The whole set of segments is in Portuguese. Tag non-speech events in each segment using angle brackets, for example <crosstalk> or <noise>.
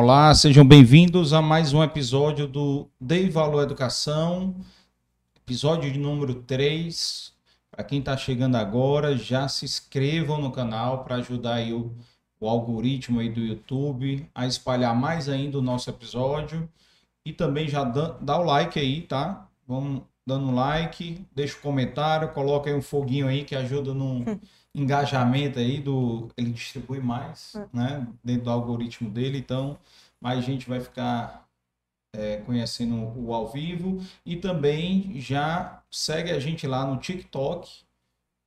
Olá, sejam bem-vindos a mais um episódio do Dei Valor Educação, episódio de número 3. Para quem está chegando agora, já se inscrevam no canal para ajudar aí o, o algoritmo aí do YouTube a espalhar mais ainda o nosso episódio. E também já dá, dá o like aí, tá? Vamos dando um like, deixa o um comentário, coloca aí um foguinho aí que ajuda no <laughs> engajamento aí do ele distribui mais, hum. né, dentro do algoritmo dele, então mais gente vai ficar é, conhecendo o ao vivo e também já segue a gente lá no TikTok.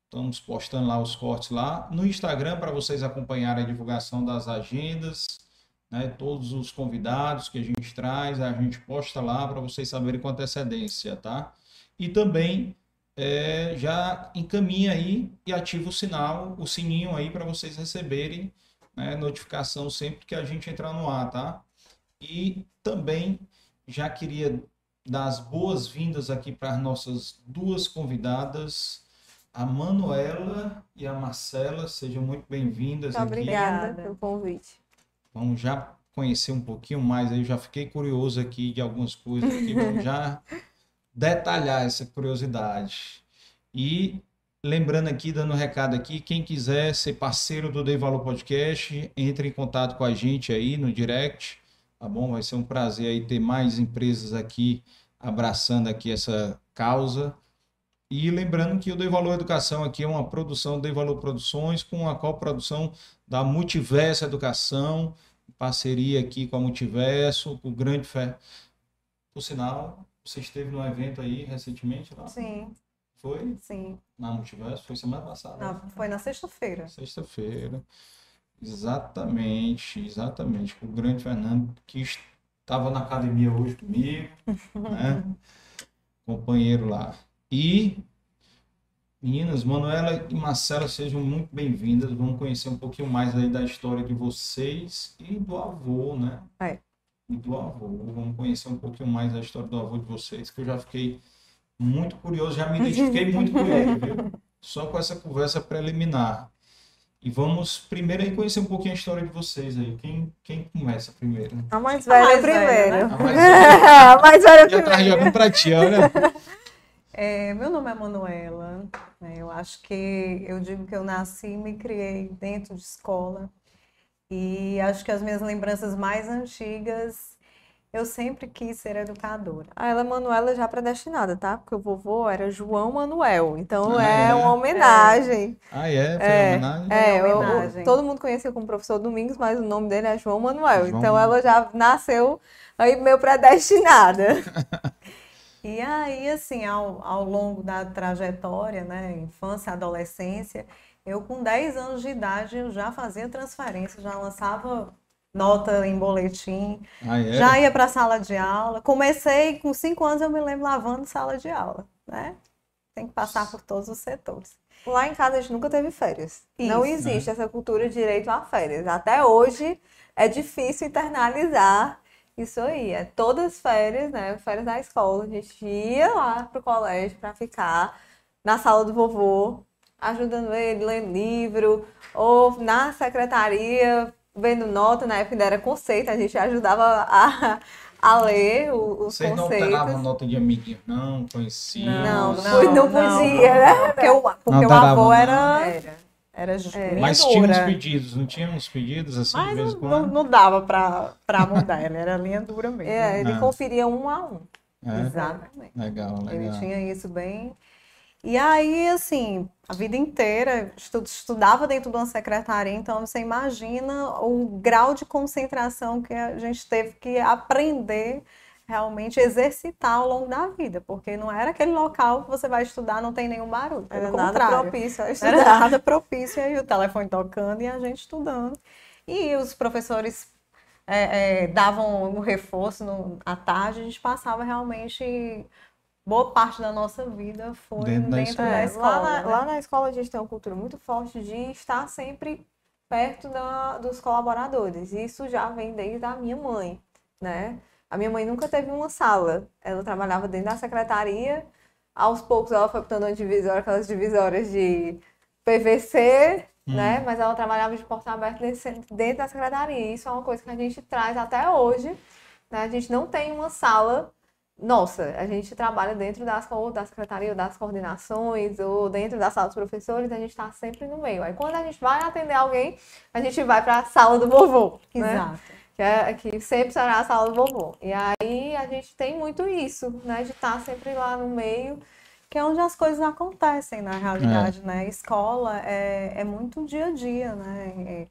Estamos postando lá os cortes lá no Instagram para vocês acompanharem a divulgação das agendas, né, todos os convidados que a gente traz, a gente posta lá para vocês saberem com antecedência, tá? E também é, já encaminha aí e ativa o sinal, o sininho aí para vocês receberem né, notificação sempre que a gente entrar no ar, tá? E também já queria dar as boas-vindas aqui para as nossas duas convidadas, a Manuela e a Marcela. Sejam muito bem-vindas aqui. Obrigada pelo convite. Vamos já conhecer um pouquinho mais aí, já fiquei curioso aqui de algumas coisas aqui, vamos <laughs> já detalhar essa curiosidade. E lembrando aqui, dando um recado aqui, quem quiser ser parceiro do Dei Valor Podcast, entre em contato com a gente aí no direct, tá bom? Vai ser um prazer aí ter mais empresas aqui abraçando aqui essa causa. E lembrando que o Dei Valor Educação aqui é uma produção Dei Valor Produções com a coprodução da Multiverso Educação, parceria aqui com a Multiverso, com o Grande Fé. Por sinal, você esteve num evento aí recentemente lá? Sim. Foi? Sim. Na Multiverso? Foi semana passada? Não, foi na sexta-feira. Sexta-feira. Exatamente, exatamente. O grande Fernando, que estava na academia hoje comigo, <laughs> né? Companheiro lá. E, meninas, Manuela e Marcela, sejam muito bem-vindas. Vamos conhecer um pouquinho mais aí da história de vocês e do avô, né? É do avô. Vamos conhecer um pouquinho mais a história do avô de vocês, que eu já fiquei muito curioso, já me identifiquei muito com ele, viu? <laughs> Só com essa conversa preliminar. E vamos primeiro aí conhecer um pouquinho a história de vocês aí. Quem, quem começa primeiro? A mais velha a mais primeiro. Velha, né? A mais <laughs> velha, a mais velha Já tá jogando pra ti, olha. <laughs> É, meu nome é Manuela. Né? Eu acho que eu digo que eu nasci e me criei dentro de escola. E acho que as minhas lembranças mais antigas, eu sempre quis ser educadora. A ela Manuela já predestinada, tá? Porque o vovô era João Manuel. Então ah, é, é, uma homenagem. É. Ah, é? Foi é, homenagem? É, homenagem. Eu, todo mundo conhecia como professor Domingos, mas o nome dele é João Manuel. João... Então ela já nasceu aí meio predestinada. <laughs> e aí, assim, ao, ao longo da trajetória, né, infância, adolescência, eu, com 10 anos de idade, eu já fazia transferência, já lançava nota em boletim, ah, é? já ia para a sala de aula. Comecei com 5 anos, eu me lembro lavando sala de aula, né? Tem que passar por todos os setores. Lá em casa a gente nunca teve férias. Isso, não existe né? essa cultura de direito a férias. Até hoje é difícil internalizar isso aí. É todas as férias, né? Férias da escola. A gente ia lá pro colégio para ficar na sala do vovô, ajudando ele, lendo livro, ou na secretaria, vendo nota, na época ainda era conceito, a gente ajudava a, a ler os Vocês conceitos. Vocês não alteravam nota de amiguinho, não? Conhecia? Não, não, não, não podia, né? Porque, o, porque o avô era... era. Era é. Mas tinha uns pedidos, não tinha uns pedidos assim Mas de vez em quando? Não, não dava para mudar, ele era linha dura mesmo. É, ele ah. conferia um a um. É? Exatamente. Legal, legal. Ele tinha isso bem e aí, assim, a vida inteira estudava dentro de uma secretaria, então você imagina o grau de concentração que a gente teve que aprender realmente exercitar ao longo da vida, porque não era aquele local que você vai estudar, não tem nenhum barulho. Era nada contrário. propício a estudar. Era nada propício, aí o telefone tocando e a gente estudando. E os professores é, é, davam um reforço no, à tarde, a gente passava realmente boa parte da nossa vida foi dentro, dentro da, da, escola. Lá na, né? lá na, escola a gente tem uma cultura muito forte de estar sempre perto da, dos colaboradores. Isso já vem desde a minha mãe, né? A minha mãe nunca teve uma sala. Ela trabalhava dentro da secretaria. Aos poucos ela foi botando uma divisória, aquelas divisórias de PVC hum. né? Mas ela trabalhava de porta aberta dentro da secretaria. Isso é uma coisa que a gente traz até hoje. Né? A gente não tem uma sala nossa, a gente trabalha dentro das, da secretaria, das coordenações, ou dentro da sala dos professores, a gente está sempre no meio. Aí quando a gente vai atender alguém, a gente vai para a sala do vovô. Né? Exato. Né? Que, é, que sempre será a sala do vovô. E aí a gente tem muito isso, né? De estar tá sempre lá no meio. Que é onde as coisas acontecem, na realidade, é. né? Escola é, é muito dia a dia, né?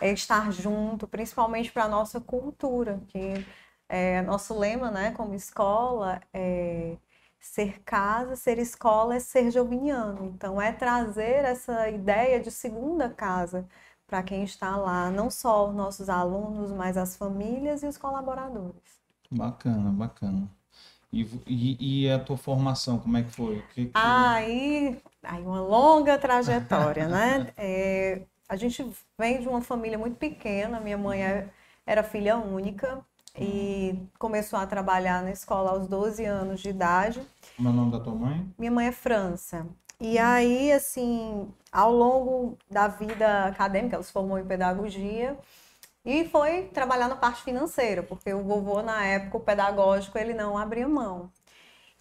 É, é estar junto, principalmente para a nossa cultura, que é, nosso lema, né, como escola, é ser casa, ser escola é ser joviniano. Então, é trazer essa ideia de segunda casa para quem está lá, não só os nossos alunos, mas as famílias e os colaboradores. Bacana, bacana. E, e, e a tua formação, como é que foi? Que que... Aí, aí uma longa trajetória, né? <laughs> É, a gente vem de uma família muito pequena, minha mãe é, era filha única, e começou a trabalhar na escola aos 12 anos de idade. Como é o nome da tua mãe? Minha mãe é França. E aí, assim, ao longo da vida acadêmica, ela se formou em pedagogia e foi trabalhar na parte financeira, porque o vovô, na época, o pedagógico, ele não abria mão.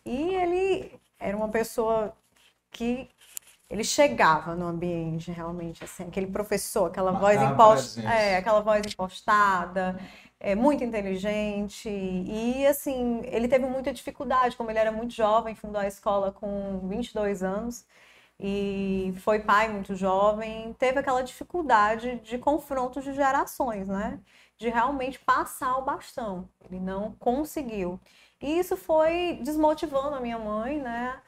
E ele era uma pessoa que ele chegava no ambiente realmente assim aquele professor aquela voz impostada é, aquela voz impostada é muito inteligente e assim, ele teve muita dificuldade, como ele era muito jovem, fundou a escola com 22 anos e foi pai muito jovem, teve aquela dificuldade de confronto de gerações, né? De realmente passar o bastão. Ele não conseguiu. E isso foi desmotivando a minha mãe, né?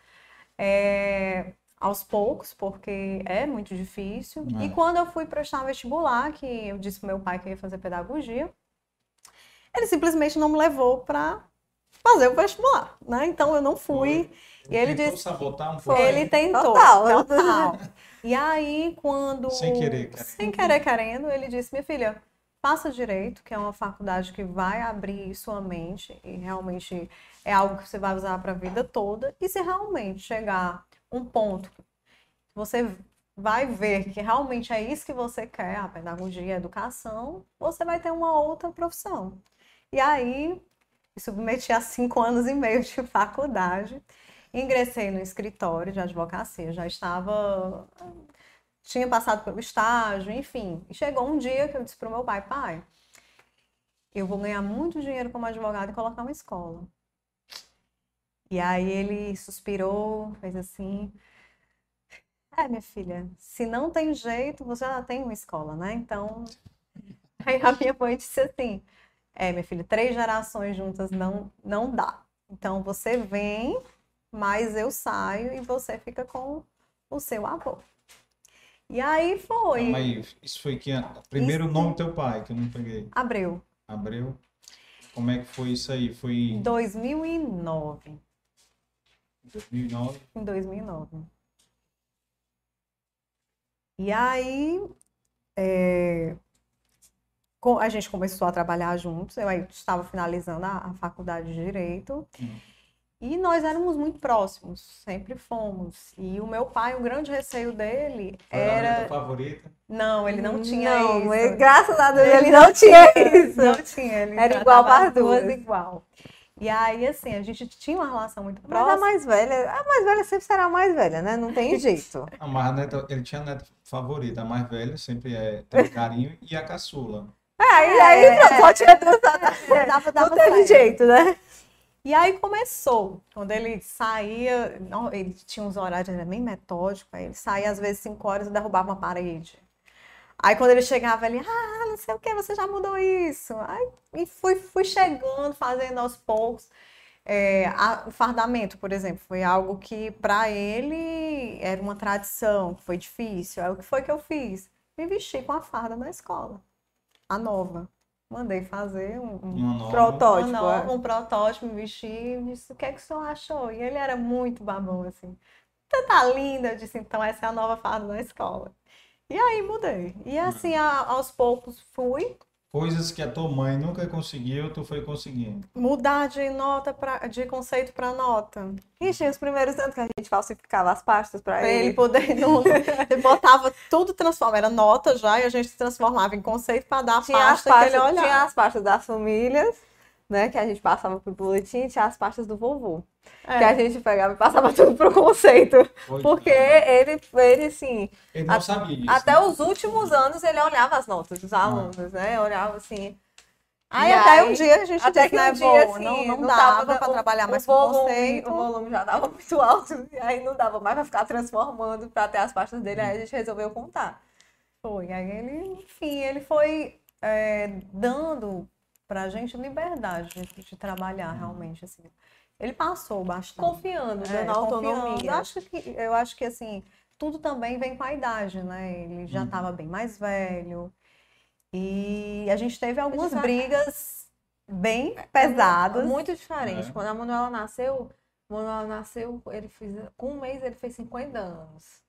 É, aos poucos, porque é muito difícil. É. E quando eu fui prestar vestibular, que eu disse pro meu pai que eu ia fazer pedagogia, ele simplesmente não me levou para fazer o vestibular, né? Então eu não fui. Ele e ele tentou disse, sabotar um pouco. Ele tentou. Total. total. <laughs> e aí quando sem querer, querendo. sem querer querendo, ele disse: "Minha filha, faça direito, que é uma faculdade que vai abrir sua mente e realmente é algo que você vai usar para a vida toda. E se realmente chegar um ponto que você vai ver que realmente é isso que você quer, a pedagogia, a educação, você vai ter uma outra profissão. E aí, me submeti a cinco anos e meio de faculdade. Ingressei no escritório de advocacia, já estava. Tinha passado pelo estágio, enfim. E chegou um dia que eu disse para o meu pai: pai, eu vou ganhar muito dinheiro como advogado e colocar uma escola. E aí ele suspirou, fez assim. É, minha filha, se não tem jeito, você já tem uma escola, né? Então. <laughs> Aí a minha mãe disse assim: é, minha filha, três gerações juntas não, não dá. Então você vem, mas eu saio e você fica com o seu avô. E aí foi. Calma aí, isso foi que primeiro nome do teu pai, que eu não peguei. Abreu. Abreu. Como é que foi isso aí? Foi 2009. 2009. Em 2009. E aí, é, a gente começou a trabalhar juntos, eu estava finalizando a, a faculdade de Direito. Hum. E nós éramos muito próximos, sempre fomos. E o meu pai, o grande receio dele Foi era. A favorita? Não, ele não tinha não, isso. Graças a Deus ele não tinha isso. Não tinha, ele era igual para as duas. igual. E aí, assim, a gente tinha uma relação muito próxima. Mas a mais velha, a mais velha sempre será a mais velha, né? Não tem <laughs> jeito. a mais neta, ele tinha a neta favorita, a mais velha sempre é, tem carinho, e a caçula. É, e aí é, só tinha duas dava, dava Não teve jeito, né? E aí começou. Quando ele saía, não, ele tinha uns horários, era bem metódico, aí ele saía às vezes 5 horas e derrubava uma parede. Aí quando ele chegava, ele, ah, não sei o que, você já mudou isso. Aí e fui, fui chegando, fazendo aos poucos. É, a, o fardamento, por exemplo, foi algo que para ele era uma tradição, foi difícil. Aí o que foi que eu fiz? Me vesti com a farda na escola a nova. Mandei fazer um, um protótipo. Nova, é. Um protótipo, me vesti, disse, o que é que o senhor achou? E ele era muito babão, assim. Você tá linda, eu disse, então essa é a nova farda da escola. E aí mudei. E assim, a, aos poucos fui Coisas que a tua mãe nunca conseguiu, tu foi conseguindo. Mudar de nota pra, de conceito para nota. Ixi, os primeiros anos que a gente falsificava as pastas para Pra ele. ele poder. Não, <laughs> ele botava tudo transformava. Era nota já e a gente transformava em conceito para dar a Tinha as, pasta que ele pastas, olhava. tinha as pastas das famílias, né? Que a gente passava pro boletim, tinha as pastas do vovô. É. Que a gente pegava e passava <laughs> tudo pro conceito. Foi, Porque cara. ele, ele assim, Ele não a- sabia disso. até né? os últimos anos ele olhava as notas dos alunos, né? Olhava assim. Aí E até aí, um dia a gente Até disse, que né, um dia, vô, assim, não, não, tava dava para o- trabalhar o mais com volume, conceito. O volume já estava <laughs> muito alto, e aí não dava mais para ficar transformando para ter as pastas dele, aí a gente resolveu contar. Foi. Aí ele, enfim, ele foi é, dando pra gente liberdade de, de trabalhar realmente, assim. Ele passou bastante. Confiando, É, dando autonomia. confiando. Eu acho que, eu acho que assim, tudo também vem com a idade, né? Ele já Uhum. estava bem mais velho. E a gente teve algumas já- brigas bem pesadas. Muito diferente. É. Quando a Manuela nasceu, a Manuela nasceu, ele fez, com um mês ele fez 50 anos.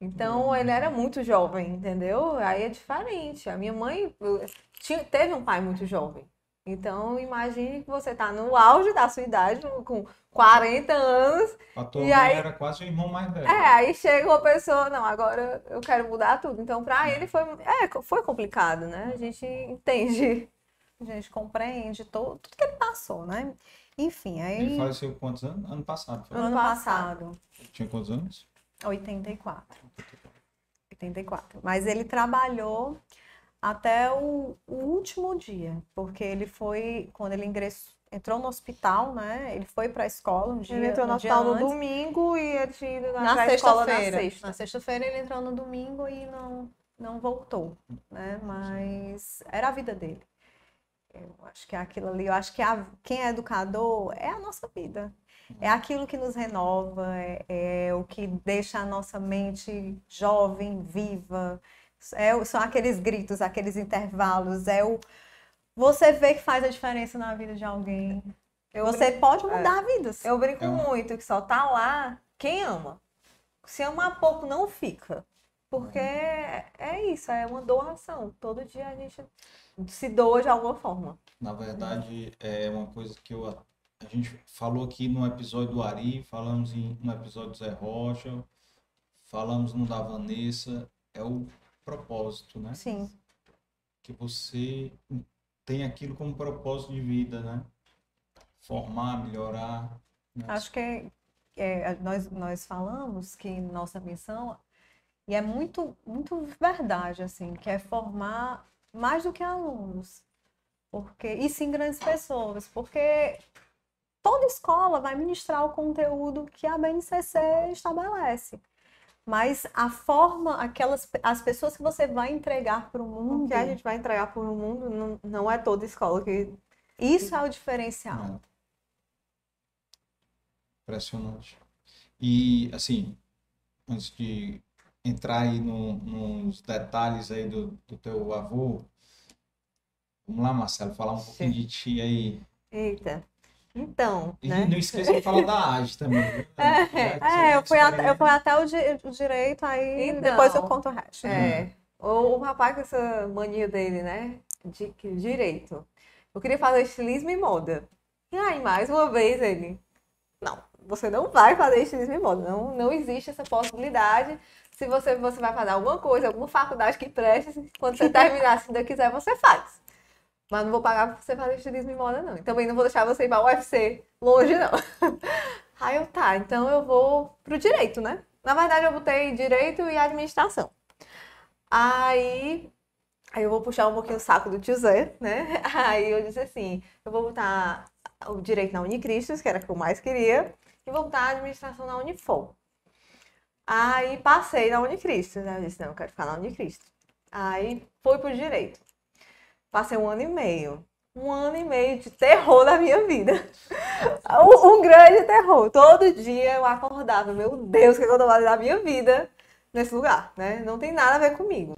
Então Uhum. ele era muito jovem, entendeu? Aí é diferente. A minha mãe tinha, teve um pai muito jovem. Então imagine que você tá no auge da sua idade, com 40 anos. A tua e mãe aí- era quase o irmão mais velho. É, aí chega uma pessoa, não, agora eu quero mudar tudo. Então pra ele foi, é, foi complicado, né? A gente entende. A gente compreende tudo que ele passou, né? Enfim, aí Ele faleceu quantos anos? Ano passado. Foi. ano Ano passado, Tinha quantos anos? 84. 84. Mas ele trabalhou até o, o último dia, porque ele foi, quando ele ingressou, entrou no hospital, né? Ele foi para a escola um dia, Ele entrou no um hospital no domingo e ele tinha ido na, na escola na sexta-feira. sexta. Na sexta-feira ele entrou no domingo e não, não voltou, né? Mas era a vida dele. Eu acho que é aquilo ali, eu acho que a- quem é educador é a nossa vida. É aquilo que nos renova, é, é o que deixa a nossa mente jovem, viva. É são aqueles gritos, aqueles intervalos, é o você vê que faz a diferença na vida de alguém. Eu Você pode mudar vidas. Eu brinco É um- muito que só tá lá quem ama. Se amar pouco, não fica. Porque é isso, é uma doação. Todo dia a gente se doa de alguma forma. Na verdade, é uma coisa que eu, a gente falou aqui no episódio do Ari, falamos em, no episódio do Zé Rocha, falamos no da Vanessa, é o propósito, né? Sim. Que você tem aquilo como propósito de vida, né? Formar, melhorar. né? Acho que é, nós, nós falamos que nossa missão, e é muito, muito verdade, assim, que é formar mais do que alunos. Porque, e sim grandes pessoas, porque toda escola vai ministrar o conteúdo que a BNCC estabelece. Mas a forma, aquelas, as pessoas que você vai entregar para o mundo, O que a gente vai entregar para o mundo não, não é toda escola que. isso é o diferencial. Não. Impressionante. E, assim, antes de entrar aí no- nos detalhes aí do, do teu avô, vamos lá, Marcelo, falar um pouquinho de ti aí. Eita. Então, E né? não esqueça de falar da AGE também. <laughs> É, tem eu fui, até, eu fui até o, di- o direito, aí Então, depois eu conto o resto. É. O, o rapaz com essa mania dele, né? De que- direito. Eu queria fazer estilismo e moda. E aí, mais uma vez, ele. Não, você não vai fazer estilismo e moda. Não, não existe essa possibilidade. Se você, você vai fazer alguma coisa, alguma faculdade que preste, quando você terminar, se ainda quiser, você faz. Mas não vou pagar pra você fazer estilismo e moda, não. E também não vou deixar você ir pra UFC longe, não. <laughs> Aí eu, tá, então eu vou pro direito, né? Na verdade, eu botei direito e administração. Aí, aí eu vou puxar um pouquinho o saco do tio Zé, né? <laughs> Aí eu disse assim, eu vou botar o direito na Unicristos, que era o que eu mais queria, e vou botar a administração na Unifor. Aí passei na Unicristos, né? Eu disse, não, eu quero ficar na Unicristos. Aí fui pro direito. Passei um ano e meio. Um ano e meio de terror na minha vida. <laughs> Um, um grande terror. Todo dia eu acordava, meu Deus, o que eu tô fazendo na minha vida nesse lugar, né? Não tem nada a ver comigo.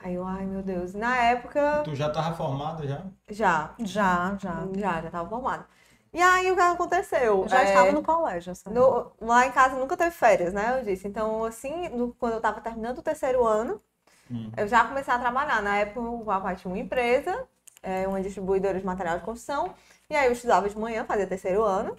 Aí eu, ai meu Deus. Na época, Tu já estava formada já? já, Já, já. já, já tava formada. E aí o que aconteceu? Eu já É, estava no colégio, sabe? no- lá em casa nunca teve férias, né? Eu disse. Então, assim, no- quando eu tava terminando o terceiro ano, Hum. Eu já comecei a trabalhar. Na época, o papai tinha uma empresa, é, uma distribuidora de material de construção. E aí eu estudava de manhã, fazia terceiro ano.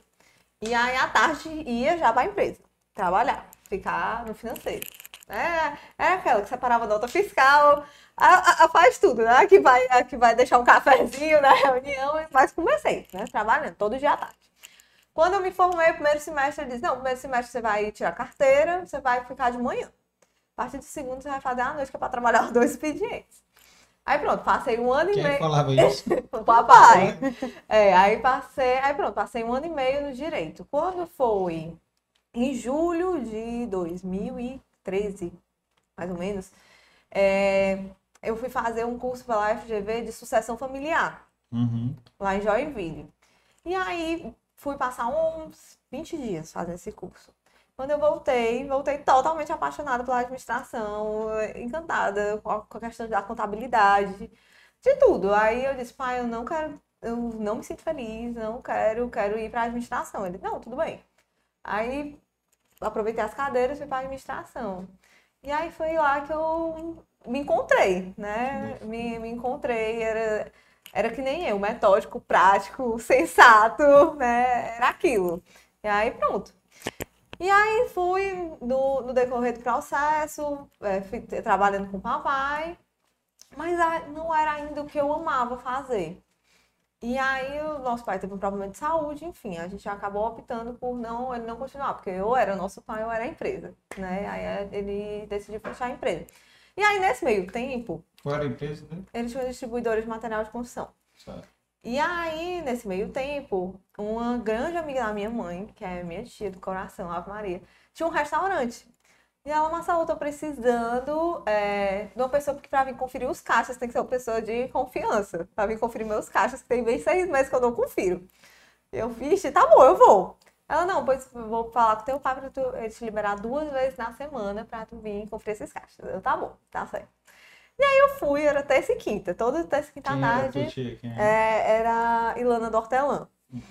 E aí à tarde ia já para a empresa, trabalhar, ficar no financeiro. É, é aquela que separava nota fiscal, a, a, faz tudo, né? Que vai, a, que vai deixar um cafezinho na reunião, mas comecei, né? Trabalhando todo dia à tarde. Quando eu me formei, primeiro semestre, ele disse, não, primeiro semestre você vai tirar carteira, você vai ficar de manhã. A partir do segundo, você vai fazer a noite, que é para trabalhar <laughs> os dois expedientes. Aí pronto, passei um ano Quem e meio. falava isso? <laughs> o papai. É, aí passei, aí pronto, passei um ano e meio no direito. Quando foi em julho de 2013, mais ou menos, é, eu fui fazer um curso pela FGV de sucessão familiar, uhum. lá em Joinville. E aí fui passar uns 20 dias fazendo esse curso. Quando eu voltei, voltei totalmente apaixonada pela administração, encantada com a questão da contabilidade, de tudo. Aí eu disse, pai, eu não quero, eu não me sinto feliz, não quero, quero ir para a administração. Ele, não, tudo bem. Aí aproveitei as cadeiras e fui para a administração. E aí foi lá que eu me encontrei, né? Me, me encontrei, era, era que nem eu, metódico, prático, <laughs> sensato, né? Era aquilo. E aí pronto. E aí fui no, no decorrer do processo, é, fui trabalhando com o papai, mas não era ainda o que eu amava fazer. E aí o nosso pai teve um problema de saúde, enfim, a gente acabou optando por não ele não continuar, porque eu era o nosso pai, eu era a empresa, né? Aí ele decidiu fechar a empresa. E aí nesse meio tempo, qual era a empresa dele? Ele tinha distribuidores de material de construção. Certo. E aí, nesse meio tempo, uma grande amiga da minha mãe, que é minha tia do coração, Ave Maria, tinha um restaurante. E ela, eu tô precisando é, de uma pessoa que pra vir conferir os caixas tem que ser uma pessoa de confiança. Pra vir conferir meus caixas, que tem bem seis meses que eu não confiro. Eu, vixe, tá bom, eu vou. Ela, não, pois vou falar com teu pai pra tu, ele te liberar duas vezes na semana pra tu vir conferir esses caixas. Eu, tá bom, tá certo. E aí eu fui, era terça e quinta, toda terça e quinta quem tarde. Era, tia, quem era? É, era Ilana do Hortelã. Hum.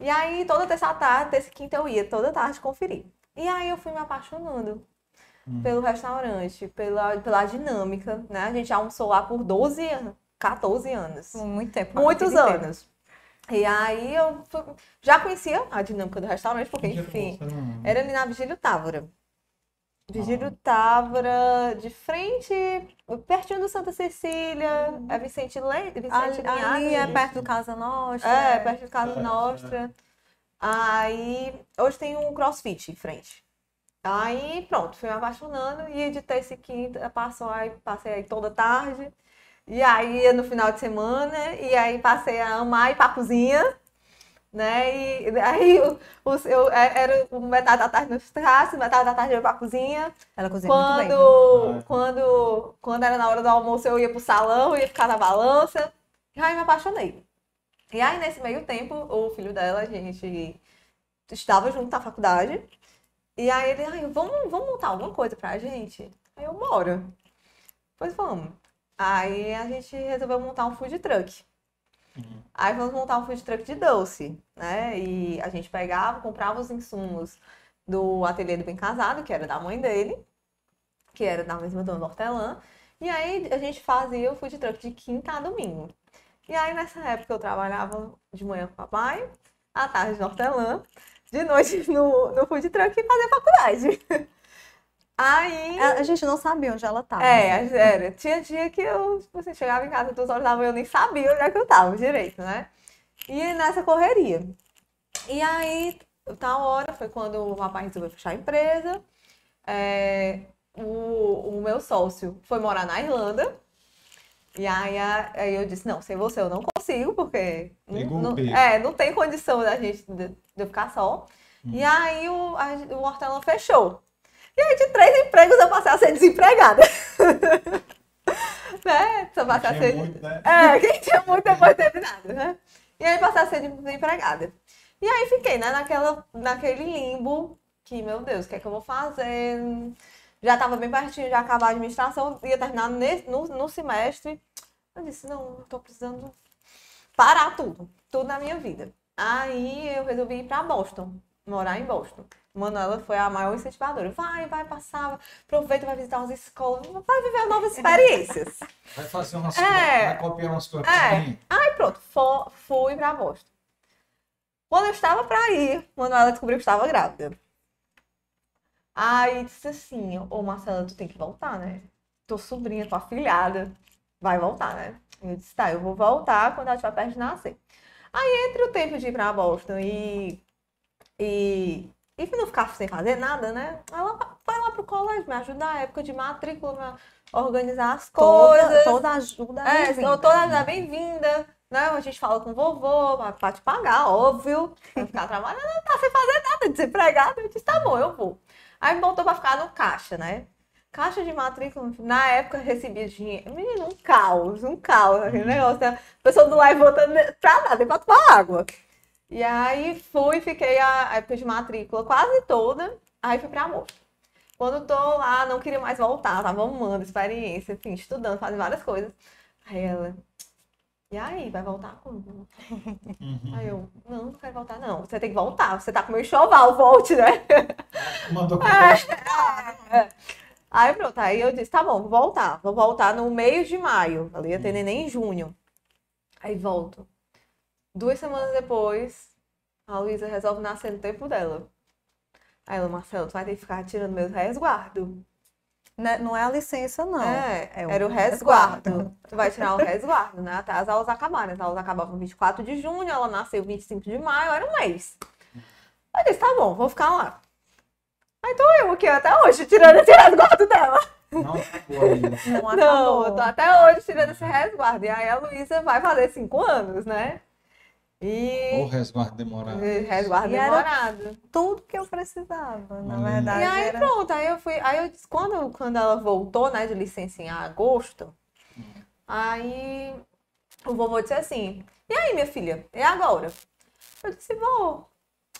E aí toda terça tarde, terça e quinta eu ia, toda tarde conferir. E aí eu fui me apaixonando hum. pelo restaurante, pela, pela dinâmica, né? A gente almoçou lá por 12 anos, 14 anos. Muito tempo. Muitos anos. E aí eu fui, já conhecia a dinâmica do restaurante, porque, enfim, era ali na Vigílio Távora. Vigílio Távora, de frente, pertinho do Santa Cecília, uhum. é Vicente Leite, Vicente ali, ali é perto do Casa Nostra. É, perto do Casa é, Nostra. É. Aí, hoje tem um crossfit em frente. Aí, pronto, fui me apaixonando e de terça e quinta, passou aí, passei aí toda tarde. E aí, no final de semana, e aí passei a amar ir pra cozinha né? E aí o, o, eu é, era metade da tarde no terraço, metade da tarde eu ia pra cozinha. Ela cozinha quando, muito bem. Né? Quando, quando era na hora do almoço, eu ia pro salão, ia ficar na balança. E aí me apaixonei. E aí, nesse meio tempo, o filho dela, a gente estava junto na faculdade. E aí ele, ai, vamos, vamos montar alguma coisa pra gente? Aí eu, bora. Pois vamos. Aí a gente resolveu montar um food truck. Aí vamos montar um food truck de doce, né? E a gente pegava, comprava os insumos do ateliê do Bem Casado, que era da mãe dele, que era da mesma dona do hortelã. E aí a gente fazia o food truck de quinta a domingo. E aí nessa época eu trabalhava de manhã com o papai, à tarde no hortelã, de noite <laughs> no, no food truck e fazia faculdade. <laughs> Aí. A, gente não sabia onde ela estava. É, né? era. Tinha dia que eu, tipo assim, chegava em casa duas horas da manhã, eu nem sabia onde é que eu estava direito, né? E nessa correria. E aí, tal hora, foi quando o papai resolveu fechar a empresa. É, o, o meu sócio foi morar na Irlanda. E aí, aí eu disse, não, sem você eu não consigo, porque não, não, é, não tem condição da gente de, de eu ficar só. Hum. E aí o, a, o hortelã fechou. E aí, de três empregos, eu passei a ser desempregada. <laughs> né? Só passei a ser. Muito, né? É, quem tinha muito depois teve nada, né? E aí, passei a ser desempregada. E aí, fiquei, né, naquela, naquele limbo que, meu Deus, o que é que eu vou fazer? Já estava bem pertinho de acabar a administração, ia terminar nesse, no, no semestre. Eu disse, não, tô precisando parar tudo, tudo na minha vida. Aí eu resolvi ir para Boston morar em Boston. Manuela foi a maior incentivadora. Vai, vai passar, aproveita, vai visitar umas escolas, vai viver novas experiências. <laughs> Vai fazer umas é, vai copiar umas coisas. É. Aí pronto, fui pra Boston. Quando eu estava pra ir, Manuela descobriu que estava grávida. Aí disse assim, ô Marcela, tu tem que voltar, né? Tua sobrinha, tua filhada, vai voltar, né? Eu disse, tá, eu vou voltar quando ela estiver perto de nascer. Aí, entre o tempo de ir pra Boston e, e e não ficar sem fazer nada, né? Ela vai lá pro colégio, me ajuda na época de matrícula, organizar as coisas. Toda ajuda é, bem-vinda. Toda ajuda é bem-vinda. Né? A gente fala com o vovô, pra te pagar, óbvio. Vai ficar <laughs> trabalhando, não tá sem fazer nada, desempregado. Eu disse, tá bom, eu vou. Aí me botou pra ficar no caixa, né? Caixa de matrícula, na época recebia dinheiro. Menino, um caos, um caos, aquele uhum. negócio. Né? A pessoa do lá e voltando pra nada, nem pra tomar água. E aí fui, fiquei a época de matrícula quase toda, aí fui para amor. Quando tô lá, não queria mais voltar, tava amando experiência, enfim, estudando, fazendo várias coisas. Aí ela, e aí, vai voltar quando? Uhum. Aí eu, não, não quero voltar, não. Você tem que voltar, você tá com meu enxoval, volte, né? Mandou com <laughs> é, é. Aí pronto, aí eu disse, tá bom, vou voltar. Vou voltar no meio de maio. Ali ia ter neném em junho. Aí volto. Duas semanas depois, a Luísa resolve nascer no tempo dela. Aí ela, Marcelo, tu vai ter que ficar tirando meu resguardo. Né, não é a licença, não. É, é era o resguardo. resguardo. Tu vai tirar o resguardo, né? Até as aulas acabarem. As aulas acabavam 24 de junho, ela nasceu 25 de maio, era um mês. Aí disse, tá bom, vou ficar lá. Aí tô eu aqui até hoje, tirando esse resguardo dela. Não, não, não eu tô até hoje tirando esse resguardo. E aí a Luísa vai fazer cinco anos, né? E... Ou resguardo demorado. Resguardo e demorado. tudo que eu precisava, na hum. verdade. E aí era... pronto, aí eu fui. Aí eu disse, quando, quando ela voltou, né, de licença em agosto, hum. aí o vovô disse assim: E aí, minha filha? E agora? Eu disse, vou.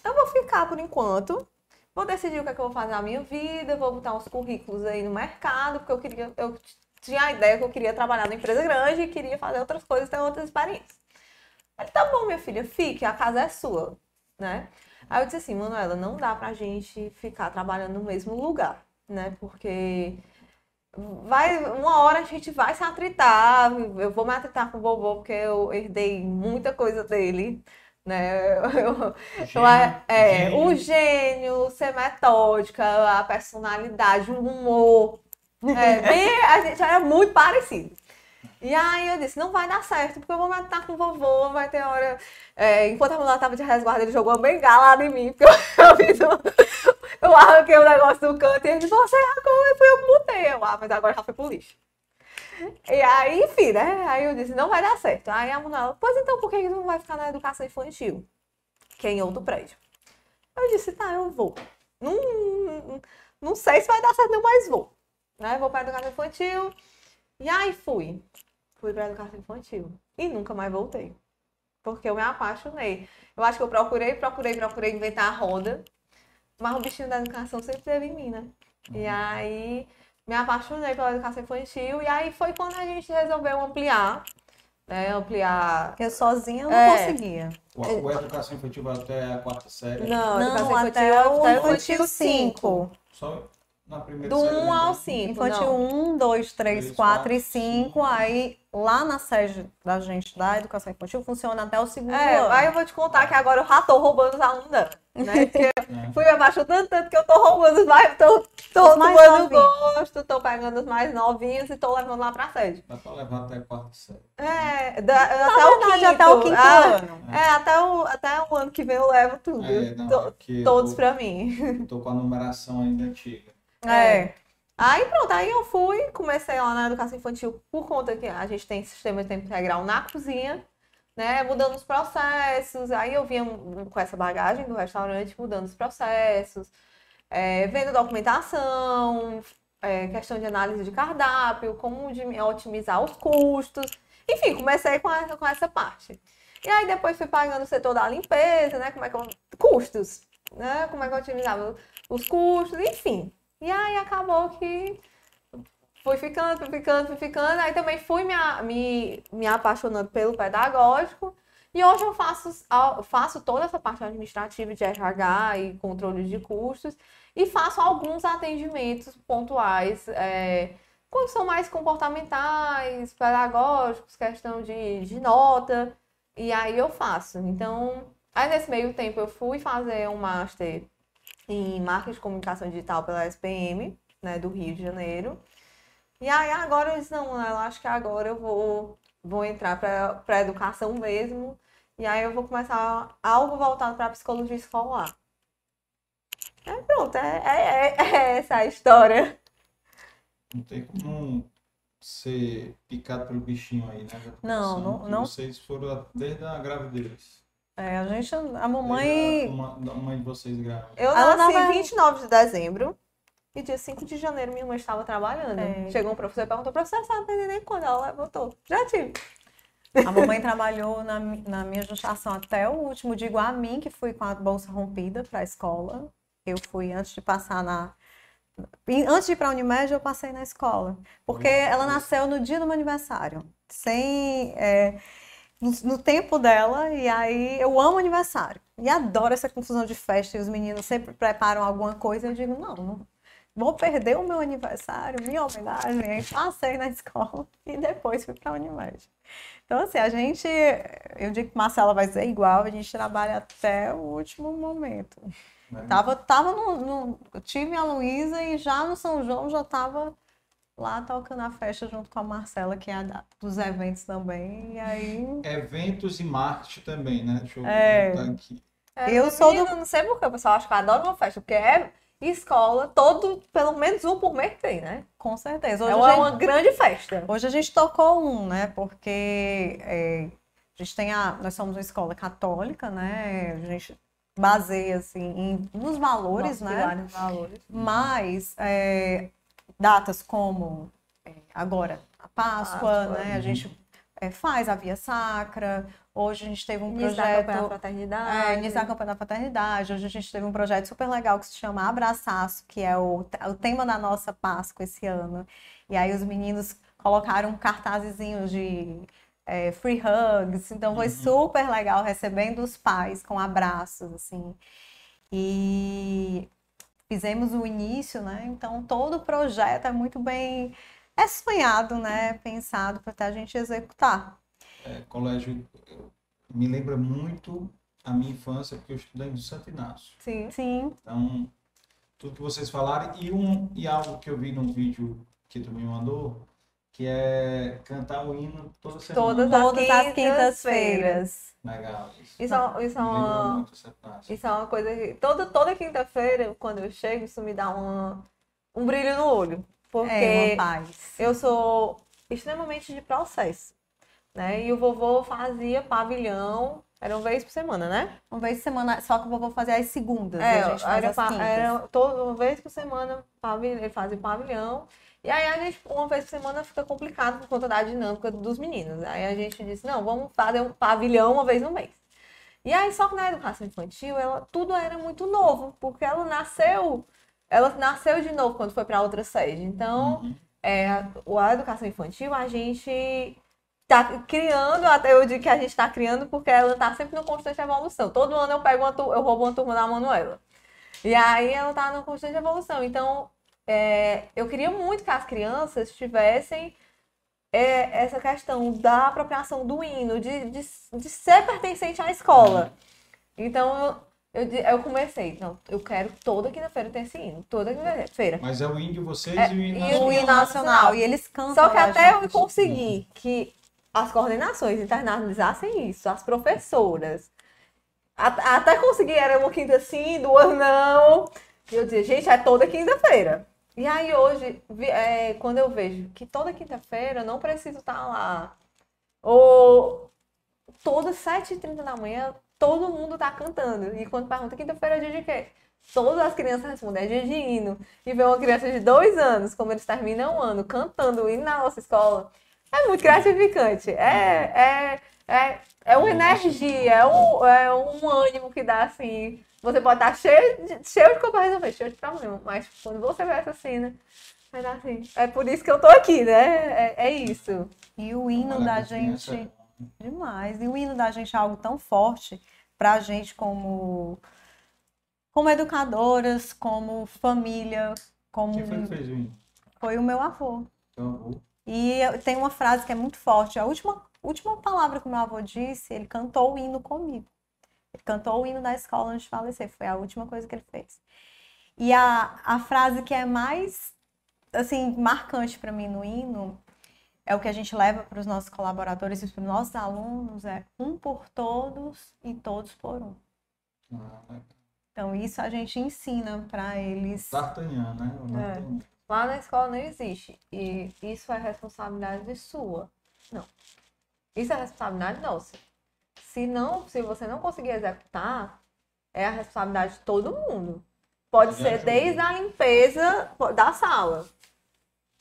Eu vou ficar por enquanto. Vou decidir o que, é que eu vou fazer na minha vida, vou botar uns currículos aí no mercado, porque eu queria. Eu tinha a ideia que eu queria trabalhar numa empresa grande e queria fazer outras coisas, ter outras experiências. Ele, tá bom, minha filha, fique, a casa é sua, né? Aí eu disse assim, Manuela, não dá pra gente ficar trabalhando no mesmo lugar, né? Porque vai, uma hora a gente vai se atritar, eu vou me atritar com o vovô porque eu herdei muita coisa dele, né? Eu, eu, é, gênio. o gênio, ser metódica, a personalidade, o humor. É, <laughs> bem, a gente era muito parecido. E aí eu disse, não vai dar certo, porque eu vou matar com o vovô, vai ter hora. É, enquanto a mulher tava de resguardo, ele jogou uma bengala em mim, porque eu, <laughs> eu um, Eu arranquei o negócio do canto e ele disse, você arrancou e fui eu que botei. Eu, ah, mas agora já foi pro lixo. E aí, enfim, né? Aí eu disse, não vai dar certo. Aí a mulher, pois então, por que não vai ficar na educação infantil? Que é em outro prédio. Eu disse, tá, eu vou. Não, não sei se vai dar certo, não, mas vou. Né? Vou para educação infantil. E aí fui fui para educação infantil e nunca mais voltei. Porque eu me apaixonei. Eu acho que eu procurei, procurei, procurei inventar a roda, mas o bichinho da educação sempre teve em mim, né? Uhum. E aí me apaixonei pela educação infantil e aí foi quando a gente resolveu ampliar né, ampliar. Porque sozinha eu não é. conseguia. O, o educação infantil vai até a quarta série? Não, não até o infantil 5. Só Do 1 um ao 5. Infantil 1, 2, 3, 4 e 5. Aí lá na sede da gente da educação infantil funciona até o segundo é, ano. Aí eu vou te contar que agora eu já tô roubando os alunos. Né? <laughs> Porque é. fui me apaixonando tanto que eu tô roubando os mais. Tô, tô tomando gosto, tô pegando os mais novinhos e tô levando lá pra sede. Dá pra levar até quarto série. É, da, até, o quinto, até o quinto ah, ano. É, até o, até o ano que vem eu levo tudo. É, não, to, todos tô, pra mim. Tô com a numeração ainda antiga. É. é. Aí pronto, aí eu fui, comecei lá na educação infantil por conta que a gente tem sistema de tempo integral na cozinha, né? Mudando os processos. Aí eu vinha com essa bagagem do restaurante, mudando os processos, é, vendo documentação, é, questão de análise de cardápio, como de otimizar os custos. Enfim, comecei com essa, com essa parte. E aí depois fui pagando o setor da limpeza, né? Como é que eu, custos, né? Como é que eu otimizava os custos, enfim. E aí acabou que fui ficando, fui ficando, fui ficando. Aí também fui me, me, me apaixonando pelo pedagógico. E hoje eu faço, faço toda essa parte administrativa de RH e controle de custos e faço alguns atendimentos pontuais, é, quando são mais comportamentais, pedagógicos, questão de, de nota, e aí eu faço. Então, aí nesse meio tempo eu fui fazer um master em marketing de comunicação digital pela SPM, né, do Rio de Janeiro. E aí agora eu disse, não, eu acho que agora eu vou, vou entrar para a educação mesmo. E aí eu vou começar algo voltado para a psicologia escolar. É, pronto, é, é, é, essa a história. Não tem como ser picado pelo bichinho aí, né? Não, não, não. Vocês foram desde a gravidez. É, a gente, a mamãe. A, mãe de vocês grávida. Eu Ela nasci em 29 de dezembro. E dia 5 de janeiro minha mãe estava trabalhando. É. Chegou um professor e perguntou, professor, sabe nem quando ela levantou? Já tive. A mamãe trabalhou na, na minha gestação até o último dia, igual a mim, que fui com a bolsa rompida para a escola. Eu fui antes de passar na. Antes de ir para a Unimed, eu passei na escola. Porque ela nasceu no dia do meu aniversário. Sem. É, no, no, tempo dela, e aí eu amo aniversário. E adoro essa confusão de festa, e os meninos sempre preparam alguma coisa. Eu digo, não, não vou perder o meu aniversário, minha homenagem. Aí passei na <laughs> escola e depois fui para a Unimed. Então, assim, a gente, eu digo que Marcela vai ser igual, a gente trabalha até o último momento. É. Tava, tava no, no, eu tive a Luísa e já no São João já tava lá tocando a festa junto com a Marcela, que é a dos eventos também. E aí. Eventos e marketing também, né? Deixa eu é. aqui. É, eu sou do. Não sei porquê, o pessoal acha que eu adoro uma festa, porque é escola, todo, pelo menos um por mês tem, né? Com certeza. Hoje é uma, gente, uma grande festa. Hoje a gente tocou um, né? Porque é, a gente tem a. Nós somos uma escola católica, né? A gente baseia assim em, nos valores, Nossa, né? Valores. Mas é, datas como é, agora a Páscoa, Páscoa né? A uhum. gente é, faz a Via Sacra. Hoje a gente teve um início projeto. Campanha da fraternidade. É, início da campanha da fraternidade. Hoje a gente teve um projeto super legal que se chama Abraçaço, que é o, o tema da nossa Páscoa esse ano. E aí os meninos colocaram cartazezinhos de é, free hugs. Então foi uhum. super legal recebendo os pais com abraços, assim. E fizemos o início, né? Então todo o projeto é muito bem é sonhado, né? Pensado para a gente executar. É, colégio me lembra muito a minha infância, porque eu estudei no Santo Inácio. Sim. Sim. Então, tudo que vocês falaram, e, um, e algo que eu vi num vídeo que tu me mandou, que é cantar o hino toda semana. Todas, Todas as quintas-feiras. Legal. Isso, isso, é, isso, é uma, isso é uma coisa que. Toda, toda quinta-feira, quando eu chego, isso me dá uma, um brilho no olho. Porque é, eu sou extremamente de processo. Né? E o vovô fazia pavilhão, era uma vez por semana, né? Uma vez por semana, só que o vovô fazia as segundas. É, a gente era, era toda, uma vez por semana ele fazia pavilhão. E aí a gente, uma vez por semana, fica complicado por conta da dinâmica dos meninos. Aí a gente disse, não, vamos fazer um pavilhão uma vez no mês. E aí, só que na educação infantil, ela, tudo era muito novo, porque ela nasceu ela nasceu de novo quando foi para outra sede. Então, uhum. é, a educação infantil, a gente tá criando, até eu digo que a gente está criando porque ela está sempre no constante evolução. Todo ano eu pego uma, eu roubo uma turma da Manuela. E aí ela está no constante evolução. Então, é, eu queria muito que as crianças tivessem é, essa questão da apropriação do hino, de, de, de ser pertencente à escola. Então, eu, eu comecei, não, eu quero toda quinta-feira ter esse hino, toda quinta-feira. Mas é o hino de vocês é, e o hino nacional. E o hino nacional, e eles cantam. Só que até eu conseguir que as coordenações internalizassem isso, as professoras, até conseguir, era uma quinta sim, duas não. E eu dizia, gente, é toda quinta-feira. E aí hoje, é, quando eu vejo que toda quinta-feira eu não preciso estar lá, ou todas 7h30 da manhã todo mundo tá cantando. E quando pergunta quinta-feira é dia de quê? Todas as crianças respondem, é dia de hino. E ver uma criança de dois anos, como eles terminam o ano, cantando o hino na nossa escola, é muito gratificante. É, é, é, é uma energia, é um, é um ânimo que dá assim. Você pode estar cheio de, cheio de coisa pra resolver, cheio de problema. Mas quando você vê essa cena, vai dar assim. É por isso que eu tô aqui, né? É, é isso. E o hino da gente. Demais. E o hino da gente é algo tão forte para a gente como, como educadoras, como família, como... Quem foi que fez o hino? Foi o meu avô. Teu avô? E tem uma frase que é muito forte. A última, última palavra que o meu avô disse, ele cantou o hino comigo. Ele cantou o hino da escola antes de falecer. Foi a última coisa que ele fez. E a, a frase que é mais, assim, marcante para mim no hino é o que a gente leva para os nossos colaboradores e para os nossos alunos é um por todos e todos por um. Ah, Então isso a gente ensina para eles. D'Artagnan, né? É. Lá na escola não existe. E isso é responsabilidade sua. Não. Isso é responsabilidade nossa. Se não, se você não conseguir executar, é a responsabilidade de todo mundo. Pode De ser desde a limpeza da sala.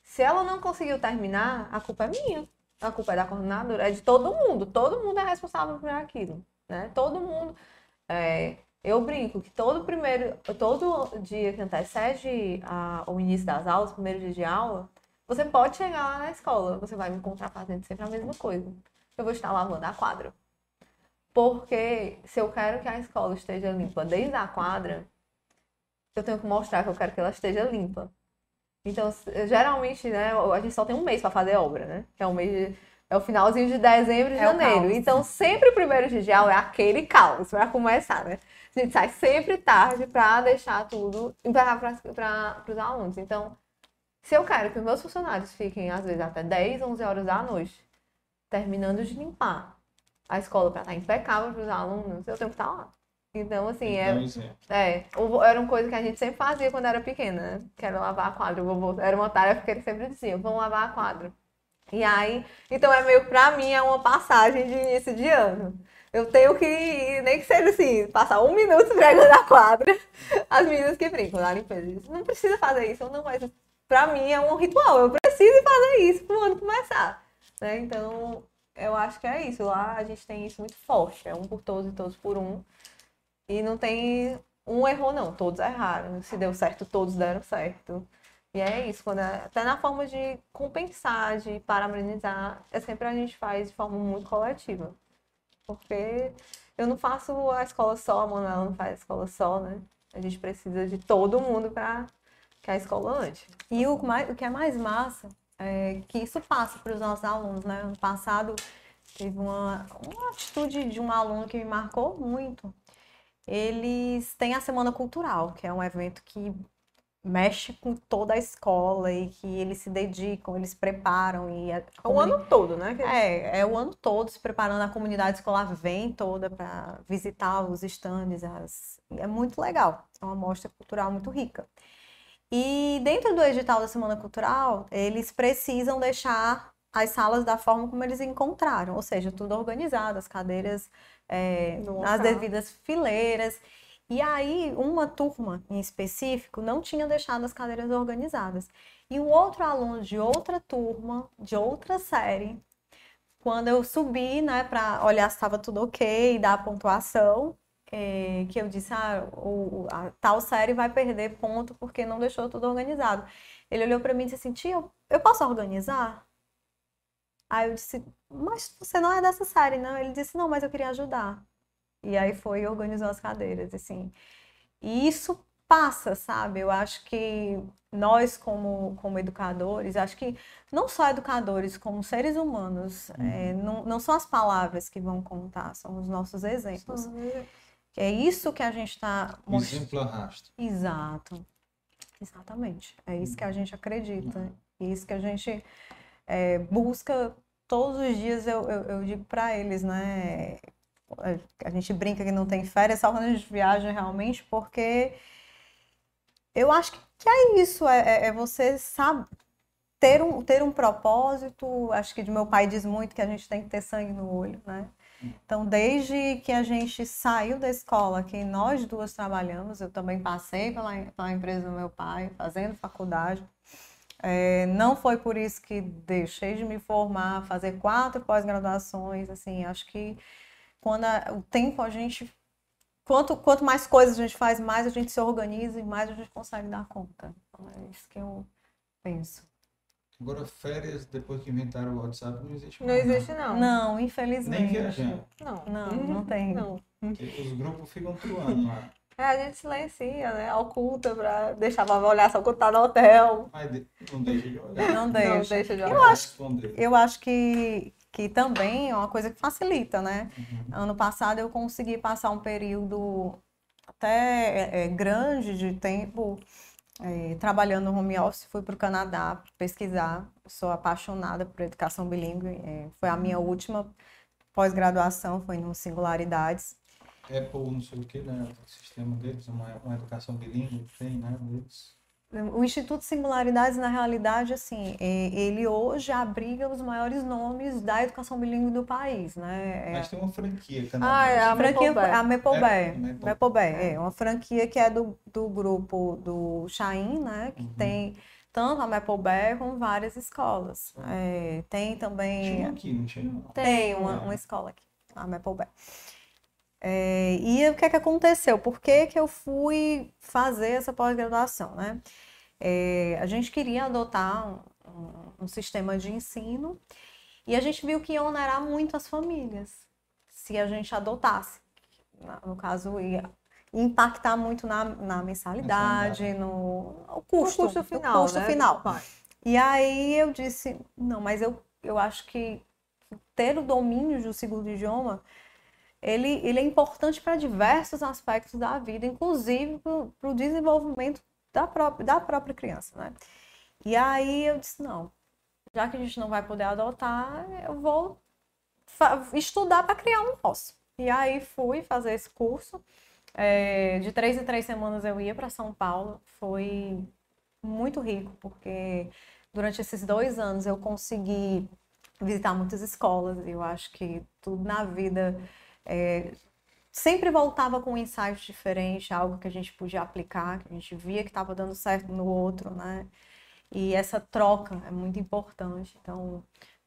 Se ela não conseguiu terminar, a culpa é minha. A culpa é da coordenadora, é de todo mundo. Todo mundo é responsável por aquilo, né? Todo mundo. é, eu brinco que todo primeiro, todo dia que antecede a- o início das aulas, primeiro dia de aula, você pode chegar lá na escola, você vai me encontrar fazendo sempre a mesma coisa. Eu vou estar lavando a quadra. Porque se eu quero que a escola esteja limpa desde a quadra, eu tenho que mostrar que eu quero que ela esteja limpa. Então, geralmente, né, a gente só tem um mês para fazer obra, né? Que é o mês de- é o finalzinho de dezembro e É janeiro. Então, sempre o primeiro dia de aula é aquele caos para começar, né? A gente sai sempre tarde para deixar tudo para os alunos. Então, se eu quero que os meus funcionários fiquem, às vezes, até 10, 11 horas da noite, terminando de limpar a escola para estar impecável para os alunos, eu tenho que estar lá. Então, assim, é, Então, é, o- era uma coisa que a gente sempre fazia quando era pequena, né? Que era lavar a quadra. O vovô, era uma tarefa que ele sempre dizia, vamos lavar a quadra. E aí, então é meio, pra mim, é uma passagem de início de ano. Eu tenho que, nem que seja assim, passar um minuto pregando a quadra. <laughs> As meninas que brincam na limpeza não precisa fazer isso. Não, mas pra mim é um ritual. Eu preciso fazer isso pro ano começar. Né? Então, eu acho que é isso. Lá a gente tem isso muito forte. É um por todos e todos por um. E não tem um errou, não. Todos erraram. Se deu certo, todos deram certo. E é isso. Quando é- até na forma de compensar, de parabenizar, é sempre a gente faz de forma muito coletiva. Porque eu não faço a escola só, a Manuela não faz a escola só, né? A gente precisa de todo mundo para que a escola ande. E o, mais- o que é mais massa é que isso passa para os nossos alunos, né? Ano passado teve uma, uma atitude de um aluno que me marcou muito. Eles têm a Semana Cultural, que é um evento que mexe com toda a escola e que eles se dedicam, eles preparam e a O ano todo, né? É, é o ano todo se preparando, a comunidade escolar vem toda para visitar os estandes, as... é muito legal, é uma mostra cultural muito rica. E dentro do edital da Semana Cultural, eles precisam deixar as salas da forma como eles encontraram, ou seja, tudo organizado, as cadeiras é, nas devidas fileiras. E aí, uma turma em específico não tinha deixado as cadeiras organizadas. E o outro aluno de outra turma, de outra série, quando eu subi, né, para olhar se estava tudo ok, dar a pontuação, eh, que eu disse, ah, o, a tal série vai perder ponto porque não deixou tudo organizado. Ele olhou para mim e disse assim, tia, eu, posso organizar? Aí eu disse, mas você não é dessa série, não? Ele disse, não, mas eu queria ajudar. E aí foi e organizou as cadeiras, assim. E isso passa, sabe? Eu acho que nós, como, como educadores, acho que não só educadores, como seres humanos, é, não, não são as palavras que vão contar, são os nossos exemplos. Que é isso que a gente está mostrando. Exemplo arrasta. Exato. Exatamente. É isso que a gente acredita. É isso que a gente é, busca todos os dias. Eu, eu, eu digo para eles, né? A gente brinca que não tem férias só quando a gente viaja realmente, porque eu acho que que é isso. É, é- é você sabe ter um, ter um propósito. Acho que de meu pai diz muito que a gente tem que ter sangue no olho, né? Então, desde que a gente saiu da escola, que nós duas trabalhamos, eu também passei pela, pela empresa do meu pai, fazendo faculdade. É, não foi por isso que deixei de me formar, fazer quatro pós-graduações, assim, acho que quando a- o tempo a gente, quanto, quanto mais coisas a gente faz, mais a gente se organiza e mais a gente consegue dar conta. Então, é isso que eu penso. Agora, férias, depois que inventaram o WhatsApp, não existe Não mais. existe, não. Não, Nem infelizmente. viajando. Não, Não, não tem. Não. Os grupos ficam truando lá. É, a gente silencia, né? Oculta pra deixar pra olhar só quando tá no hotel. Mas não deixa de olhar. Não Não deixa. deixa de olhar. responder. Eu acho que, que também é uma coisa que facilita, né? Uhum. Ano passado eu consegui passar um período até é, é, grande de tempo é, trabalhando no home office. Fui para o Canadá pesquisar. Sou apaixonada por educação bilíngue. é, foi a minha última pós-graduação, foi no Singularidades. Apple, não sei o que, né? O sistema deles, uma, uma educação bilíngue tem, né? Deles. O Instituto Singularidades, na realidade, assim, é, ele hoje abriga os maiores nomes da educação bilíngue do país, né? É, Mas tem uma franquia Ah, é a franquia, a Maple É, Maple Bear, é uma franquia que é do, do grupo do Chain, né? Que Uhum. tem tanto a Maple Bear como várias escolas. É, tem Tinha também. aqui, não tinha? não. Tem uma, É. uma escola aqui, a Maple Bear. É, e o que é que aconteceu? Por que que eu fui fazer essa pós-graduação, né? É, a gente queria adotar um, um- um sistema de ensino e a gente viu que ia onerar muito as famílias se a gente adotasse. No caso, ia impactar muito na, na mensalidade, no, no custo, O custo no final, custo né? final. E aí eu disse, não, mas eu, eu acho que ter o domínio do segundo idioma, ele, ele é importante para diversos aspectos da vida, inclusive para o desenvolvimento da própria, da própria criança, né? E aí eu disse, não, já que a gente não vai poder adotar, eu vou estudar para criar um nosso. E aí fui fazer esse curso. É, de três em três semanas eu ia para São Paulo. Foi muito rico, porque durante esses dois anos eu consegui visitar muitas escolas. Eu acho que tudo na vida é, sempre voltava com um insight diferente, algo que a gente podia aplicar, que a gente via que estava dando certo no outro, né? E essa troca é muito importante. Então,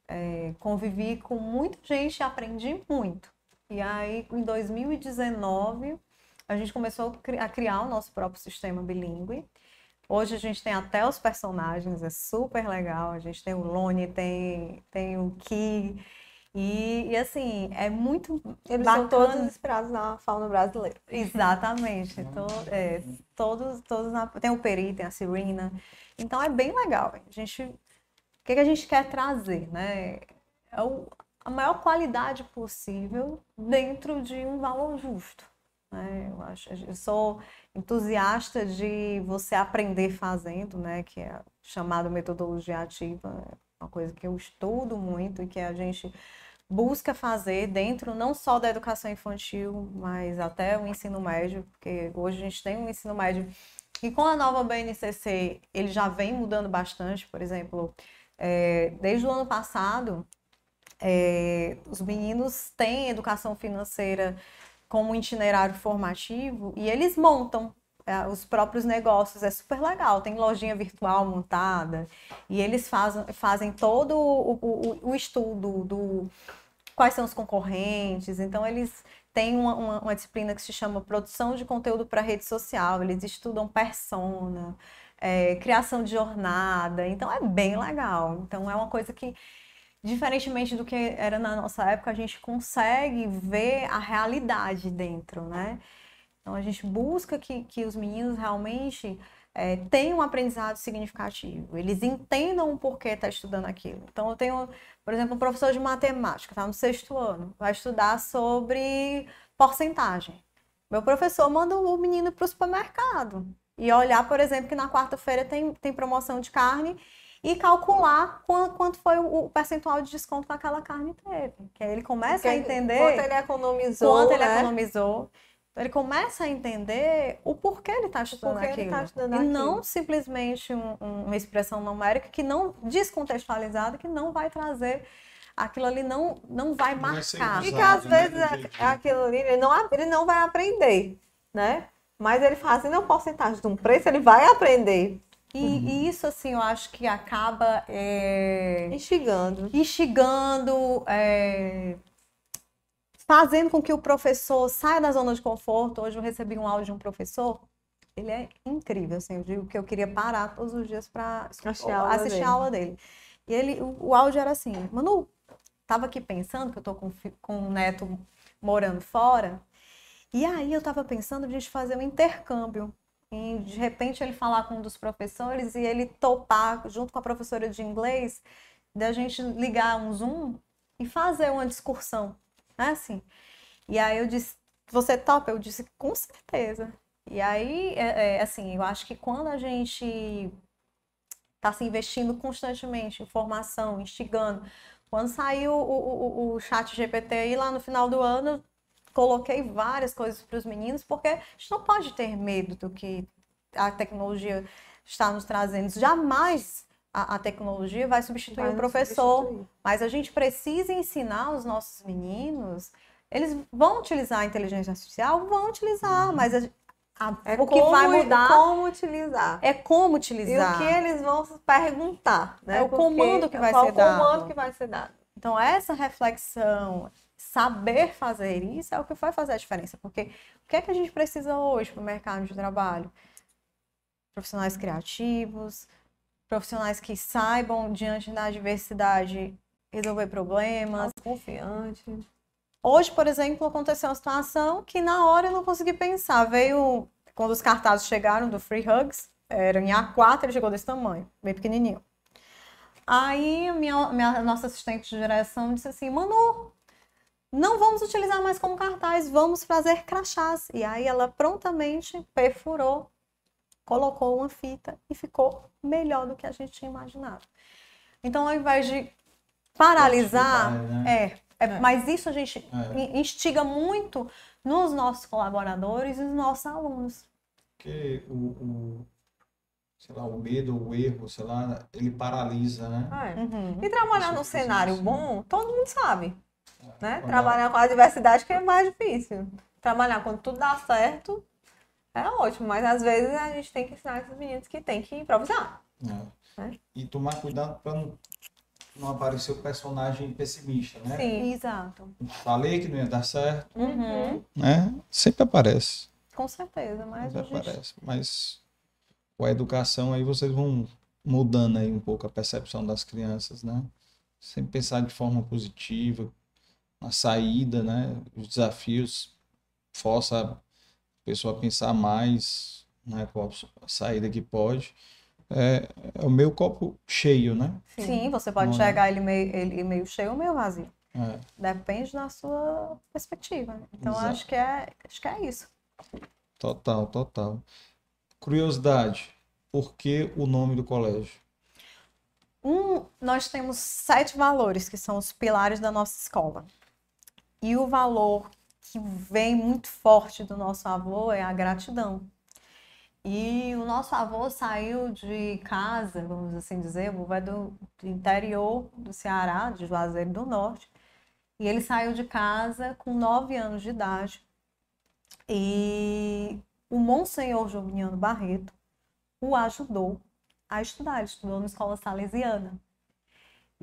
é, convivi com muita gente aprendi muito. E aí, em 2019, a gente começou a criar o nosso próprio sistema bilíngue. Hoje a gente tem até os personagens, é super legal. A gente tem o Lone, tem, tem o Ki. E, e, assim, é muito Eles são todos bacana. inspirados na fauna brasileira. Exatamente. To- é, todos, todos na- tem o Peri, tem a Serena. Então é bem legal. A gente, o que, que a gente quer trazer, né? É o- a maior qualidade possível dentro de um valor justo. Né? Eu acho, eu sou entusiasta de você aprender fazendo, né? Que é chamado metodologia ativa, é uma coisa que eu estudo muito e que a gente busca fazer dentro não só da educação infantil, mas até o ensino médio, porque hoje a gente tem um ensino médio que com a nova BNCC ele já vem mudando bastante, por exemplo, é, desde o ano passado é, os meninos têm educação financeira como itinerário formativo e eles montam os próprios negócios, é super legal. Tem lojinha virtual montada e eles fazem, fazem todo o, o, o estudo do quais são os concorrentes. Então, eles têm uma, uma, uma disciplina que se chama produção de conteúdo para rede social, eles estudam persona, é, criação de jornada. Então, é bem legal. Então, é uma coisa que diferentemente do que era na nossa época, a gente consegue ver a realidade dentro, né? Então a gente busca que, que os meninos realmente é, tenham um aprendizado significativo, eles entendam o porquê está estudando aquilo. Então eu tenho, por exemplo, um professor de matemática, está no sexto ano, vai estudar sobre porcentagem. Meu professor manda o menino para o supermercado e olhar, por exemplo, que na quarta-feira tem, tem promoção de carne e calcular quanto, quanto foi o, percentual de desconto que aquela carne teve. Que aí ele começa a Porque entender Quanto ele economizou, quanto ele né? economizou. Então, ele começa a entender o porquê ele está estudando ele aquilo. tá estudando e aquilo. não simplesmente um- um- uma expressão numérica que não descontextualizada, que não vai trazer aquilo ali, não, não vai Não vai marcar. E que Usado, às né, vezes é- é aquilo ali, ele não, ele não vai aprender, né? Mas ele fazendo a porcentagem de um preço, ele vai aprender. E, e isso, assim, eu acho que acaba é, Instigando. instigando, é, fazendo com que o professor saia da zona de conforto. Hoje eu recebi um áudio de um professor ele é incrível, assim, eu digo que eu queria parar todos os dias para Assistir a aula assistir dele. a aula dele. E ele, o, o áudio era assim, Manu, tava aqui pensando que eu tô com, com um neto morando fora, e aí eu tava pensando de a gente fazer um intercâmbio. E de repente ele falar com um dos professores e ele topar, junto com a professora de inglês, da gente ligar um Zoom e fazer uma discussão, assim. E aí eu disse, você topa? Eu disse, com certeza. E aí, é, é, assim, eu acho que quando a gente está se investindo constantemente em formação, instigando, quando saiu o, o, o- chat GPT aí lá no final do ano, coloquei várias coisas para os meninos, porque a gente não pode ter medo do que a tecnologia está nos trazendo. Jamais a, a tecnologia vai substituir Vai o professor. substituir. Mas a gente precisa ensinar os nossos meninos. Eles vão utilizar a inteligência artificial? Vão utilizar, mas a- a- É o que vai mudar Como utilizar. é como E utilizar. o que eles vão perguntar, né? É o Porque comando que vai qual ser o comando dado. que vai ser dado. Então, essa reflexão, saber fazer isso é o que vai fazer a diferença. Porque o que é que a gente precisa hoje para o mercado de trabalho? Profissionais criativos, profissionais que saibam, diante da diversidade, resolver problemas. Confiante. Hoje, por exemplo, aconteceu uma situação que na hora eu não consegui pensar. Veio, quando os cartazes chegaram do Free Hugs, era em A4, ele chegou desse tamanho, bem pequenininho. Aí, a minha, minha nossa assistente de direção disse assim, Manu, não vamos utilizar mais como cartaz, vamos fazer crachás. E aí ela prontamente perfurou, colocou uma fita e ficou melhor do que a gente tinha imaginado. Então, ao invés de paralisar, né? é, é, mas isso a gente É. in- instiga muito nos nossos colaboradores e nos nossos alunos. Porque o, o, sei lá, o medo, o erro, sei lá, ele paralisa, né? É. Uhum. E trabalhar Isso num cenário isso. bom, todo mundo sabe. Né? Quando Trabalhar com a diversidade que é mais difícil. Trabalhar quando tudo dá certo é ótimo, mas às vezes a gente tem que ensinar esses meninos que tem que improvisar. É. Né? E tomar cuidado para não, não aparecer o personagem pessimista, né? Sim. Exato. Falei que não ia dar certo, Uhum. né? Sempre aparece. Com certeza, mas Sempre a gente... aparece. Mas com a educação aí vocês vão mudando aí um pouco a percepção das crianças, né? Sempre pensar de forma positiva, na saída, né? Os desafios força pessoa pensar mais, né? Qual a saída que pode. É, é o meu copo cheio, né? Sim, você pode Não é? enxergar ele meio, ele meio cheio ou meio vazio. É. Depende da sua perspectiva. Então, Exato. acho que, é, acho que é isso. Total, total. Curiosidade, por que o nome do colégio? Um, nós temos sete valores que são os pilares da nossa escola. E o valor que vem muito forte do nosso avô é a gratidão. E o nosso avô saiu de casa, vamos assim dizer, o do, do interior do Ceará, de Juazeiro do Norte. E ele saiu de casa com nove anos de idade. E o Monsenhor Joviniano Barreto o ajudou a estudar. Ele estudou na escola salesiana.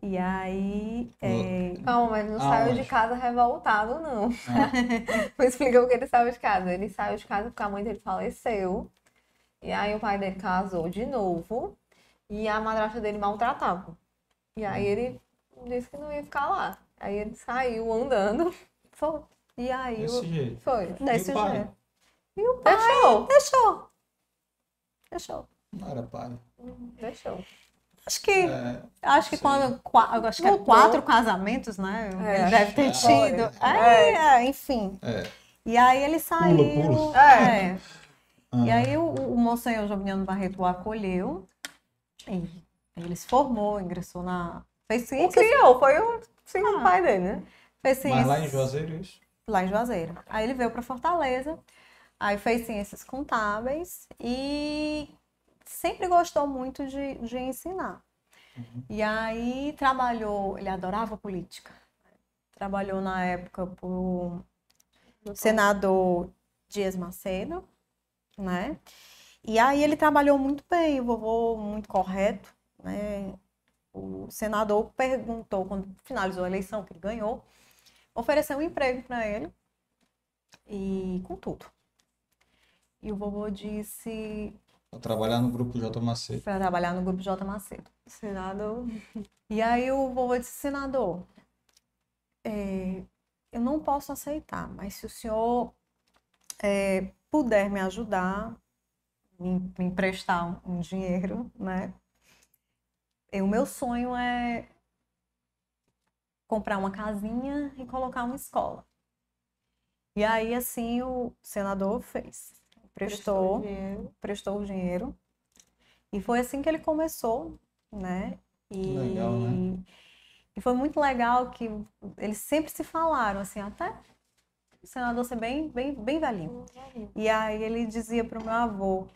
E aí. é, Calma, mas não Ah, saiu de casa revoltado, não. Ah, <laughs> Vou explicar o que ele saiu de casa. Ele saiu de casa porque a mãe dele faleceu. E aí o pai dele casou de novo. E a madrasta dele maltratava. E aí ele disse que não ia ficar lá. Aí ele saiu andando. <laughs> foi. E aí. desse o- jeito. Foi. Desse E o pai? jeito. E o pai Deixou. deixou. Deixou. Não era pai. Deixou. Acho que. É, Acho que Sim. quando. qua- Acho que eram Voltou. quatro casamentos, né? É, Ele deve ter acho tido. É, é, enfim. é. E aí ele saiu. pula. É. Ah, E aí o, o Monsenhor Joviniano Barreto o acolheu. E ele se formou, ingressou na. Fez ciências. criou. Foi o segundo Ah. pai dele, né? Fez Mas lá em Juazeiro, isso? lá em Juazeiro. Aí ele veio para Fortaleza, aí fez ciências contábeis e sempre gostou muito de, de ensinar. E aí trabalhou, ele adorava política. Trabalhou na época por senador Dias Macedo, né? E aí ele trabalhou muito bem, o vovô muito correto, né? O senador perguntou, quando finalizou a eleição, que ele ganhou, ofereceu um emprego para ele e com tudo. E o vovô disse Para trabalhar no grupo J Macedo. para trabalhar no grupo J Macedo. Senador. E aí o vovô disse, senador, é, eu não posso aceitar, mas se o senhor é, puder me ajudar, me, me emprestar um, um dinheiro, né? E o meu sonho é comprar uma casinha e colocar uma escola. E aí, assim, o senador fez. Prestou, dinheiro. prestou o dinheiro. E foi assim que ele começou, né? E, Legal, né? e foi muito legal que eles sempre se falaram, assim, até o senador ser bem, bem, bem velhinho. E aí ele dizia pro meu avô,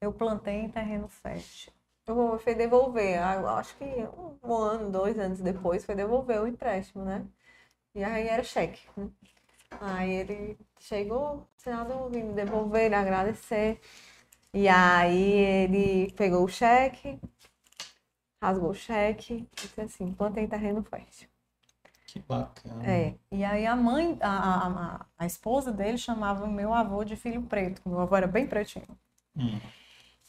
eu plantei em terreno fértil. O vovô foi devolver. ah, Acho que um, um ano, dois anos depois, foi devolver o empréstimo, né? E aí era cheque. né? Aí ele chegou, o senador vindo devolver, agradecer. E aí ele pegou o cheque, rasgou o cheque e disse assim, plantei terreno fértil. Que bacana. É, e aí a mãe, a, a, a, a esposa dele chamava o meu avô de filho preto, meu avô era bem pretinho. Hum.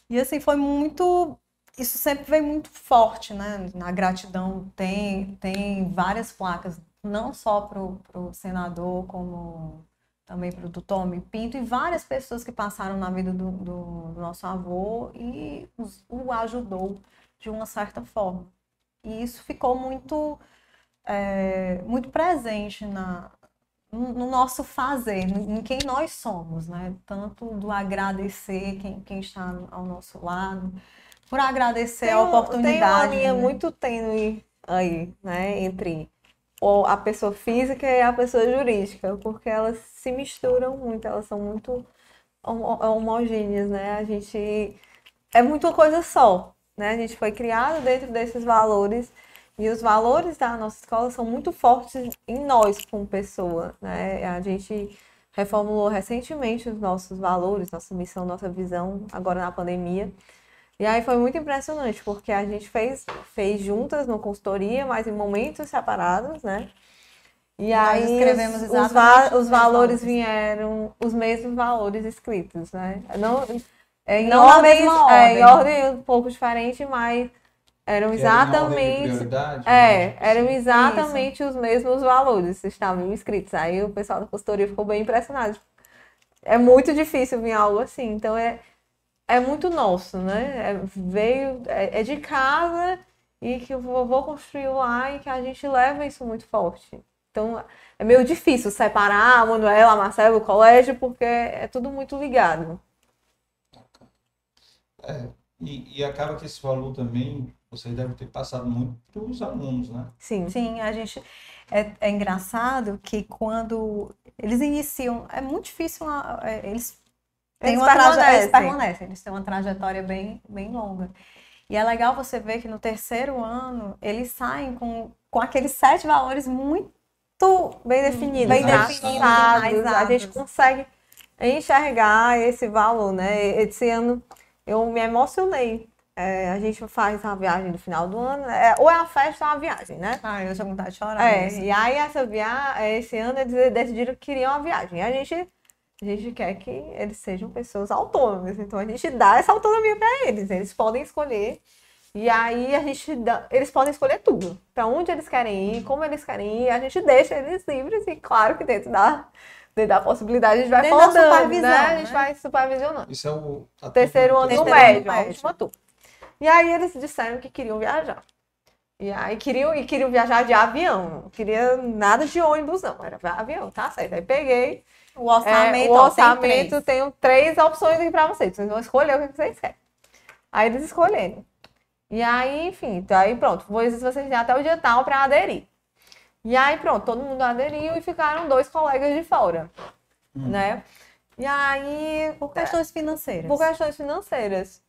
E assim, foi muito. Isso sempre vem muito forte, né? Na gratidão tem, tem várias placas, não só pro, pro senador, como também pro do Tommy Pinto, e várias pessoas que passaram na vida do, do, do nosso avô e os- o ajudou de uma certa forma. E isso ficou muito, é, muito presente na, no no nosso fazer, em quem nós somos, né? Tanto do agradecer quem, quem está ao nosso lado, por agradecer Tem a oportunidade. Tem uma linha né? muito tênue aí, né, entre o- a pessoa física e a pessoa jurídica, porque elas se misturam muito, elas são muito homo- homogêneas, né? A gente é muito uma coisa só, né? A gente foi criado dentro desses valores e os valores da nossa escola são muito fortes em nós como pessoa, né? A gente reformulou recentemente os nossos valores, nossa missão, nossa visão agora na pandemia. E aí foi muito impressionante, porque a gente fez, fez juntas no consultoria, mas em momentos separados, né? E Nós aí escrevemos os, va- os valores vieram, os mesmos valores escritos, né? Não, é, em Não na ordens, mesma é, em ordem. ordem um pouco diferente, mas eram ordem exatamente prioridade, é, né? eram exatamente os mesmos valores que estavam escritos. Aí o pessoal da consultoria ficou bem impressionado. É muito difícil vir algo assim. Então é, é muito nosso, né? É, veio, é, é de casa e que o vovô construiu lá e que a gente leva isso muito forte. Então é meio difícil separar a Manuela, a Marcelo, o colégio, porque é tudo muito ligado. É, e, e acaba que esse valor também, vocês devem ter passado muito para os alunos, né? Sim. Sim, a gente. É, é engraçado que quando eles iniciam, é muito difícil. uma- é, eles têm Eles uma traje- permanecem. eles permanecem, eles têm uma trajetória bem, bem longa. E é legal você ver que no terceiro ano eles saem com, com aqueles sete valores muito bem definidos, bem né? definidos, A gente consegue enxergar esse valor, né? Esse ano eu me emocionei. É, a gente faz uma viagem no final do ano, é, ou é uma festa ou é uma viagem, né? Ah, eu já vontade de chorar. É, mesmo. e aí essa viagem, esse ano eles decidiram que queriam uma viagem. E a gente, a gente quer que eles sejam pessoas autônomas. Então a gente dá essa autonomia para eles. Eles podem escolher. E aí a gente dá, eles podem escolher tudo. Para onde eles querem ir, como eles querem ir, a gente deixa eles livres e claro que dentro da, dentro da possibilidade a gente vai Dentro rodando, supervisão, né? A gente né? vai supervisionando Isso é o a terceiro ano do médio, do a médio. última turma. E aí eles disseram que queriam viajar. E aí queriam, e queriam viajar de avião, não queria nada de ônibus, não, era avião, tá certo. Aí peguei, O é, orçamento, o ó, tem orçamento, três. opções aqui pra vocês, vocês vão escolher o que vocês querem. Aí eles escolheram. E aí, enfim, então aí pronto, vocês vocês têm até o dia tal pra aderir. E aí pronto, todo mundo aderiu e ficaram dois colegas de fora, né? E aí, Por questões financeiras. por questões financeiras.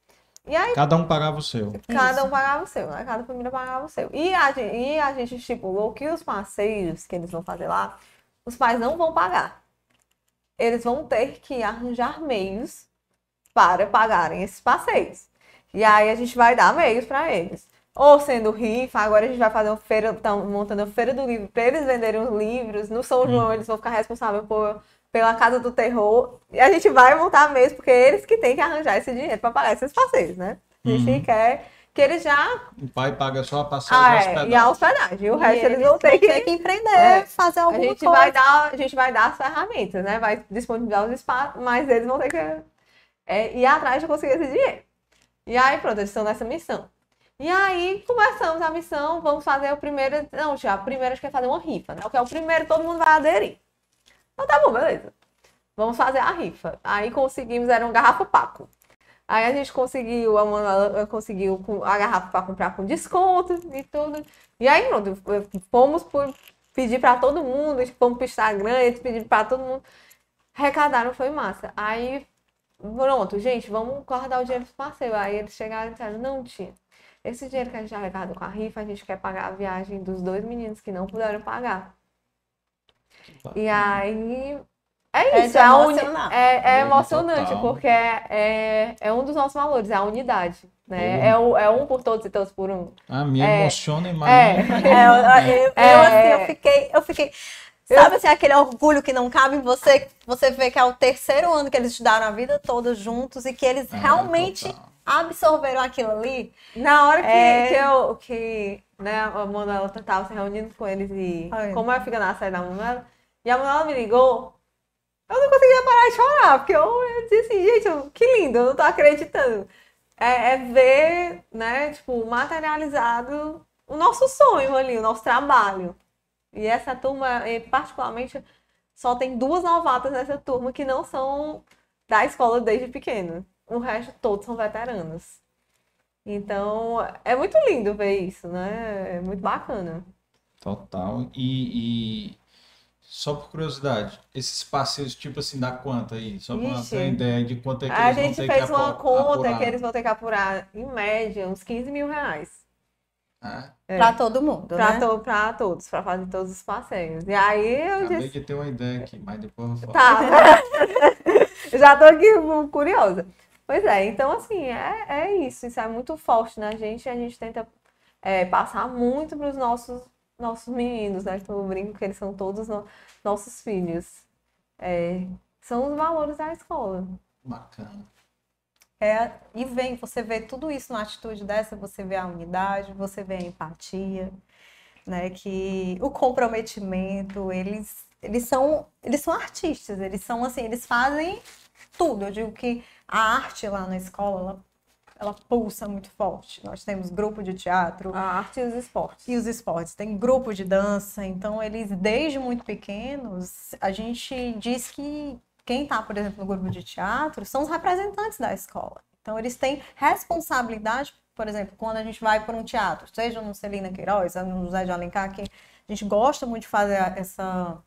E aí Cada um pagava o seu. cada um pagava o seu, né? Cada família pagava o seu. E a gente, e a gente estipulou que os passeios que eles vão fazer lá, os pais não vão pagar. Eles vão ter que arranjar meios para pagarem esses passeios. E aí a gente vai dar meios para eles. Ou sendo rifa, agora a gente vai fazer uma feira, estão montando a feira do livro para eles venderem os livros. No São João eles vão ficar responsáveis por pela Casa do Terror. E a gente vai montar mesmo, porque eles que têm que arranjar esse dinheiro para pagar esses passeios, né? A gente Uhum. quer que eles já. O pai paga só a passagem Ah, e a é, e hospedagem. a hospedagem. E o E resto eles eles vão ter que. ter que empreender, É. fazer A alguma gente, coisa. vai dar, a gente vai dar as ferramentas, né? Vai disponibilizar os espaços, mas eles vão ter que é, ir atrás de conseguir esse dinheiro. E aí, pronto, eles estão nessa missão. E aí, começamos a missão, vamos fazer o primeiro. Não, já, o primeiro a gente quer fazer uma rifa, né? O que é o primeiro, todo mundo vai aderir. Então tá bom, beleza. Vamos fazer a rifa. Aí conseguimos, era um garrafa Paco. Aí a gente conseguiu, a Manuela conseguiu com- a garrafa para comprar com desconto e tudo. E aí, pronto, fomos por pedir para todo mundo, fomos pro Instagram, eles pediram para todo mundo. Arrecadaram, foi massa. Aí, pronto, gente, vamos guardar o dinheiro dos parceiros. Aí eles chegaram e disseram, não, tia, esse dinheiro que a gente arrecadou com a rifa, a gente quer pagar a viagem dos dois meninos que não puderam pagar. E aí. É É isso, é, uni- é, é É, emocionante, total. porque é, é, é um dos nossos valores, é a unidade. Né? É, o, é um por todos e todos por um. Ah, me É. emociona <laughs> É. imagina. É, eu, eu, É. assim, eu fiquei, eu fiquei. Sabe assim, aquele orgulho que não cabe em você, você vê que é o terceiro ano que eles estudaram a vida toda juntos e que eles É, realmente total. absorveram aquilo ali. Na hora que, É. que eu que né, a Manuela tava se reunindo com eles e Ai. como eu fico na saída da Manuela, e a Manuela me ligou, eu não conseguia parar de chorar, porque eu, eu disse assim, gente, eu- que lindo, eu não tô acreditando. É, é ver, né, tipo, materializado o nosso sonho ali, o nosso trabalho. E essa turma, particularmente, só tem duas novatas nessa turma que não são da escola desde pequeno. O resto todos são veteranos. Então, é muito lindo ver isso, né? É muito bacana. Total. E, e só por curiosidade, esses passeios, tipo assim, dá quanto aí? Só pra Ixi. ter uma ideia de quanto é que A eles gente vão ter fez que uma apo- conta apurar. que eles vão ter que apurar, em média, uns 15 mil reais. Ah, É. Pra todo mundo, Pra, né? to- pra todos, pra fazer todos os passeios. E aí eu acabei disse. de ter uma ideia aqui, mas depois eu vou falar. Tá. Já tô aqui curiosa. Pois é, então assim, é, é isso. Isso é muito forte na gente e a gente tenta é, passar muito pros nossos, nossos meninos, né? Que eu brinco que eles são todos no- nossos filhos. É, são os valores da escola. Bacana. É, e vem, você vê tudo isso na atitude dessa, você vê a unidade, você vê a empatia, né? Que o comprometimento, eles, eles são, eles são artistas, eles são assim, eles fazem tudo. Eu digo que a arte lá na escola, ela, ela pulsa muito forte. Nós temos grupo de teatro, A arte e os esportes. e os esportes, tem grupo de dança, então eles, desde muito pequenos, a gente diz que quem está, por exemplo, no grupo de teatro são os representantes da escola. Então eles têm responsabilidade, por exemplo, quando a gente vai para um teatro, seja no Celina Queiroz, no José de Alencar, que a gente gosta muito de fazer essa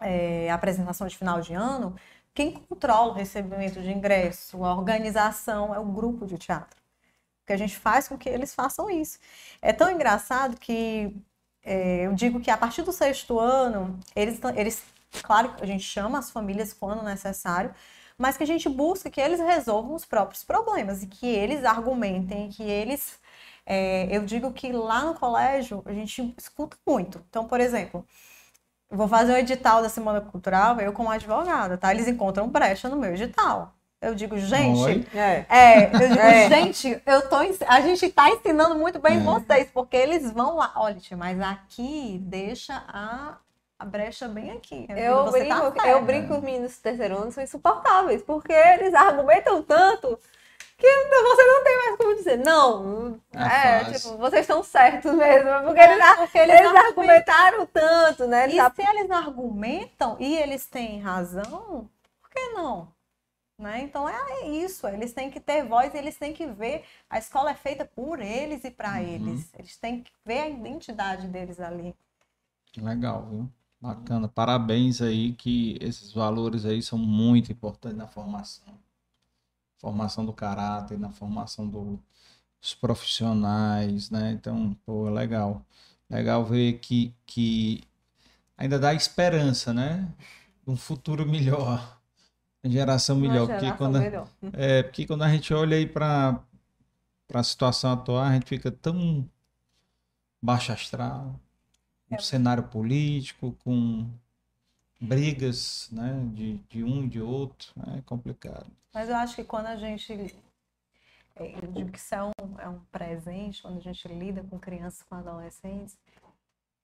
é, apresentação de final de ano, quem controla o recebimento de ingresso, a organização, é o grupo de teatro. Porque a gente faz com que eles façam isso. É tão engraçado que é, eu digo que a partir do sexto ano, eles, eles, claro a gente chama as famílias quando necessário, mas que a gente busca que eles resolvam os próprios problemas e que eles argumentem, que eles. é, eu digo que lá no colégio a gente escuta muito. Então, por exemplo, vou fazer um edital da Semana Cultural, eu como advogada, tá? Eles encontram brecha no meu edital. Eu digo, gente? É. é, eu digo, É. gente, eu tô, a gente tá ensinando muito bem É. vocês, porque eles vão lá. Olha, tia, mas aqui deixa a, a brecha bem aqui. Eu Você tá brinco, certa. eu brinco que os meninos do terceiro ano são insuportáveis, porque eles argumentam tanto que você não tem mais como dizer, não, É é, tipo, vocês estão certos mesmo, porque eles, ar- Porque eles eles argumentaram tanto, né? Eles E se eles argumentam e eles têm razão, por que não? Né? Então é isso, eles têm que ter voz, eles têm que ver, a escola é feita por eles e para Uhum. eles. Eles têm que ver a identidade deles ali. Legal, viu? Bacana. Parabéns aí que esses valores aí são muito importantes na formação. Formação do caráter, na formação do- dos profissionais, né? Então, pô, legal. Legal ver que, que ainda dá esperança, né? Um futuro melhor. Uma geração Uma melhor. Porque geração quando, melhor. <laughs> é, porque quando a gente olha aí para a situação atual, a gente fica tão baixo astral, um É. cenário político, com brigas, né? De, de um, de outro, é complicado. Mas eu acho que quando a gente é, eu digo que isso é um, é um presente quando a gente lida com crianças, com adolescentes.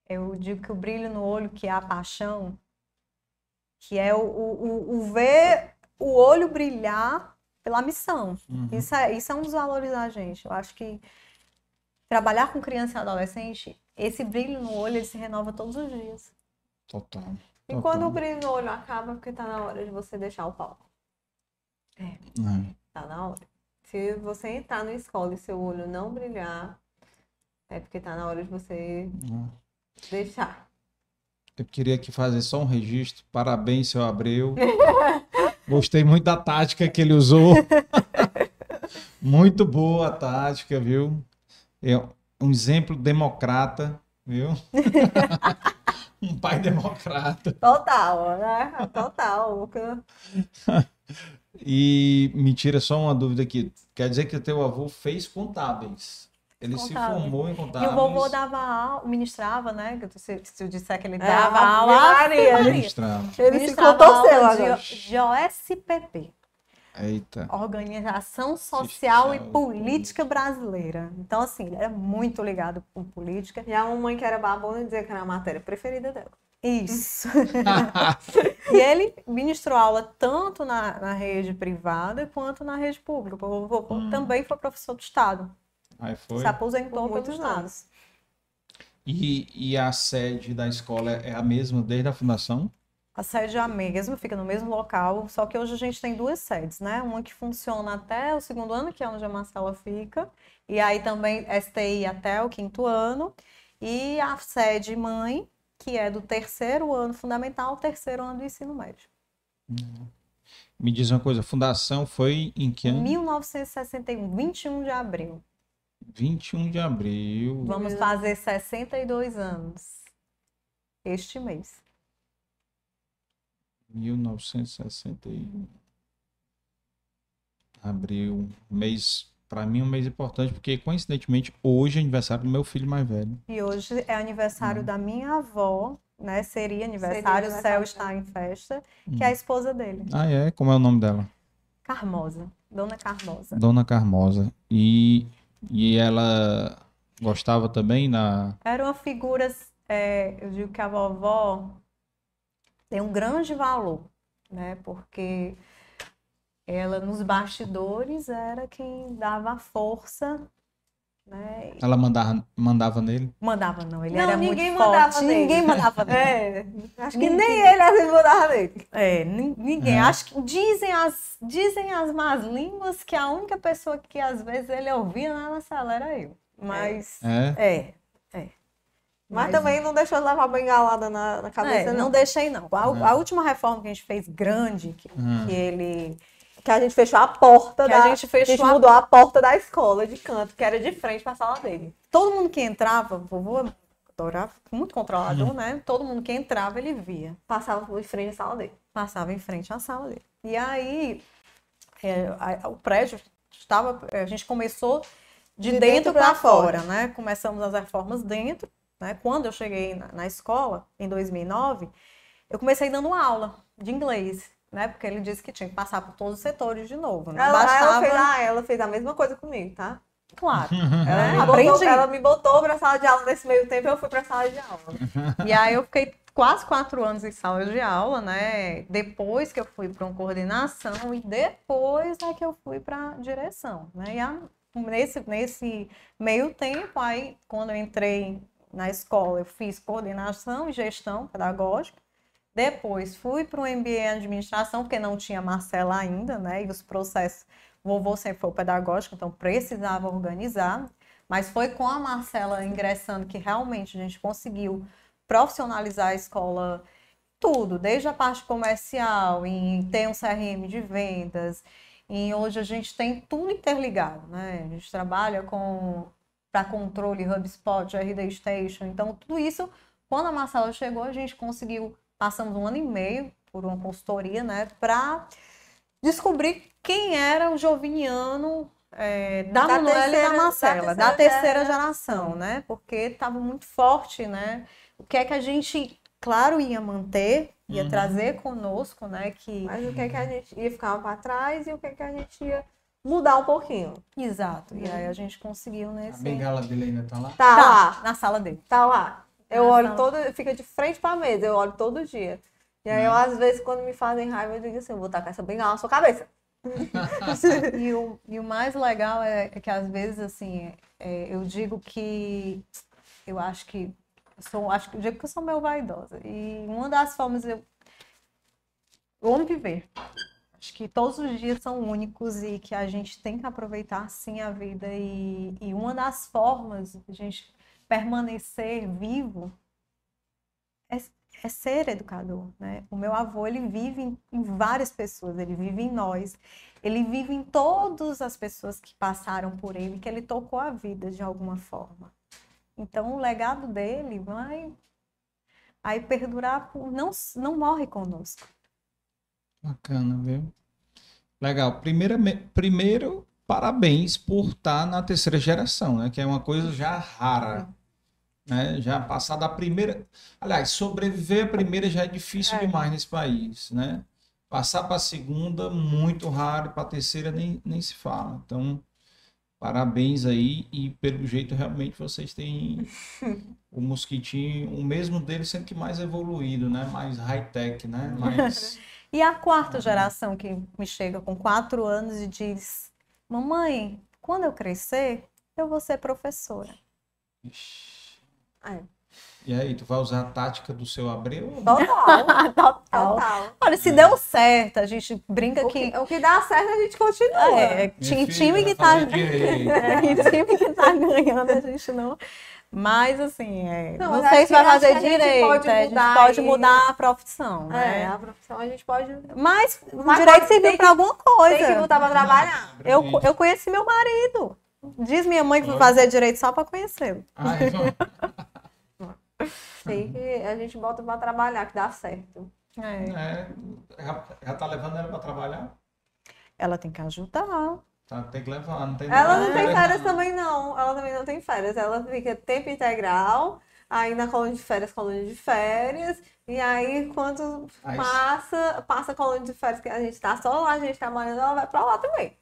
Eu digo que o brilho no olho, que é a paixão, que é o, o, o ver o olho brilhar pela missão. Uhum. Isso, é, isso é um dos valores da gente. Eu acho que trabalhar com criança e adolescente, esse brilho no olho, ele se renova todos os dias. Total. E Total. quando o brilho no olho acaba, porque tá na hora de você deixar o palco. É. é. Tá na hora. Se você entrar na escola e seu olho não brilhar, é porque tá na hora de você é. deixar. Eu queria aqui fazer só um registro. Parabéns, seu Abreu. <laughs> Gostei muito da tática que ele usou. <laughs> muito boa a tática, viu? É um exemplo democrata, viu? <laughs> um pai <laughs> democrata. Total, né? Total. e me tira só uma dúvida aqui. Quer dizer que o teu avô fez contábeis? Ele se formou em contábeis. E o vovô dava aula, ministrava, né? Se, se eu disser que ele dava é, aula, Maria, ministrava. Ele se contorceu agora. De, de OSPP. Eita. Organização Social e Política Brasileira. Então, assim, ele era muito ligado com política. E a mamãe que era babona dizia que era a matéria preferida dela. Isso. <laughs> e ele ministrou aula tanto na, na rede privada quanto na rede pública. O vovô hum. também foi professor do Estado. Aí foi. Se aposentou por muitos anos. E, e a sede da escola é a mesma desde a fundação? A sede é a mesma, fica no mesmo local, só que hoje a gente tem duas sedes, né? Uma que funciona até o segundo ano, que é onde a Marcela fica, e aí também STI até o quinto ano, e a sede mãe, que é do terceiro ano fundamental ao terceiro ano do ensino médio. Me diz uma coisa, a fundação foi em que ano? 1961, 21 de abril. 21 de abril. Vamos fazer 62 anos este mês. 1961. Abril, mês, para mim, um mês importante, porque coincidentemente hoje é aniversário do meu filho mais velho. E hoje é aniversário hum. da minha avó, né? Seria aniversário, o céu está em festa, hum. que é a esposa dele. Ah, é? Como é o nome dela? Carmosa. Dona Carmosa. Dona Carmosa. E e ela gostava também na. Era uma figura, é, eu digo que a vovó tem um grande valor, né? Porque ela nos bastidores era quem dava força né? Ela mandava, mandava nele? Mandava não, ele não, era ninguém muito mandava forte. Nele. Ninguém mandava <laughs> nele. É, acho que nem ele às vezes mandava nele. É, ninguém. É. Acho que dizem as, dizem as más línguas que a única pessoa que às vezes ele ouvia na sala era eu. Mas é. é. É. Mas, Mas, também não deixou levar bengalada na, na cabeça, é, não. não. deixei, não. A, a, última reforma que a gente fez grande, que, hum. que ele que a gente fechou a porta que da. A gente, fechou a gente mudou a porta da escola de canto, que era de frente para a sala dele. Todo mundo que entrava, vovô adorava, muito controlador, uhum. né? Todo mundo que entrava, ele via. Passava em frente à sala dele. Passava em frente à sala dele. E aí, é, a, o prédio estava. A gente começou de, de dentro, dentro para fora, fora, né? Começamos as reformas dentro. Né? Quando eu cheguei na, na escola, em 2009, eu comecei dando aula de inglês né? Porque ele disse que tinha que passar por todos os setores de novo. Não ela, bastava... ela, fez, ah, ela fez a mesma coisa comigo, tá? Claro. <laughs> Ela, me botou, ela me botou para a sala de aula nesse meio tempo eu fui para a sala de aula. <laughs> E aí eu fiquei quase quatro anos em sala de aula, né? Depois que eu fui para uma coordenação e depois é que eu fui para direção, né? E a, nesse, nesse meio tempo, aí quando eu entrei na escola, eu fiz coordenação e gestão pedagógica. Depois fui para o MBA em administração, porque não tinha Marcela ainda, né? E os processos, o vovô sempre foi pedagógico, então precisava organizar. Mas foi com a Marcela ingressando que realmente a gente conseguiu profissionalizar a escola tudo, desde a parte comercial, em ter um CRM de vendas, e hoje a gente tem tudo interligado, né? A gente trabalha com para controle HubSpot, RD Station, então tudo isso, quando a Marcela chegou, a gente conseguiu passamos um ano e meio por uma consultoria, né, para descobrir quem era o Joviniano é, da, da Manuela e da Marcela, da terceira, da terceira geração, né? Porque estava muito forte, né? O que é que a gente claro, ia manter, ia Uhum. trazer conosco, né? Que Mas o que é que a gente ia ficar para trás e o que é que a gente ia mudar um pouquinho. exato. E aí a gente conseguiu A nesse bengala dele ainda tá lá? Tá, Tá, lá, na sala dele. tá lá. Eu Na olho sala. todo, fica de frente pra mesa, eu olho todo dia. E aí eu, às vezes, quando me fazem raiva, eu digo assim, eu vou tacar essa bengala na sua cabeça. <laughs> E o, e o mais legal é, é que às vezes assim, é, eu digo que eu acho que eu sou, acho que eu digo que eu sou meio vaidosa. E uma das formas eu, eu amo viver. Acho que todos os dias são únicos e que a gente tem que aproveitar sim a vida. E, e uma das formas de a gente permanecer vivo é, é ser educador, né? O meu avô, ele vive em, em várias pessoas, ele vive em nós, ele vive em todas as pessoas que passaram por ele, que ele tocou a vida de alguma forma. Então, o legado dele vai aí perdurar, por, não, não morre conosco. Bacana, viu? Legal. Primeira, primeiro, parabéns por estar na terceira geração, né? Que é uma coisa já rara. Né? Já passar da primeira. Aliás, sobreviver à primeira já é difícil É. demais nesse país, né? Passar para a segunda, muito raro, para a terceira nem, nem se fala. Então, parabéns aí. E pelo jeito, realmente, vocês têm <laughs> o mosquitinho, o mesmo dele, sendo que mais evoluído, né? Mais high-tech, né? <laughs> Mais. E a quarta geração que me chega com quatro anos e diz: Mamãe, quando eu crescer, eu vou ser professora. Ixi. É. E aí, tu vai usar a tática do seu Abreu? Total, <laughs> Total. total. Olha, se deu certo, a gente brinca O que. que, o que dá certo, a gente continua. É, time, filha time que tá. <laughs> É, time que tá ganhando, a gente não. Mas assim, é, Não, não, sei se vai fazer direito, pode é, a gente pode mudar a profissão, É, né? a profissão a gente pode. Mas o Mas direito serviu para alguma coisa. Tem que lutar pra trabalhar. Eu, eu conheci meu marido. Diz minha mãe que foi Olha. fazer direito só para conhecê-lo. Ai, <laughs> vamos. Tem que a gente bota pra trabalhar, que dá certo. É. É, já, já tá levando ela para trabalhar? Ela tem que ajudar. Tá, tem que levar, não tem Ela não tem férias também, não. Ela também não tem férias. Ela fica tempo integral, aí na colônia de férias, colônia de férias. E aí, quando Aí- passa, passa a colônia de férias, que a gente tá só lá, a gente trabalhando, ela vai pra lá também.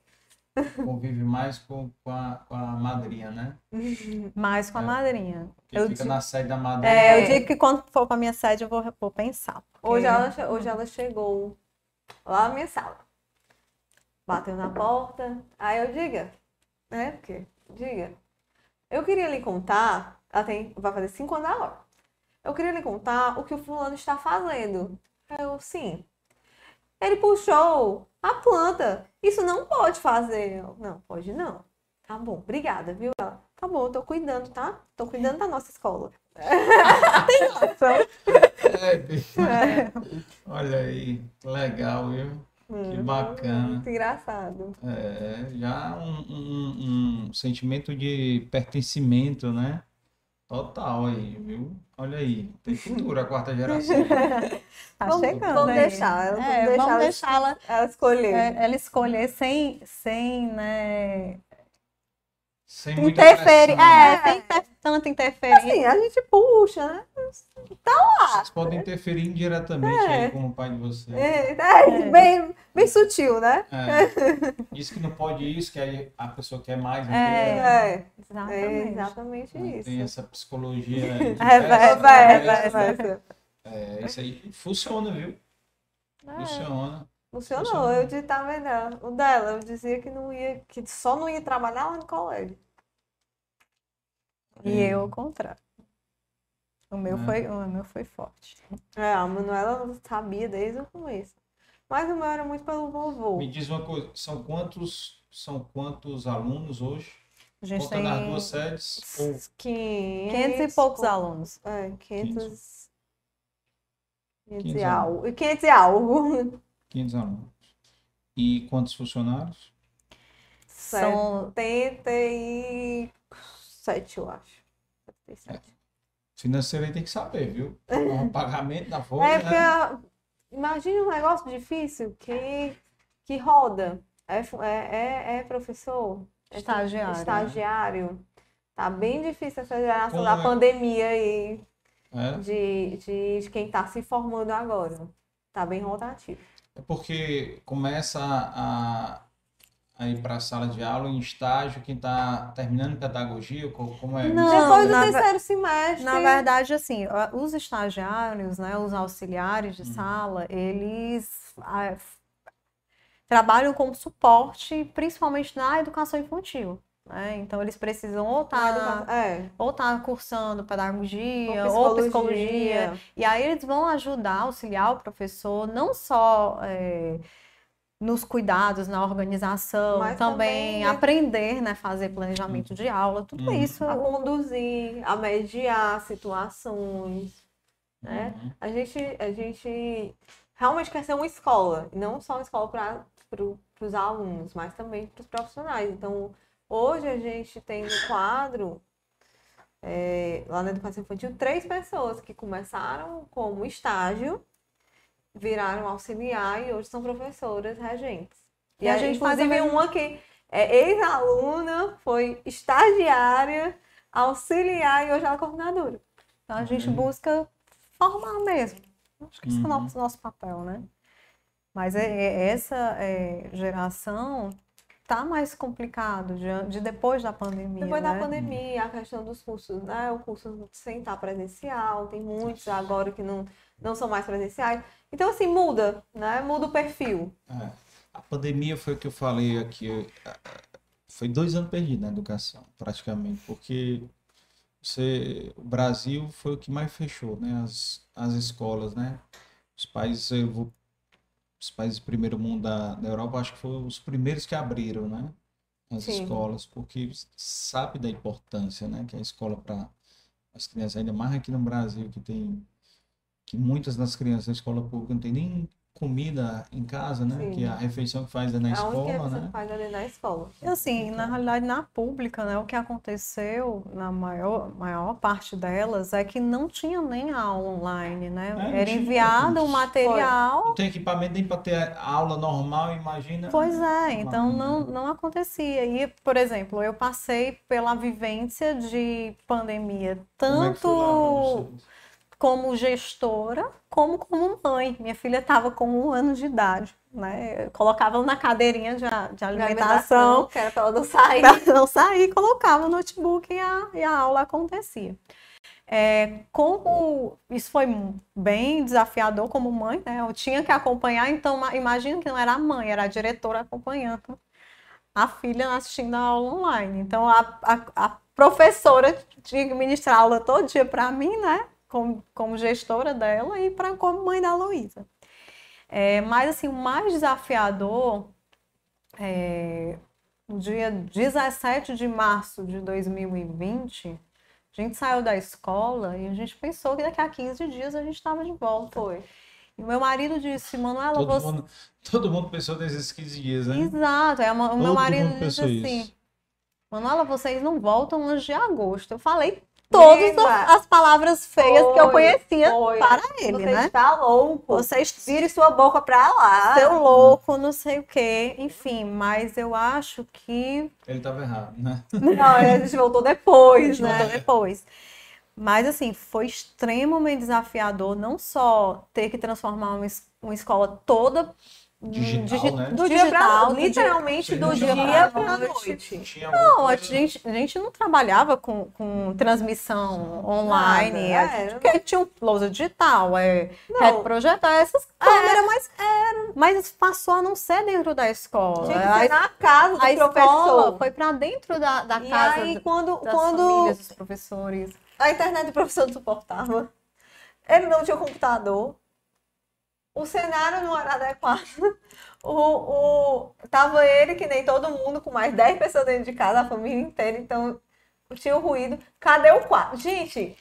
<laughs> Convive mais com, com, a, com a madrinha, né? Mais com a É. madrinha. Que Eu fica digo- na sede da madrinha. É, eu É. digo que quando for para minha sede eu vou, vou pensar. porque- Hoje ela, che- hoje ela chegou lá na minha sala. Bateu na porta. Aí eu diga, né? Porque, diga. Eu queria lhe contar, ela tem, vai fazer cinco anos agora. Eu queria lhe contar o que o fulano está fazendo. Eu, sim. Ele puxou a planta. Isso não pode fazer. Eu, não, pode não. Tá bom, obrigada, viu? Ela, tá bom, eu tô cuidando, tá? Tô cuidando da nossa escola. <laughs> <laughs> É, bicho. Olha aí, legal, viu? Que bacana. Muito engraçado. É, já um, um- um sentimento de pertencimento, né? Total aí, viu? Olha aí, tem <laughs> futuro a quarta geração. Tá Vamos- chegando. vamos aí. deixar, vamos É, deixar vamos ela- deixá-la Ela escolheu. é, ela escolher sem, sem né, Sem muita interferir. pressão. É, sem inter- tanta interferência. Assim, a gente puxa, né? Vocês podem interferir indiretamente É. aí como o pai de vocês. É, é, Bem, bem sutil, né? É. Diz que não pode isso, que aí a pessoa quer mais. É. quer. É, é Exatamente. exatamente isso. Tem essa psicologia. Reversa, <laughs> festa, Vai, né? vai, vai. É, isso aí funciona, viu? Funciona. Funcionou. Funcionou. Eu disse, tá vendo? O dela, eu dizia que não ia, que só não ia trabalhar lá no colégio. E eu, ao contrário. O meu, É. foi, o meu foi forte. É, a Manuela não sabia desde o começo. Mas o meu era muito pelo vovô. Me diz uma coisa, são quantos, são quantos alunos hoje? A gente Contando as tem duas sedes? Ou 500, 500 e poucos alunos. É, 500. 500 e 500 algo. 500 e algo. 500 alunos? E quantos funcionários? São 77, eu acho. 77. Financeiro aí tem que saber, viu? <laughs> O pagamento da folha, É né? porque, imagine um negócio difícil que, que roda. É, é, é, é professor, é estagiários. estagiário. Tá bem difícil essa geração Como da é? pandemia aí. é? de, de, de quem está se formando agora. Está bem rotativo. É porque começa a, a ir para a sala de aula em estágio quem está terminando pedagogia, como é? Não, Depois do terceiro semestre. Na verdade, assim, os estagiários, né, os auxiliares de hum. sala, eles ah, trabalham como suporte, principalmente na educação infantil. Né? Então, eles precisam ou estar tá, é. ou tá cursando pedagogia ou psicologia. ou psicologia. E aí, eles vão ajudar, auxiliar o professor, não só é, nos cuidados, na organização, Mas também, também aprender, né? fazer planejamento de aula, tudo uhum. isso. A conduzir, a mediar situações. Né? Uhum. A, gente, a gente realmente quer ser uma escola, não só uma escola para pro, os alunos, mas também para os profissionais. Então, hoje a gente tem no quadro, é, lá na educação infantil, três pessoas que começaram como estágio, viraram auxiliar e hoje são professoras regentes. E, e a, gente, inclusive, faz uma que é ex-aluna, foi estagiária, auxiliar e hoje ela é coordenadora. Então a gente uhum. busca formar mesmo. Acho que esse é o nosso, nosso papel, né? Mas é, é, essa é, geração tá mais complicado de, de, depois da pandemia. Depois né? da pandemia, a questão dos cursos, né? O curso sem estar presencial, tem muitos agora que não, não são mais presenciais. Então, assim, muda, né? Muda o perfil. É. A pandemia foi o que eu falei aqui. Foi dois anos perdidos na educação, praticamente, porque você, o Brasil foi o que mais fechou, né? As, as escolas, né? Os países, eu vou os países do primeiro mundo da, da Europa, acho que foram os primeiros que abriram, né? As Sim. escolas, porque sabe da importância, né? Que a escola para as crianças, ainda mais aqui no Brasil, que tem que muitas das crianças da escola pública não tem nem comida em casa, né? Sim. Que a refeição que faz é na a escola, única né? Que faz é na escola. E assim, na realidade, na pública, né? O que aconteceu na maior, maior parte delas é que não tinha nem aula online, né? É, Era enviado um material. Não tem equipamento nem para ter aula normal, imagina. Pois é, então não, não acontecia. E, por exemplo, eu passei pela vivência de pandemia, tanto. Como é como gestora, como como mãe. Minha filha estava com um ano de idade, né? Eu colocava na cadeirinha de, de alimentação, que era para ela não sair. Para não sair, colocava o notebook e a, e a aula acontecia. É, como isso foi bem desafiador como mãe, né? Eu tinha que acompanhar, então imagina que não era a mãe, era a diretora acompanhando a filha assistindo a aula online. Então a, a, a professora tinha que ministrar aula todo dia para mim, né? Como, como gestora dela e para como mãe da Luísa. É, mas assim, o mais desafiador é, no dia 17 de março de 2020, a gente saiu da escola e a gente pensou que daqui a 15 dias a gente estava de volta. Foi. E meu marido disse, Manuela, todo você... Mundo, todo mundo pensou nesses 15 dias, né? Exato. É, o meu marido disse assim, isso. Manuela, vocês não voltam antes de agosto. Eu falei, todas as palavras feias foi, que eu conhecia foi. para ele, Você né? está louco. Você vire sua boca para lá. Seu louco, não sei o quê. Enfim, mas eu acho que. Ele estava errado, né? <laughs> Não, a gente voltou depois, né? Voltou depois. Mas, assim, foi extremamente desafiador não só ter que transformar uma, uma escola toda Digital, né? Do digital, digital literalmente do dia, para a noite. Não, a gente, a gente não trabalhava com, com transmissão online. Nada, é, porque tinha um lousa digital, é, projetar essas câmeras, mas, era, mas passou a não ser dentro da escola. Tinha que ser na casa do a professor. foi para dentro da, da e casa aí, quando, das quando famílias dos professores. A internet do professor não suportava. Ele não tinha computador o cenário não era adequado. O, o, tava ele, que nem todo mundo, com mais 10 pessoas dentro de casa, a família inteira, então tinha o ruído. Cadê o quarto? Gente,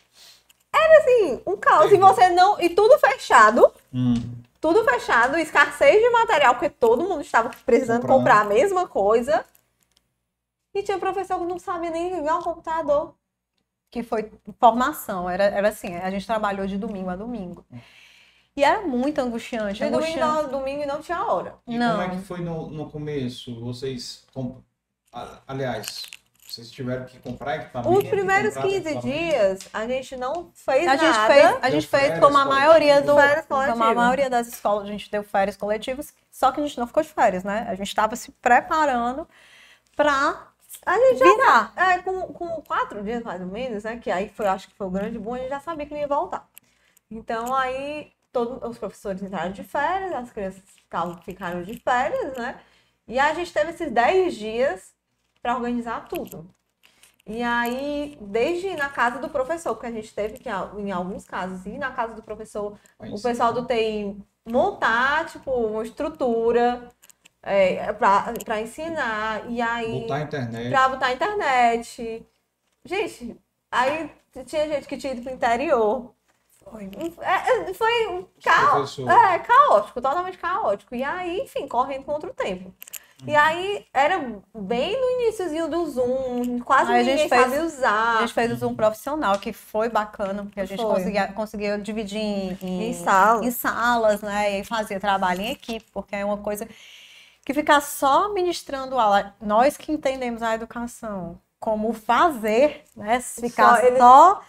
era assim, um caos. E você não. E tudo fechado. Hum. Tudo fechado, escassez de material, porque todo mundo estava precisando Comprando. comprar a mesma coisa. E tinha professor que não sabia nem ligar um computador. Que foi formação, era, era assim, a gente trabalhou de domingo a domingo. E era muito angustiante. De domingo, não, domingo não tinha hora. E não. como é que foi no, no começo? Vocês. Com... Aliás, Vocês tiveram que comprar equipamento? Os primeiros comprar 15 equipamento? dias, a gente não fez A gente nada. fez, a Deu gente fez como a maioria do, como a maioria das escolas, a gente deu férias coletivas, só que a gente não ficou de férias, né? A gente estava se preparando para A gente já virar. É, com, com quatro dias mais ou menos, né? Que aí foi, acho que foi o grande boom, a gente já sabia que não ia voltar. Então aí todos os professores entraram de férias, as crianças ficavam, ficaram de férias, né? E a gente teve esses 10 dias para organizar tudo. E aí, desde na casa do professor, porque a gente teve que, em alguns casos, ir na casa do professor, Vai o pessoal do TI montar, tipo, uma estrutura é, para ensinar. E aí Botar a internet. pra botar a internet. Gente, aí tinha gente que tinha ido pro interior. Foi. É, é, foi um Os caos. É, caótico, totalmente caótico. E aí, enfim, correndo contra o tempo. E aí, era bem no iníciozinho do Zoom, quase Aí a ninguém gente fez- sabe usar. A gente fez o Zoom profissional, que foi bacana, porque a gente Foi. conseguia, conseguia dividir em, em, Em sala. em salas, né? E fazia trabalho em equipe, porque é uma coisa que ficar só ministrando aula, nós que entendemos a educação como fazer, né? Ficar Só eles- só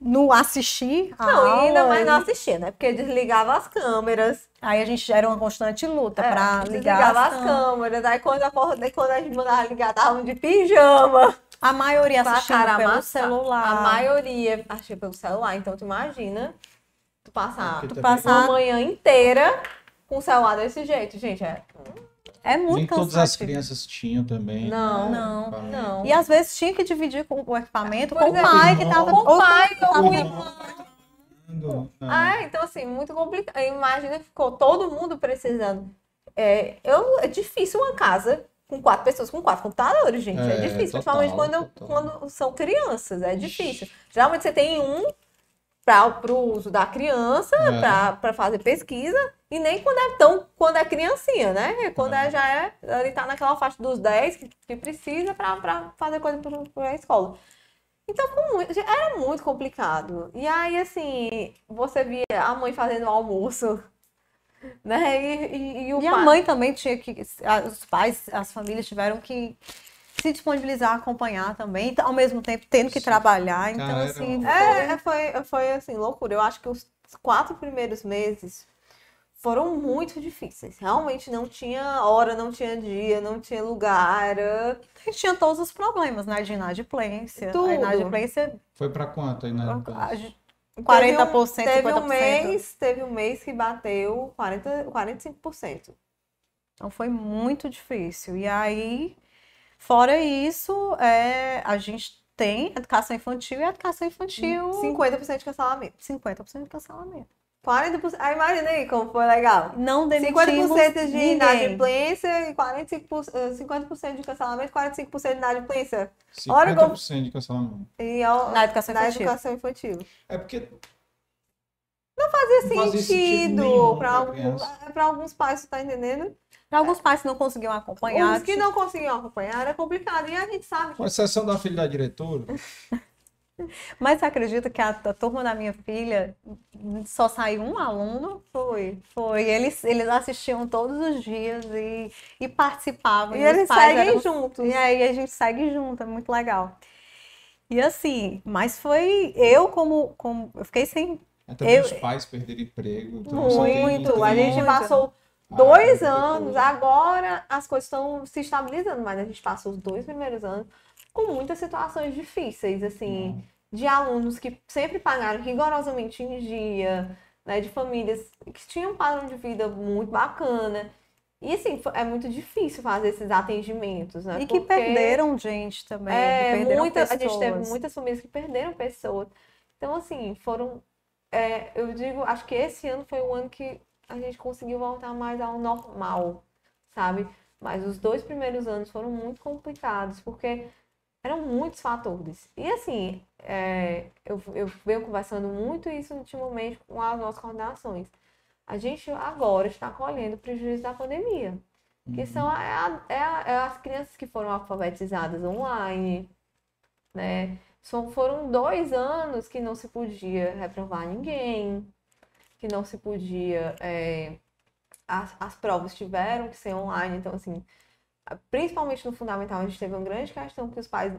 no assistir a Não, e ainda aula mais e- não assistir, né? Porque desligava as câmeras. Aí a gente era uma constante luta é, para ligar desligava as as câmeras. câmeras. Aí quando, acorda, quando a gente mandava ligar, estavam de pijama. A maioria Com a assistindo cara pelo amassada. celular. A maioria achei pelo celular. Então, tu imagina tu passar Porque tu passar- uma manhã inteira com o celular desse jeito, gente. É, É muito Nem todas as cansativo. crianças tinham também. Não, né, não, equipamento. não. E às vezes tinha que dividir com o equipamento Pois com é. o pai que estava. Com o pai, com o irmão. Não. Ah, é, então assim, muito complicado. Imagina que ficou todo mundo precisando. É, eu, é difícil uma casa com quatro pessoas, com quatro computadores, gente. É, É, difícil, total, principalmente quando, total. quando são crianças. É difícil. Geralmente você tem um para o uso da criança, É. para fazer pesquisa, e nem quando é tão quando é criancinha, né? É Quando é, É. já é, ele tá naquela faixa dos 10 que, que precisa para fazer coisa para a escola. Então, muito- era muito complicado. E aí, assim, você via a mãe fazendo o almoço, <laughs> né? E, e, e o E a pai- mãe também tinha que. a- Os pais, as famílias tiveram que se disponibilizar a acompanhar também, ao mesmo tempo tendo que trabalhar. Então, Cara, assim. um- É, foi, foi assim, loucura. Eu acho que os quatro primeiros meses foram muito difíceis. Realmente não tinha hora, não tinha dia, não tinha lugar. Era... Gente tinha todos os problemas, né? De inadimplência. Tudo. A inadimplência, Foi pra quanto aí na a Teve 40%, um, teve 50%. um mês, teve um mês que bateu 40, 45%. Então foi muito difícil. E aí, fora isso, é, a gente tem educação infantil e educação infantil 50% de cancelamento. 50% de cancelamento. 40%. Aí imagina aí como foi legal. Não 50% demitimos de ninguém. inadimplência e 45%, eh, 50% de cancelamento, 45% de inadimplência. Olha 50% de cancelamento. E ao- Na educação na infantil. educação infantil. É porque Fazia Não fazia sentido para alguns, alguns pais, você tá entendendo? Para alguns pais que não conseguiam acompanhar. Os que não conseguiam acompanhar era complicado. E a gente sabe que com exceção da filha da diretora, <laughs> Mas você acredita que a, a turma da minha filha só saiu um aluno? foi. Foi. Eles, eles assistiam todos os dias e, e participavam. E os eles seguem eram- juntos. E aí a gente segue junto, é muito legal. E assim, mas foi eu como, como eu fiquei sem. até Eu- os pais perderam emprego. então Muito. A gente passou Ah, dois é, anos, depois. agora as coisas estão se estabilizando, mas a gente passou os dois primeiros anos com muitas situações difíceis, assim, de alunos que sempre pagaram rigorosamente em dia, né, de famílias que tinham um padrão de vida muito bacana. E assim, é muito difícil fazer esses atendimentos, né? E que porque- perderam gente também. é, perderam muita, a gente teve pessoas. muitas famílias que perderam pessoas. Então, assim, foram. é, eu digo, acho que esse ano foi o ano que a gente conseguiu voltar mais ao normal, sabe? Mas os dois primeiros anos foram muito complicados, porque eram muitos fatores. E, assim, é, eu, eu venho conversando muito isso ultimamente com as nossas coordenações. A gente agora está colhendo o prejuízo da pandemia. Que são a- é a- a- é as crianças que foram alfabetizadas online, né? São, foram dois anos que não se podia reprovar ninguém, que não se podia. é, as, as provas tiveram que ser online, então, assim, principalmente no fundamental, a gente teve uma grande questão que os pais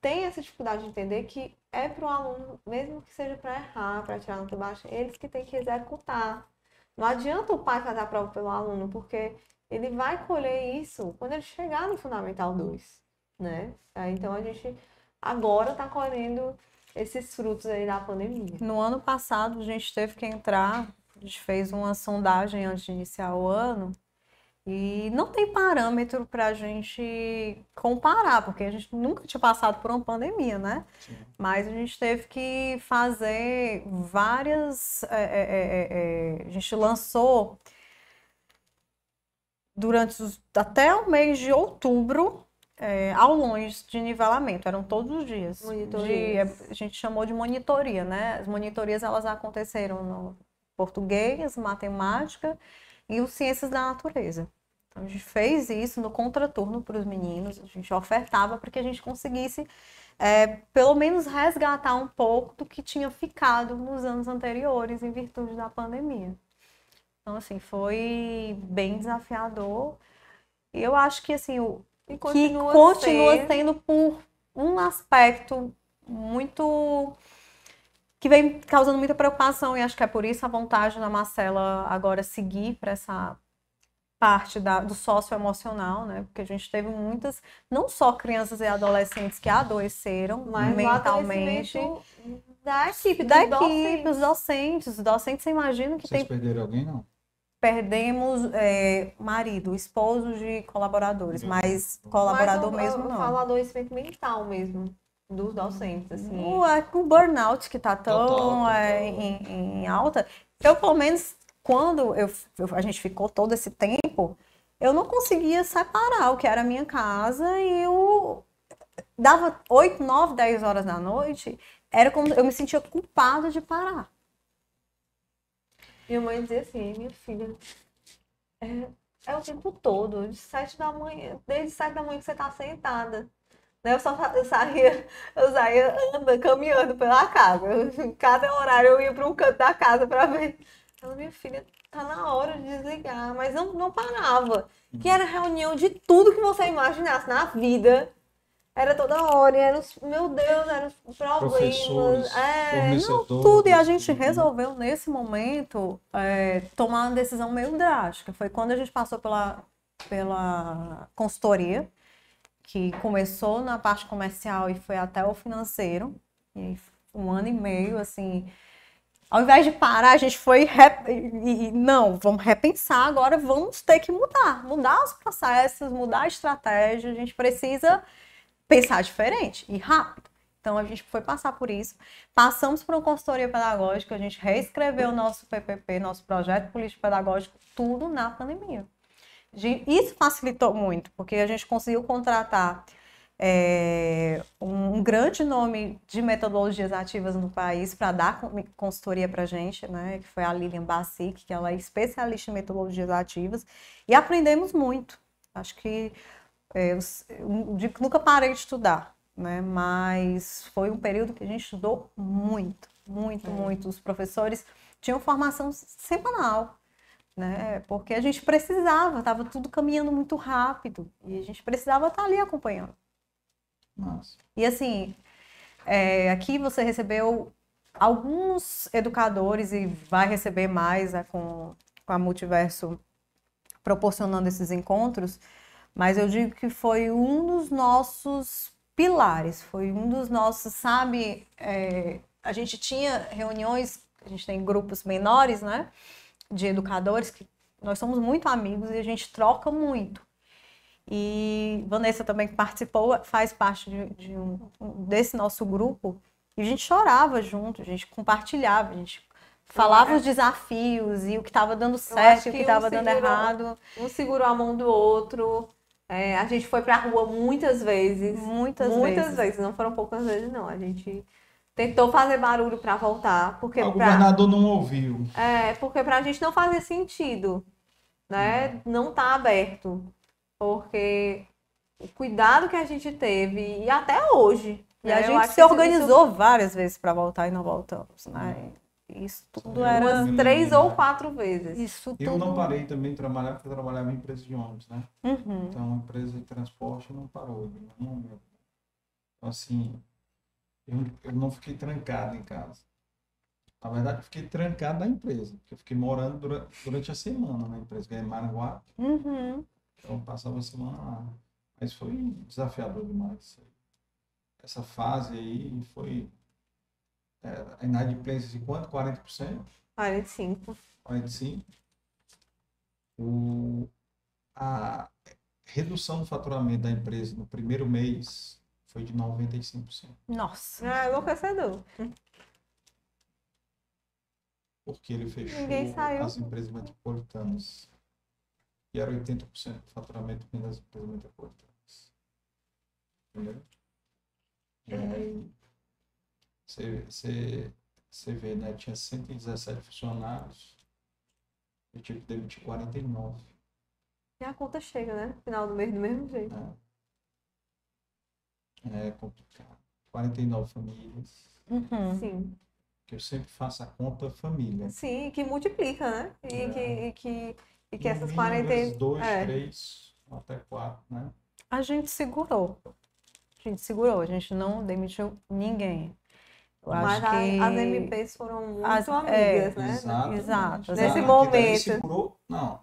têm essa dificuldade de entender que é para o aluno, mesmo que seja para errar, para tirar nota baixa, eles que têm que executar. Não adianta o pai fazer a prova pelo aluno, porque ele vai colher isso quando ele chegar no Fundamental 2, né? Então a gente agora está colhendo esses frutos aí da pandemia. No ano passado a gente teve que entrar, a gente fez uma sondagem antes de iniciar o ano e não tem parâmetro para a gente comparar, porque a gente nunca tinha passado por uma pandemia, né? Sim. Mas a gente teve que fazer várias. É, é, é, é, a gente lançou durante os, até o mês de outubro é, aulões de nivelamento, eram todos os dias. De, a gente chamou de monitoria, né? As monitorias elas aconteceram no português, matemática e os ciências da natureza. Então, a gente fez isso no contraturno para os meninos, a gente ofertava para que a gente conseguisse, é, pelo menos, resgatar um pouco do que tinha ficado nos anos anteriores em virtude da pandemia. Então, assim, foi bem desafiador. E eu acho que, assim, o, que continua, continua sendo... sendo por um aspecto muito que vem causando muita preocupação e acho que é por isso a vontade da Marcela agora seguir para essa parte da, do socioemocional, né? Porque a gente teve muitas, não só crianças e adolescentes que adoeceram Mas mentalmente. Da equipe, da equipe, docentes. os docentes. Os docentes, você imagina que Vocês tem. perderam alguém, não? Perdemos é, marido, esposo de colaboradores, mas colaborador mas, mesmo eu, não. Falo adoecimento mental mesmo dos docentes, assim. O, é, o burnout que está tão total, é, Em, em, alta. Eu, pelo menos, quando eu, a gente ficou todo esse tempo, eu não conseguia separar o que era a minha casa e eu dava 8, 9, 10 horas da noite, era como eu me sentia culpada de parar. Minha mãe dizia assim, minha filha, é, é o tempo todo, de 7 da manhã, desde 7 da manhã que você está sentada. Né? Eu só eu saía, eu saía andando, caminhando pela casa. <laughs> Cada horário eu ia para um canto da casa para ver ela, minha filha, tá na hora de desligar, mas não, não parava. Que era reunião de tudo que você imaginasse na vida. Era toda hora, era os, meu Deus, eram os problemas. É, não, tudo. E a gente resolveu, nesse momento, é, tomar uma decisão meio drástica. Foi quando a gente passou pela, pela consultoria, que começou na parte comercial e foi até o financeiro. E um ano e meio, assim, ao invés de parar, a gente foi. Rep... E, não, vamos repensar agora, vamos ter que mudar. Mudar os processos, mudar a estratégia. A gente precisa pensar diferente e rápido. Então a gente foi passar por isso. Passamos por uma consultoria pedagógica, a gente reescreveu o nosso PPP, nosso projeto político pedagógico, tudo na pandemia. Isso facilitou muito, porque a gente conseguiu contratar é, um grande nome de metodologias ativas no país para dar consultoria para a gente, né, que foi a Lilian Bassic, que ela é especialista em metodologias ativas, e aprendemos muito. Acho que é, eu, eu nunca parei de estudar, né, mas foi um período que a gente estudou muito, muito, é. muito. Os professores tinham formação semanal, né? Porque a gente precisava, estava tudo caminhando muito rápido e a gente precisava estar ali acompanhando. Nossa. E assim, é, aqui você recebeu alguns educadores e vai receber mais né, com, com a Multiverso proporcionando esses encontros, mas eu digo que foi um dos nossos pilares, foi um dos nossos, sabe, é, a gente tinha reuniões, a gente tem grupos menores, né, de educadores que nós somos muito amigos e a gente troca muito. E Vanessa também participou, faz parte de, de um, desse nosso grupo. E a gente chorava junto, a gente compartilhava, a gente falava os desafios e o que estava dando certo e o que estava um dando errado. Um segurou a mão do outro. É, a gente foi para a rua muitas vezes. Muitas, muitas vezes. vezes. Não foram poucas vezes, não. A gente tentou fazer barulho para voltar. Porque o pra... governador não ouviu. É, porque para a gente não fazia sentido. Né? Não tá aberto porque o cuidado que a gente teve, e até hoje. E né? a gente se organizou isso... várias vezes para voltar e não voltamos, né? Isso tudo era umas três ou quatro vezes. Isso eu não parei também de trabalhar, porque eu trabalhava em empresa de ônibus, né? Uhum. Então, a empresa de transporte não parou. Não, Então, assim, eu, eu não fiquei trancado em casa. Na verdade, eu fiquei trancado na empresa, porque eu fiquei morando durante, durante a semana na empresa, que é em Maranguá. Uhum. Então, eu passava a semana lá. Mas foi desafiador demais. Essa fase aí foi. É, a inadimplência de quanto? 40%? 45. 45%. O, a redução do faturamento da empresa no primeiro mês foi de 95%. Nossa. É enlouquecedor. Porque ele fechou as empresas metropolitanas. E era 80% do faturamento das empresas metropolitanas. Entendeu? E aí, você, você, você vê, né? Tinha 117 funcionários. Eu tive que demitir 49. E a conta chega, né? Final do mês do mesmo jeito. Né? É complicado. 49 famílias. Uhum. Sim. Que eu sempre faço a conta família. Sim, que multiplica, né? E É. que, e que, e que essas mínimo, 40. vezes dois, é. três, até quatro, né? A gente segurou. A gente segurou, a gente não demitiu ninguém. Eu Mas acho a- que as MPs foram muito As- amigas, é, né? Exato. Exato, Nesse daí momento. segurou, não.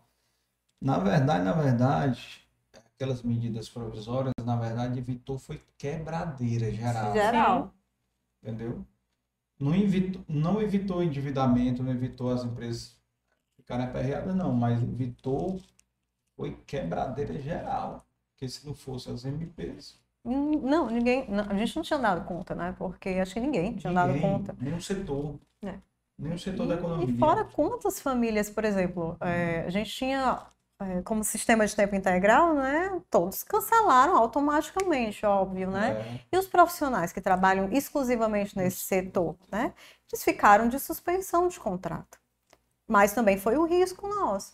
Na verdade, na verdade, aquelas medidas provisórias, na verdade, evitou foi quebradeira geral, Geral. entendeu? Não evitou, não evitou endividamento, não evitou as empresas ficarem aperreadas, não, mas evitou foi quebradeira geral. Porque se não fosse as MPs, Hum, Não, ninguém. não, a gente não tinha dado conta, né? Porque acho que ninguém tinha dado ninguém, conta. nenhum setor, É. nenhum setor da economia. E fora quantas famílias, por exemplo, é, a gente tinha é, como sistema de tempo integral, né? Todos cancelaram automaticamente, óbvio, né? É, E os profissionais que trabalham exclusivamente nesse setor, né? Eles ficaram de suspensão de contrato. Mas também foi o risco nosso.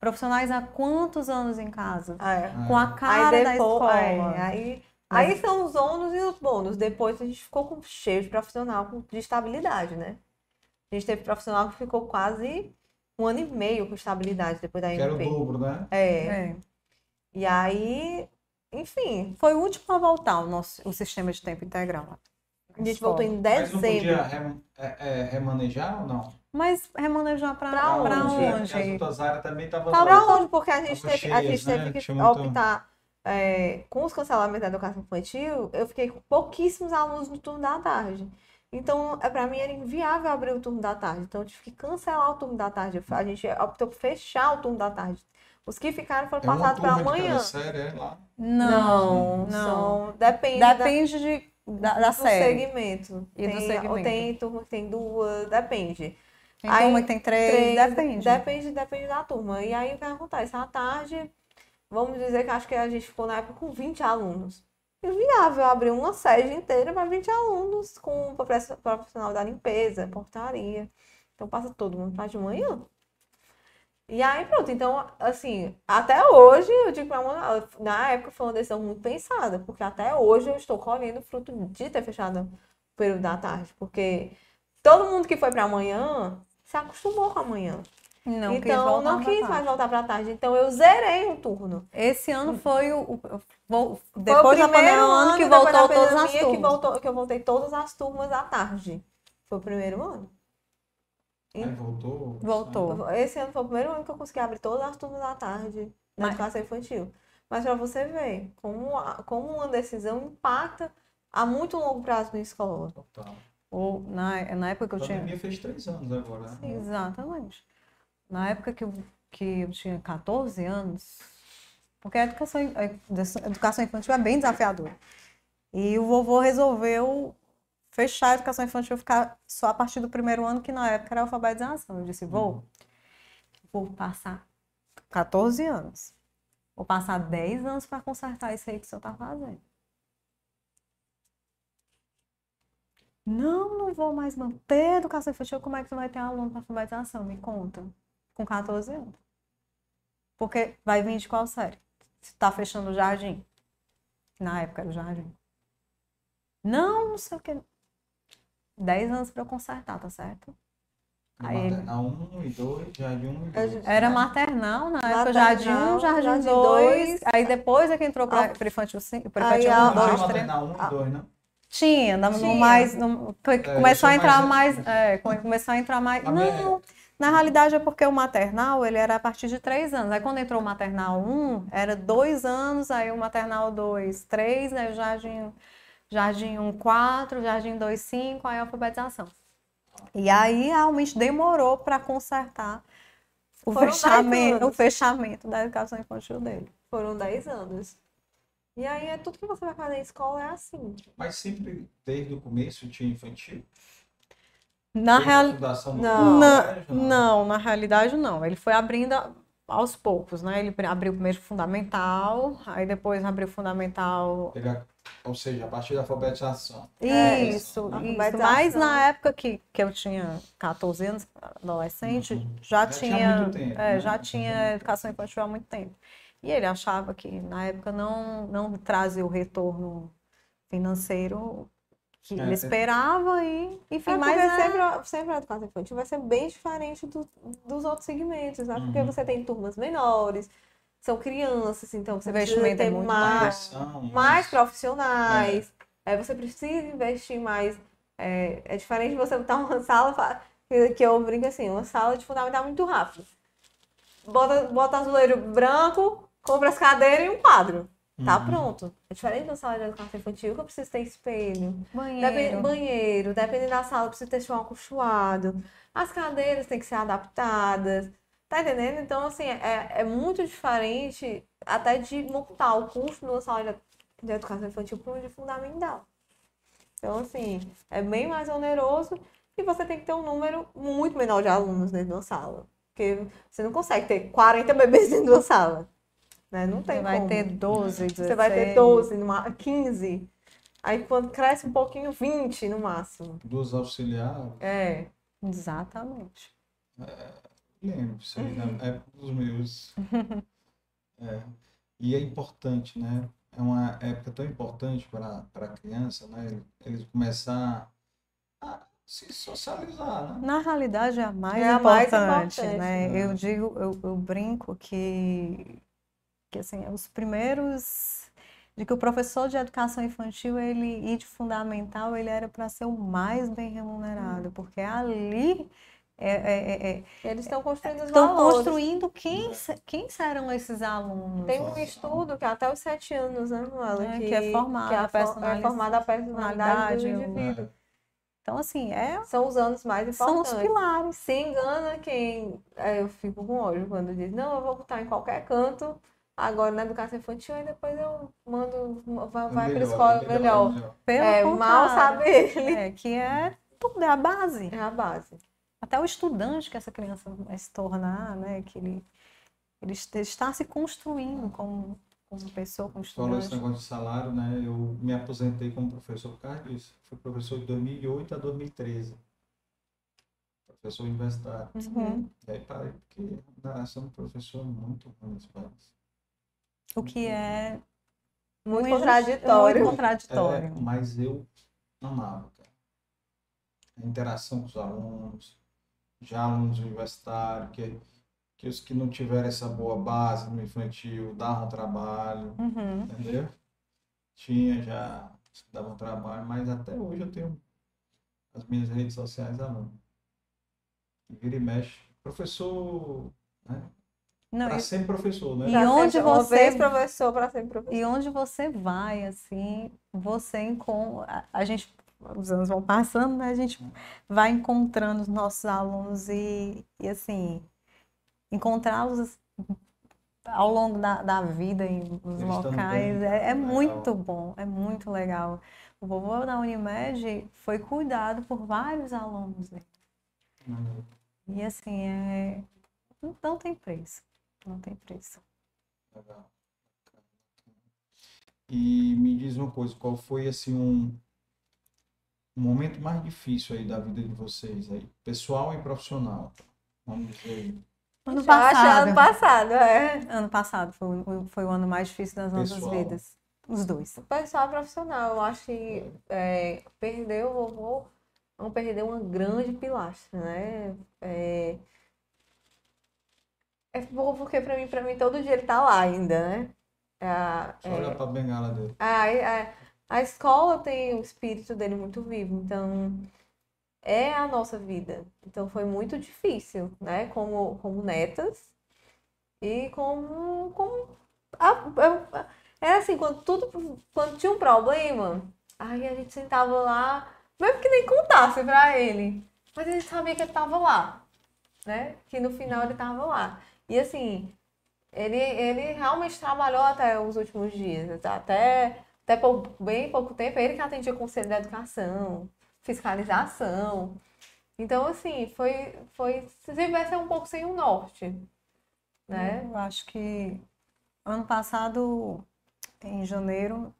Profissionais há quantos anos em casa? É. Com a Aí cara da depois, escola. é, aí, aí são os ônus e os bônus. Depois a gente ficou com cheio de profissional com- de estabilidade, né? A gente teve profissional que ficou quase um ano e meio com estabilidade depois da que era o MP. dobro, né? É. É. E aí, enfim, Foi o último a voltar o nosso o sistema de tempo integral. a gente voltou em Mas não dezembro. podia rem- é, é, remanejar ou não? Mas remanejar para Pra onde? onde? As outras áreas também estavam pra onde? Porque a gente teve, a cheias, gente teve né? que Tinha muito- optar é, com os cancelamentos da educação infantil, eu fiquei com pouquíssimos alunos no turno da tarde. Então, é, para mim era inviável abrir o turno da tarde. Então, eu tive que cancelar o turno da tarde. A gente optou por fechar o turno da tarde. Os que ficaram foram É passados para amanhã. cada série, é lá. Não, não. não. São, depende, da- Depende de, da, da do série. segmento. E do tem, segmento. Tem turma que tem duas, depende. Tem Aí, turma que tem três, Três, depende. Depende, depende da turma. E aí o que acontece? À tarde, vamos dizer que acho que a gente ficou na época com 20 alunos. Inviável abrir uma sede inteira para 20 alunos com o profissional da limpeza, portaria. Então passa todo mundo para de manhã. E aí pronto, então assim, até hoje eu digo pra Mona, na época foi uma decisão muito pensada, porque até hoje eu estou colhendo o fruto de ter fechado o período da tarde, porque todo mundo que foi para amanhã se acostumou com amanhã. Não quis então voltar não quis tarde. mais voltar para tarde. Então eu zerei um turno. Esse ano foi o, o- vo- Foi depois o da pandemia, primeiro o ano que depois da voltou todas as pandemia que, turmas. voltou, que eu voltei todas as turmas à tarde. Foi o primeiro ano. Aí voltou. Voltou. Esse ano foi o primeiro ano que eu consegui abrir todas as turmas à tarde na Mas- educação infantil. Mas para você ver como, a- como uma decisão impacta a muito longo prazo na escola. Total. Ou na, na época que A eu tinha. pandemia fez três anos agora, né? Exatamente. Na época que eu, que eu tinha 14 anos, porque a educação, a educação infantil é bem desafiadora. E o vovô resolveu fechar a educação infantil, ficar só a partir do primeiro ano, que na época era alfabetização. Eu disse, vou, vou passar 14 anos. Vou passar 10 anos para consertar isso aí que o senhor está fazendo. Não, não vou mais manter a educação infantil. Como é que tu vai ter aluno para alfabetização? Me conta. Com 14 anos. Porque vai vir de qual série? Se tá fechando o jardim. Na época era o jardim. Não, não sei o que. 10 anos para eu consertar, tá certo? Aí, maternal 1 e 2, jardim 1 e 2. Era maternal, na maternal, época jardim 1, jardim 2. Aí depois é que entrou para o infantil 5, para infantil 1, 2, 3. maternal 1 e 2, né? Tinha, no, Tinha. mais. É, começou a entrar mais. mais é, começou a entrar mais. Não, na realidade é porque o maternal ele era a partir de três anos. Aí quando entrou o maternal 1, era dois anos, aí o maternal 2, 3, né? O jardim, jardim 1, 4, jardim 2, 5, aí a alfabetização. E aí realmente demorou para consertar o fechamento, o fechamento da educação infantil dele. Foram 10 anos. E aí é tudo que você vai fazer na escola é assim. Mas sempre desde o começo tinha infantil? Na realidade não. Na, não, na realidade não. Ele foi abrindo aos poucos, né? Ele abriu primeiro fundamental, aí depois abriu fundamental. Ele, ou seja, a partir da alfabetização. Isso, é, isso. Mas na época que, que eu tinha 14 anos, adolescente, uhum. já, já, tinha, tinha tempo, é, né? já tinha educação infantil há muito tempo. E ele achava que na época não, não trazia o retorno financeiro que é, ele esperava e, enfim, é mas é... sempre, sempre a educação infantil vai ser bem diferente do, dos outros segmentos, né? Porque uhum. você tem turmas menores, são crianças, então você precisa ter é mais, mais, mais profissionais, é. você precisa investir mais. É, é diferente de você botar uma sala, que eu brinco assim, uma sala de fundamental muito rápido. Bota, bota azuleiro branco, compra as cadeiras e um quadro. Tá uhum. pronto. É diferente da sala de educação infantil que eu preciso ter espelho. Banheiro. Dep banheiro. Dependendo da sala, eu preciso ter chão acolchoado. As cadeiras têm que ser adaptadas. Tá entendendo? Então, assim, é, é muito diferente até de montar o curso numa sala de, de educação infantil para um de fundamental. Então, assim, é bem mais oneroso e você tem que ter um número muito menor de alunos dentro de uma sala. Porque você não consegue ter 40 bebês dentro de uma sala. Né? Não tem Você vai como. ter 12, 16. Você vai ter 12, numa, 15. Aí quando cresce um pouquinho, 20 no máximo. Dos auxiliares? É. Exatamente. É, lembro isso aí, na <laughs> época dos meus. É. E é importante, né? É uma época tão importante para a criança, né? Eles começar a se socializar, né? Na realidade é a mais, é importante, a mais importante, né? né? Eu digo, eu, eu brinco que que assim, os primeiros de que o professor de educação infantil ele e de fundamental ele era para ser o mais bem remunerado, hum. porque ali é, é, é, é eles estão construindo estão construindo quem, quem serão esses alunos. Tem um estudo que até os sete anos, né, Manuela, é, que, que, é formado que é, a personalidade, é formada a personalidade do indivíduo. Então, assim, é... São os anos mais importantes. São os pilares. Se engana quem... Eu fico com ódio quando diz, não, eu vou botar em qualquer canto agora na educação infantil e depois eu mando, vai, vai para a escola melhor. melhor. Pelo é, mal sabe ele. É, que é tudo, é a base. É a base. Até o estudante que essa criança vai se tornar, né? Que ele, ele está se construindo como, como pessoa, como estudante. Falou esse negócio de salário, né? Eu me aposentei como professor por causa disso. Fui professor de 2008 a 2013 professor universitário. Uhum. E aí parei, porque a nação do professor é muito ruim nesse país. O que é muito contraditório. Muito contraditório. É, mas eu amava, cara. A interação com os alunos, já alunos universitários, que, que os que não tiveram essa boa base no infantil davam trabalho, uhum. entendeu? Tinha já, davam trabalho, mas até hoje eu tenho as minhas redes sociais aluno. Vira e mexe. Professor, né? Para sempre professor, né? E onde você professor para sempre professor. E onde você vai, assim, você encontra, a gente os anos vão passando, né? A gente vai encontrando os nossos alunos e, e assim, encontrá-los ao longo da, da vida em nos locais bem, é, é muito bom, é muito legal. O vovô da Unimed foi cuidado por vários alunos. Né? Uhum. E assim, é, não tem preço. Não tem preço. Legal. E me diz uma coisa, qual foi assim um, um momento mais difícil aí da vida de vocês aí, pessoal e profissional? Vamos dizer. Ano passado. ano passado, é. Ano passado foi, foi o ano mais difícil das pessoal. nossas vidas. Os dois. O pessoal profissional, eu acho que é, perder o vovô vamos perder uma grande pilastra, né? É, é bom porque pra mim, pra mim todo dia ele tá lá ainda, né? É, Só é, olhar pra bengala dele. A, a, a escola tem o espírito dele muito vivo, então é a nossa vida. Então foi muito difícil, né? Como, como netas e como, como a, a, era assim, quando tudo, quando tinha um problema, aí a gente sentava lá, mesmo que nem contasse pra ele, mas a gente sabia que ele tava lá, né? Que no final ele tava lá. E assim, ele, ele realmente trabalhou até os últimos dias, até, até por bem pouco tempo, ele que atendia o Conselho da Educação, fiscalização. Então, assim, foi, foi se tivesse um pouco sem o norte, né? Eu acho que ano passado, em janeiro,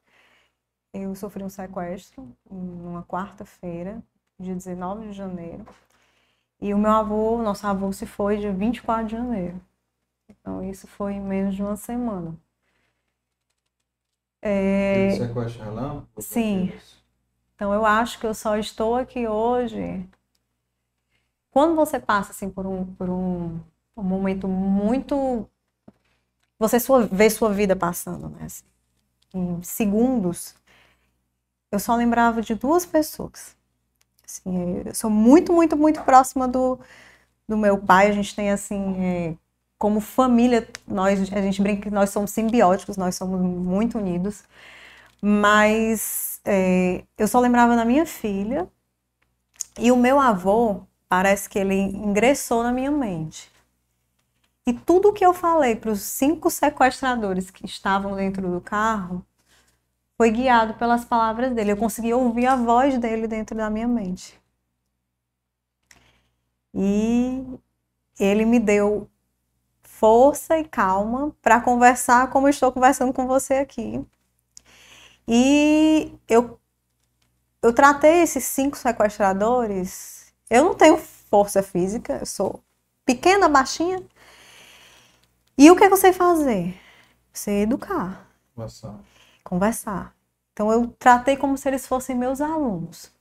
eu sofri um sequestro, numa quarta-feira, dia 19 de janeiro. E o meu avô, nosso avô se foi dia 24 de janeiro. Então, isso foi em menos de uma semana. É... Relâmpago? Sim. Então, eu acho que eu só estou aqui hoje. Quando você passa assim por um, por um, um momento muito. Você sua, vê sua vida passando, né? Assim, em segundos. Eu só lembrava de duas pessoas. Assim, eu sou muito, muito, muito próxima do, do meu pai. A gente tem assim. Como família, nós, a gente brinca que nós somos simbióticos, nós somos muito unidos, mas é, eu só lembrava da minha filha e o meu avô, parece que ele ingressou na minha mente. E tudo que eu falei para os cinco sequestradores que estavam dentro do carro foi guiado pelas palavras dele. Eu consegui ouvir a voz dele dentro da minha mente. E ele me deu força e calma para conversar como estou conversando com você aqui. E eu, eu tratei esses cinco sequestradores. Eu não tenho força física, eu sou pequena, baixinha. E o que, é que eu sei fazer? Sei educar. Conversar. Conversar. Então eu tratei como se eles fossem meus alunos.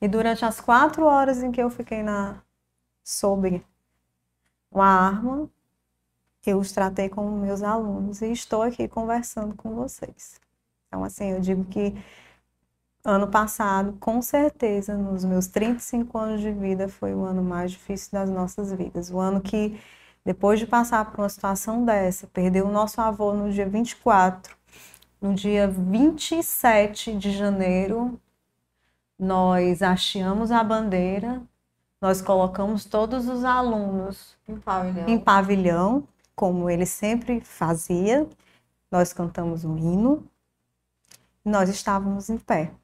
E durante as quatro horas em que eu fiquei na sobre uma arma, eu os tratei como meus alunos e estou aqui conversando com vocês. Então, assim, eu digo que ano passado, com certeza, nos meus 35 anos de vida, foi o ano mais difícil das nossas vidas. O ano que, depois de passar por uma situação dessa, perdeu o nosso avô no dia 24, no dia 27 de janeiro, nós hasteamos a bandeira nós colocamos todos os alunos em pavilhão. em pavilhão, como ele sempre fazia. Nós cantamos um hino. Nós estávamos em pé,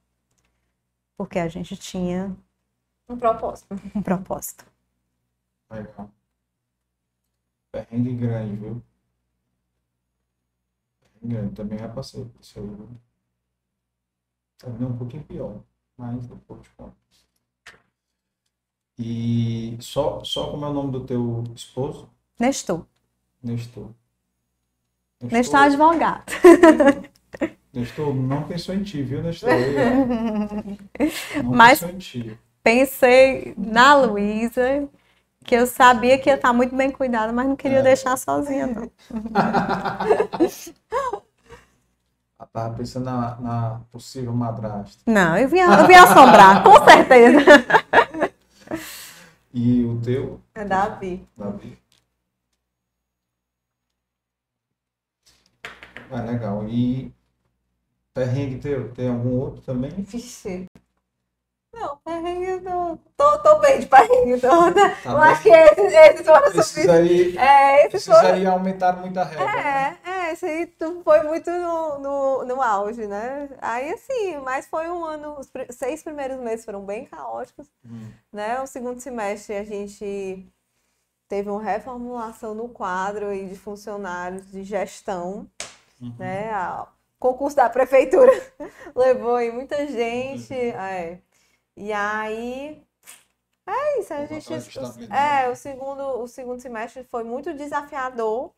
porque a gente tinha um propósito. Um propósito. Legal. Perrengue grande, viu? Perrengue grande. Também já passei por isso aí. Também um pouquinho pior, mas depois te conto. E só, só como é o nome do teu esposo? Nestor. Nestor. Nestor, Nestor advogado. <laughs> Nestor não pensou em ti, viu, Nestor? <laughs> Não Mas pensou em ti. pensei na Luísa, que eu sabia que ia estar muito bem cuidada, mas não queria é. deixar sozinha, não. <laughs> Tava pensando na, na possível madrasta. Não, eu vinha, eu vinha assombrar, com certeza. E o teu? É Davi. Davi. Ah, legal. E perrengue teu, tem algum outro também? Vixe. Não, perrengue não. Tô, tô bem de perrengue, não. Tá Eu acho que esses, esses foram suficientes. É, esses precisaria foram... aumentar muito a régua. É, né? é, esse aí foi muito no, no, no auge, né? Aí assim, mas foi um ano, os seis primeiros meses foram bem caóticos, hum. né? O segundo semestre a gente teve uma reformulação no quadro e de funcionários de gestão, uhum. né? A, concurso da prefeitura <laughs> levou aí muita gente. Uhum. É. E aí. É isso, a gente. É, o segundo, o segundo semestre foi muito desafiador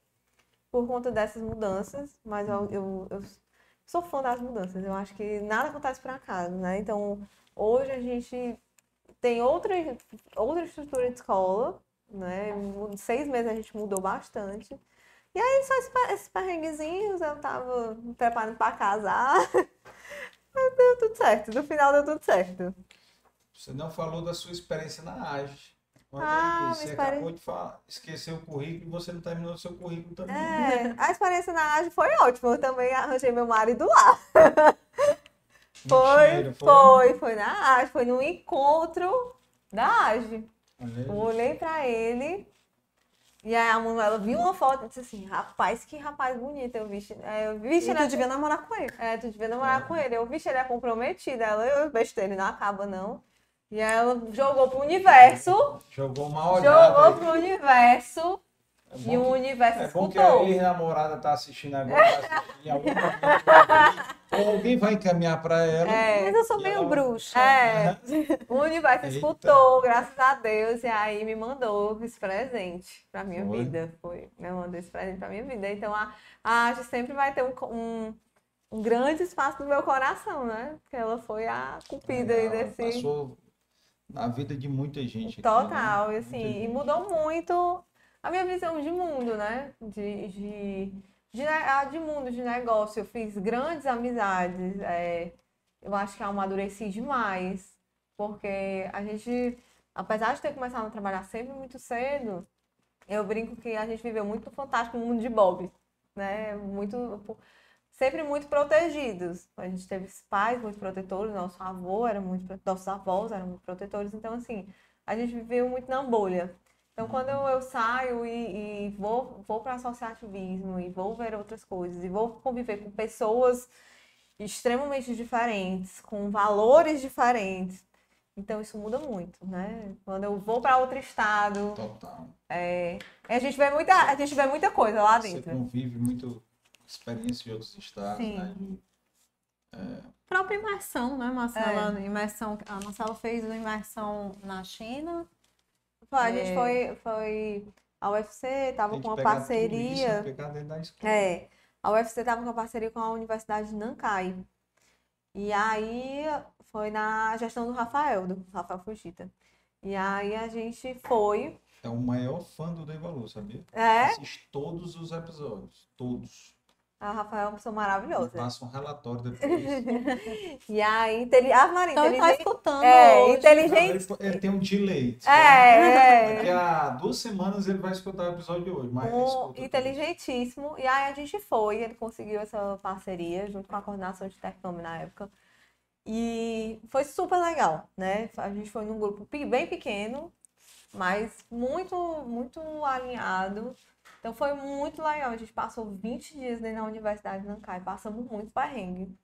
por conta dessas mudanças, mas eu, eu, eu sou fã das mudanças. Eu acho que nada acontece por acaso, né? Então, hoje a gente tem outra, outra estrutura de escola, né? Em seis meses a gente mudou bastante. E aí, só esses perrenguezinhos, eu tava me preparando para casar. <laughs> deu tudo certo. No final deu tudo certo. Você não falou da sua experiência na AGE. Ah, você experiência... acabou de falar, esquecer o currículo e você não terminou o seu currículo também. É, a experiência na AGE foi ótima. Eu também arranjei meu marido lá. foi, <laughs> Mentira, foi, foi, foi na AGE, foi no encontro da AGE. Eu olhei pra ele e aí a Manuela viu uma foto e disse assim, rapaz, que rapaz bonito. Eu vi, é, eu vi e tu devia namorar com ele. É, tu devia namorar é. com ele. Eu vi ele é comprometido. Ela, eu besteira, não acaba não. E aí ela jogou pro universo. Jogou uma olhada. Jogou pro universo. É e o universo é escutou. bom que a ex-namorada tá assistindo agora. Tá assistindo alguém vai encaminhar para ela. É, mas eu sou meio ela... bruxa. É. o universo Eita. escutou, graças a Deus, e aí me mandou esse presente para minha Foi. vida. Foi, me mandou esse presente para minha vida. Então a, a Age sempre vai ter um, um, um, grande espaço no meu coração, né? Porque ela foi a cupida aí desse. Passou na vida de muita gente. Total, aqui, né? e assim, e mudou muito a minha visão de mundo, né? De, de, de, de mundo, de negócio. Eu fiz grandes amizades. É, eu acho que amadureci demais. Porque a gente, apesar de ter começado a trabalhar sempre muito cedo, eu brinco que a gente viveu muito fantástico no mundo de Bob. Né? Muito, sempre muito protegidos. A gente teve pais muito protetores, nosso avô era muito, nossos avós eram muito protetores. Então, assim, a gente viveu muito na bolha. Então, quando eu, eu saio e, e, vou, vou para associativismo e vou ver outras coisas e vou conviver com pessoas extremamente diferentes, com valores diferentes, então isso muda muito, né? Quando eu vou para outro estado, Total. É, a gente vê muita, a gente vê muita coisa lá dentro. Você convive muito experiência de outros estados, Sim. né? De, é... Própria imersão, né, Marcela? É. Imersão, a Marcela fez uma imersão na China, a gente é. foi, foi. A UFC tava com uma parceria. é. A UFC tava com uma parceria com a Universidade de Nankai. E aí foi na gestão do Rafael, do Rafael Fujita. E aí a gente foi. É o maior fã do Dei Valor, sabia? É. Assiste todos os episódios. Todos. A Rafael é uma pessoa maravilhosa. Passa um relatório depois. <laughs> e aí, inteli... ah, Maria, então inteligente... ele tá escutando é, hoje. inteligente. Ele, ele, tem um delay. É, é. Daqui a duas semanas ele vai escutar o episódio de hoje. Mas um, inteligentíssimo. E aí a gente foi, ele conseguiu essa parceria junto com a coordenação de intercâmbio na época. E foi super legal, né? A gente foi num grupo bem pequeno, mas muito, muito alinhado então foi muito legal. A gente passou 20 dias dentro da Universidade de Nancai, passamos muito perrengue.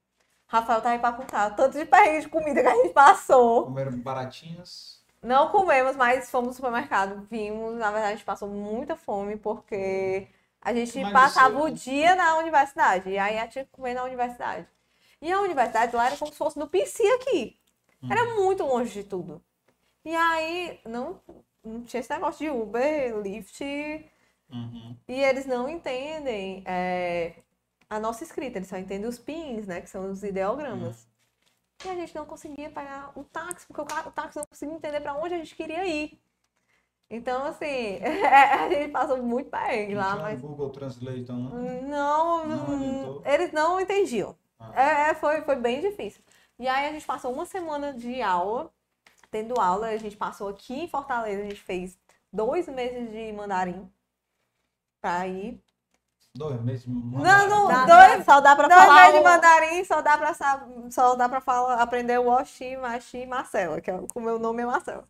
Rafael tá aí pra contar tanto de perrengue de comida que a gente passou. Comeram baratinhas? Não comemos, mas fomos no supermercado, vimos. Na verdade, a gente passou muita fome porque a gente mas passava o dia na universidade. E aí a gente comer na universidade. E a universidade lá era como se fosse no PC aqui. Era uhum. muito longe de tudo. E aí não, não tinha esse negócio de Uber, Lyft, Uhum. E eles não entendem é, a nossa escrita, eles só entendem os pins, né? Que são os ideogramas. Uhum. E a gente não conseguia pagar o táxi, porque o, táxi não conseguia entender para onde a gente queria ir. Então, assim, <laughs> a gente passou muito perrengue lá, mas... Google Translate, então, não? Não, não eles não entendiam. Ah. É, é, foi, foi bem difícil. E aí a gente passou uma semana de aula, tendo aula, a gente passou aqui em Fortaleza, a gente fez dois meses de mandarim pra ir. Dois meses de mandarim. Não, não, dois, só dá pra dois falar. Dois meses de mandarim, só dá pra, só dá pra falar, aprender o Oxi, Machi Marcela, que é, o meu nome é Marcela.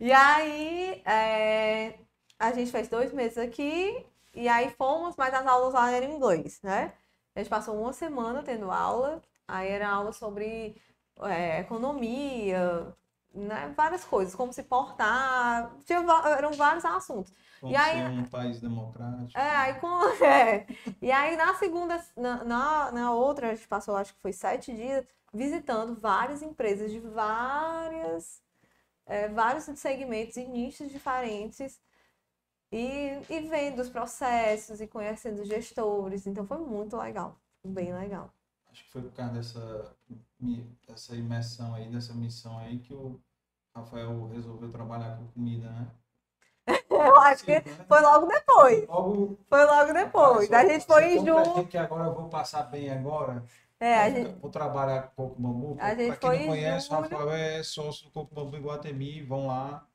E aí, é, a gente fez dois meses aqui, e aí fomos, mas as aulas lá eram em inglês, né? A gente passou uma semana tendo aula, aí era aula sobre é, economia, né? várias coisas, como se portar, tinha, eram vários assuntos. Como e aí, um país democrático. É, aí com, <laughs> é. E aí na segunda, na, na, na, outra, a gente passou, acho que foi sete dias, visitando várias empresas de várias, é, vários segmentos e nichos diferentes. E, e vendo os processos e conhecendo os gestores. Então foi muito legal. Bem legal. Acho que foi por causa dessa, dessa imersão aí, dessa missão aí, que o Rafael resolveu trabalhar com comida, né? <laughs> Eu acho que foi logo depois. Logo, foi logo depois. a gente foi em junho. que agora eu vou passar bem agora. É, a gente... Vou trabalhar com Coco Bambu. A gente pra quem não conhece, o Rafael é sócio do Coco Bambu em Guatemi. Vão lá,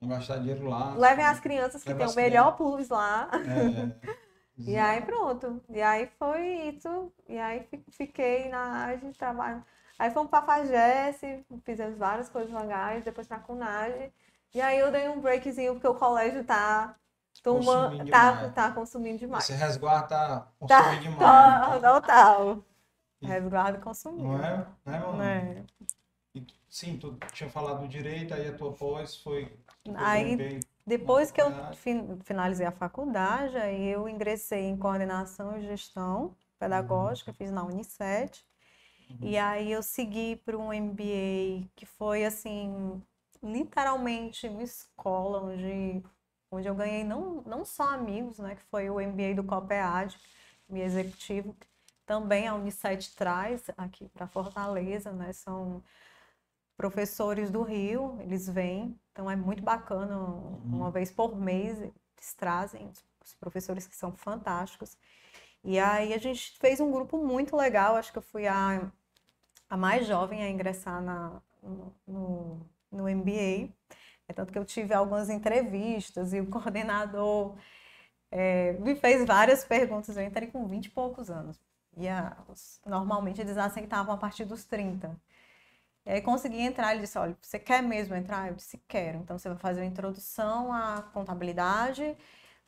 vão gastar dinheiro lá. Levem as crianças que tem o melhor plus lá. É. <laughs> e aí pronto. E aí foi isso. E aí fiquei na de trabalho. Aí fomos para Fagesse, fizemos várias coisas legais, depois para Cunage. E aí eu dei um breakzinho, porque o colégio tá consumindo, tá, demais. tá consumindo demais. Esse resguardo tá consumindo tá, <laughs> demais. Tá, total. Resguardo consumindo. Não é? Não é, mano? É. E, sim, tu tinha falado do direito, aí a tua pós foi... Aí, depois que eu finalizei a faculdade, aí eu ingressei em coordenação e gestão pedagógica, uhum. fiz na Unicef. Uhum. E aí eu segui para um MBA que foi assim literalmente uma escola onde, onde eu ganhei não, não só amigos, né, que foi o MBA do COPEAD, me executivo, também a Unicef traz aqui para Fortaleza, né, são professores do Rio, eles vêm, então é muito bacana, uhum. uma vez por mês eles trazem os professores que são fantásticos. E aí a gente fez um grupo muito legal, acho que eu fui a, a mais jovem a ingressar na, no, no MBA. É tanto que eu tive algumas entrevistas e o <laughs> coordenador é, me fez várias perguntas. Eu entrei com 20 e poucos anos. E a, os, normalmente eles aceitavam a partir dos 30. E aí consegui entrar, ele disse, olha, você quer mesmo entrar? Eu disse, quero. Então você vai fazer uma introdução à contabilidade,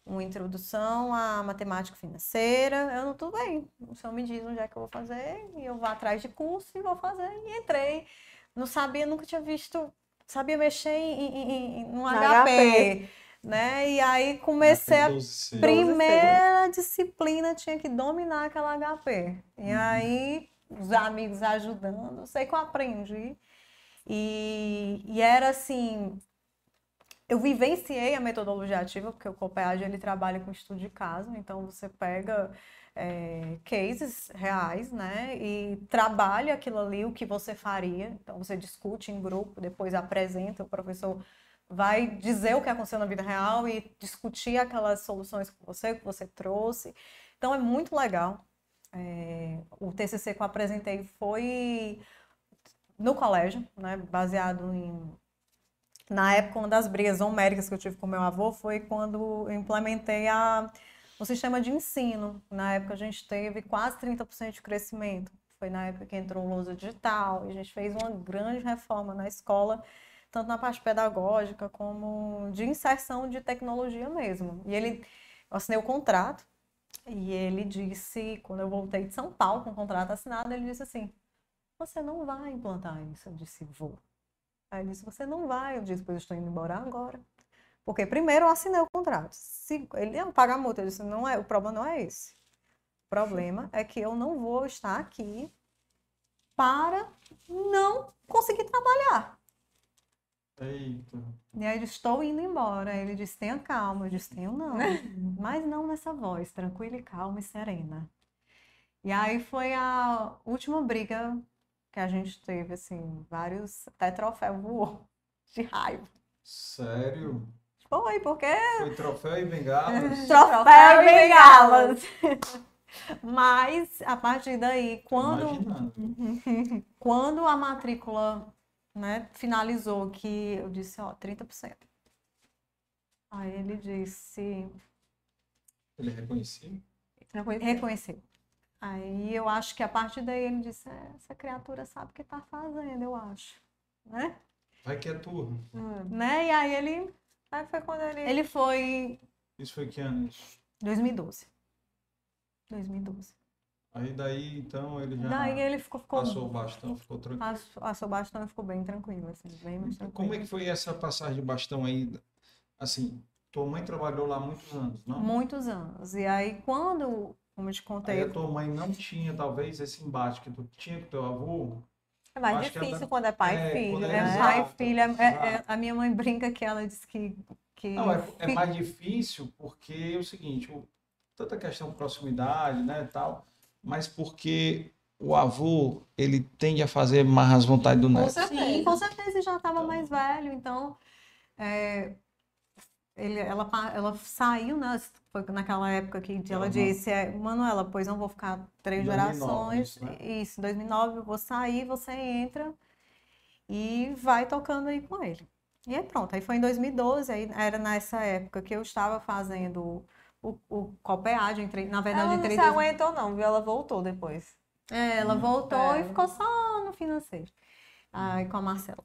uma introdução à matemática financeira. Eu não, tudo bem. O senhor me diz onde é que eu vou fazer, e eu vou atrás de curso e vou fazer. E entrei. Não sabia, nunca tinha visto sabia mexer em, em, em um HP, HP, né? E aí comecei a primeira disciplina tinha que dominar aquela HP. E uhum. aí os amigos ajudando, sei que eu aprendi. E, e era assim, eu vivenciei a metodologia ativa, porque o COPEAD ele trabalha com estudo de caso, então você pega é, cases reais, né? E trabalha aquilo ali, o que você faria. Então, você discute em grupo, depois apresenta, o professor vai dizer o que aconteceu na vida real e discutir aquelas soluções com você, que você trouxe. Então, é muito legal. É, o TCC que eu apresentei foi no colégio, né? Baseado em na época, uma das brigas homéricas que eu tive com meu avô foi quando eu implementei a o sistema de ensino. Na época a gente teve quase 30% de crescimento. Foi na época que entrou o lousa digital e a gente fez uma grande reforma na escola, tanto na parte pedagógica como de inserção de tecnologia mesmo. E ele, eu assinei o contrato e ele disse, quando eu voltei de São Paulo com o contrato assinado, ele disse assim, você não vai implantar isso. Eu disse, vou. Aí ele disse, você não vai. Eu disse, pois eu estou indo embora agora. Porque primeiro eu assinei o contrato. Se ele não paga a multa, eu disse, não é, o problema não é esse. O problema é que eu não vou estar aqui para não conseguir trabalhar. Eita. E aí eu estou indo embora. Ele disse, tenha calma. Eu disse, tenho não. <laughs> Mas não nessa voz, tranquila e calma e serena. E aí foi a última briga que a gente teve, assim, vários, até troféu voou de raiva. Sério? Foi, porque. Foi troféu e bengalas. <laughs> troféu e bengalas. Mas a partir daí, quando, <laughs> quando a matrícula né, finalizou, que eu disse, ó, 30%. Aí ele disse. Ele reconheceu? Reconheceu. Aí eu acho que a partir daí ele disse, é, essa criatura sabe o que está fazendo, eu acho. Né? Vai que é turno. Né? E aí ele Aí foi quando ele. Ele foi. Isso foi que ano? 2012. 2012. Aí daí, então, ele já daí ele ficou, ficou... passou o bastão, ficou tranquilo. Passou o bastão e ficou bem tranquilo, assim, bem mais tranquilo. Como é que foi essa passagem de bastão aí? Assim, tua mãe trabalhou lá muitos anos, não? Muitos anos. E aí, quando, como eu te contei... Aí a tua mãe não tinha, talvez, esse embate que tu tinha com teu avô, é mais difícil ela... quando é pai é, e filho, é né? pai e filho. É, é, é, a minha mãe brinca que ela diz que. que... Não, é, é mais difícil porque é o seguinte: o, tanta questão de proximidade, né, tal, mas porque o avô, ele tende a fazer mais as vontades do Com neto. certeza. Sim, com certeza já estava mais velho, então é, ele, ela, ela saiu, né? Foi naquela época que ela Aham. disse, é, Manuela, pois não vou ficar três 2009 gerações. isso, né? Isso, 2009 eu vou sair, você entra e vai tocando aí com ele. E aí pronto, aí foi em 2012, aí era nessa época que eu estava fazendo o, o Copeage, entrei, na verdade Ela não entrei se em aguentou, não, viu? Ela voltou depois. é, ela Hum. voltou É. e ficou só no financeiro. Aí com a Marcela.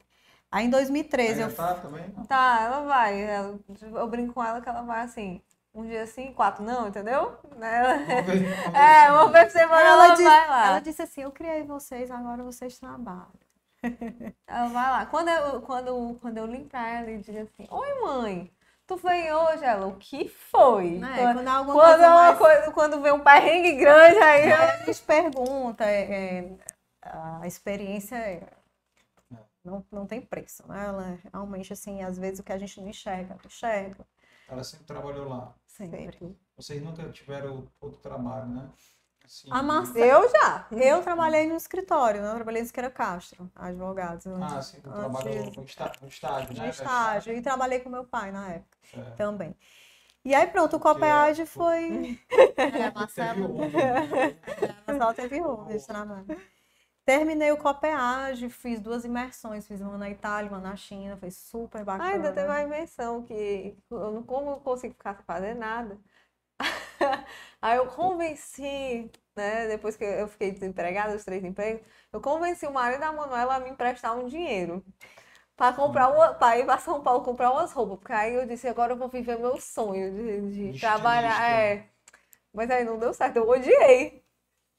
Aí em 2013 eu Ainda tá também? Tá, ela vai. ela- eu brinco com ela que ela vai assim. Um dia sim, quatro não, entendeu? Né? Vamos ver, vamos <laughs> ver É, se- uma vez por semana Ela ela, disse- vai lá. Ela disse assim: Eu criei vocês, agora vocês trabalham. <laughs> Ela vai lá. Quando eu, quando, quando eu ligo pra ela e digo assim, Oi, mãe, tu veio hoje? Ela, o que foi? Né? Quando, Quando, alguma quando coisa é uma mais- coisa, quando vem um perrengue grande. Aí a gente <laughs> pergunta, é, é, a experiência é- não, não tem preço, né? Ela realmente, assim, às vezes o que a gente não enxerga, não enxerga. Ela sempre trabalhou lá. Sempre. Vocês nunca tiveram outro trabalho, né? Assim, A Marcela, Eu já. eu trabalhei no escritório, né? Eu trabalhei no Siqueira Castro, advogados. Ah, sim, trabalhou no está- no estágio, né? estágio. E trabalhei com meu pai na época É. também. E aí pronto, o Copeage foi. <laughs> É, a Marcela, Teve um, a Marcela teve um desse trabalho. Terminei o Copeage, fiz duas imersões, fiz uma na Itália, uma na China, foi super bacana. Ah, ainda teve uma invenção que eu não como eu não consigo ficar sem fazer nada. <laughs> Aí eu convenci, né? Depois que eu fiquei desempregada, os três empregos, eu convenci o marido da Manuela a me emprestar um dinheiro para comprar uma, para ir para São Paulo comprar umas roupas, porque aí eu disse, agora eu vou viver meu sonho de, de trabalhar, é. Mas aí não deu certo, eu odiei.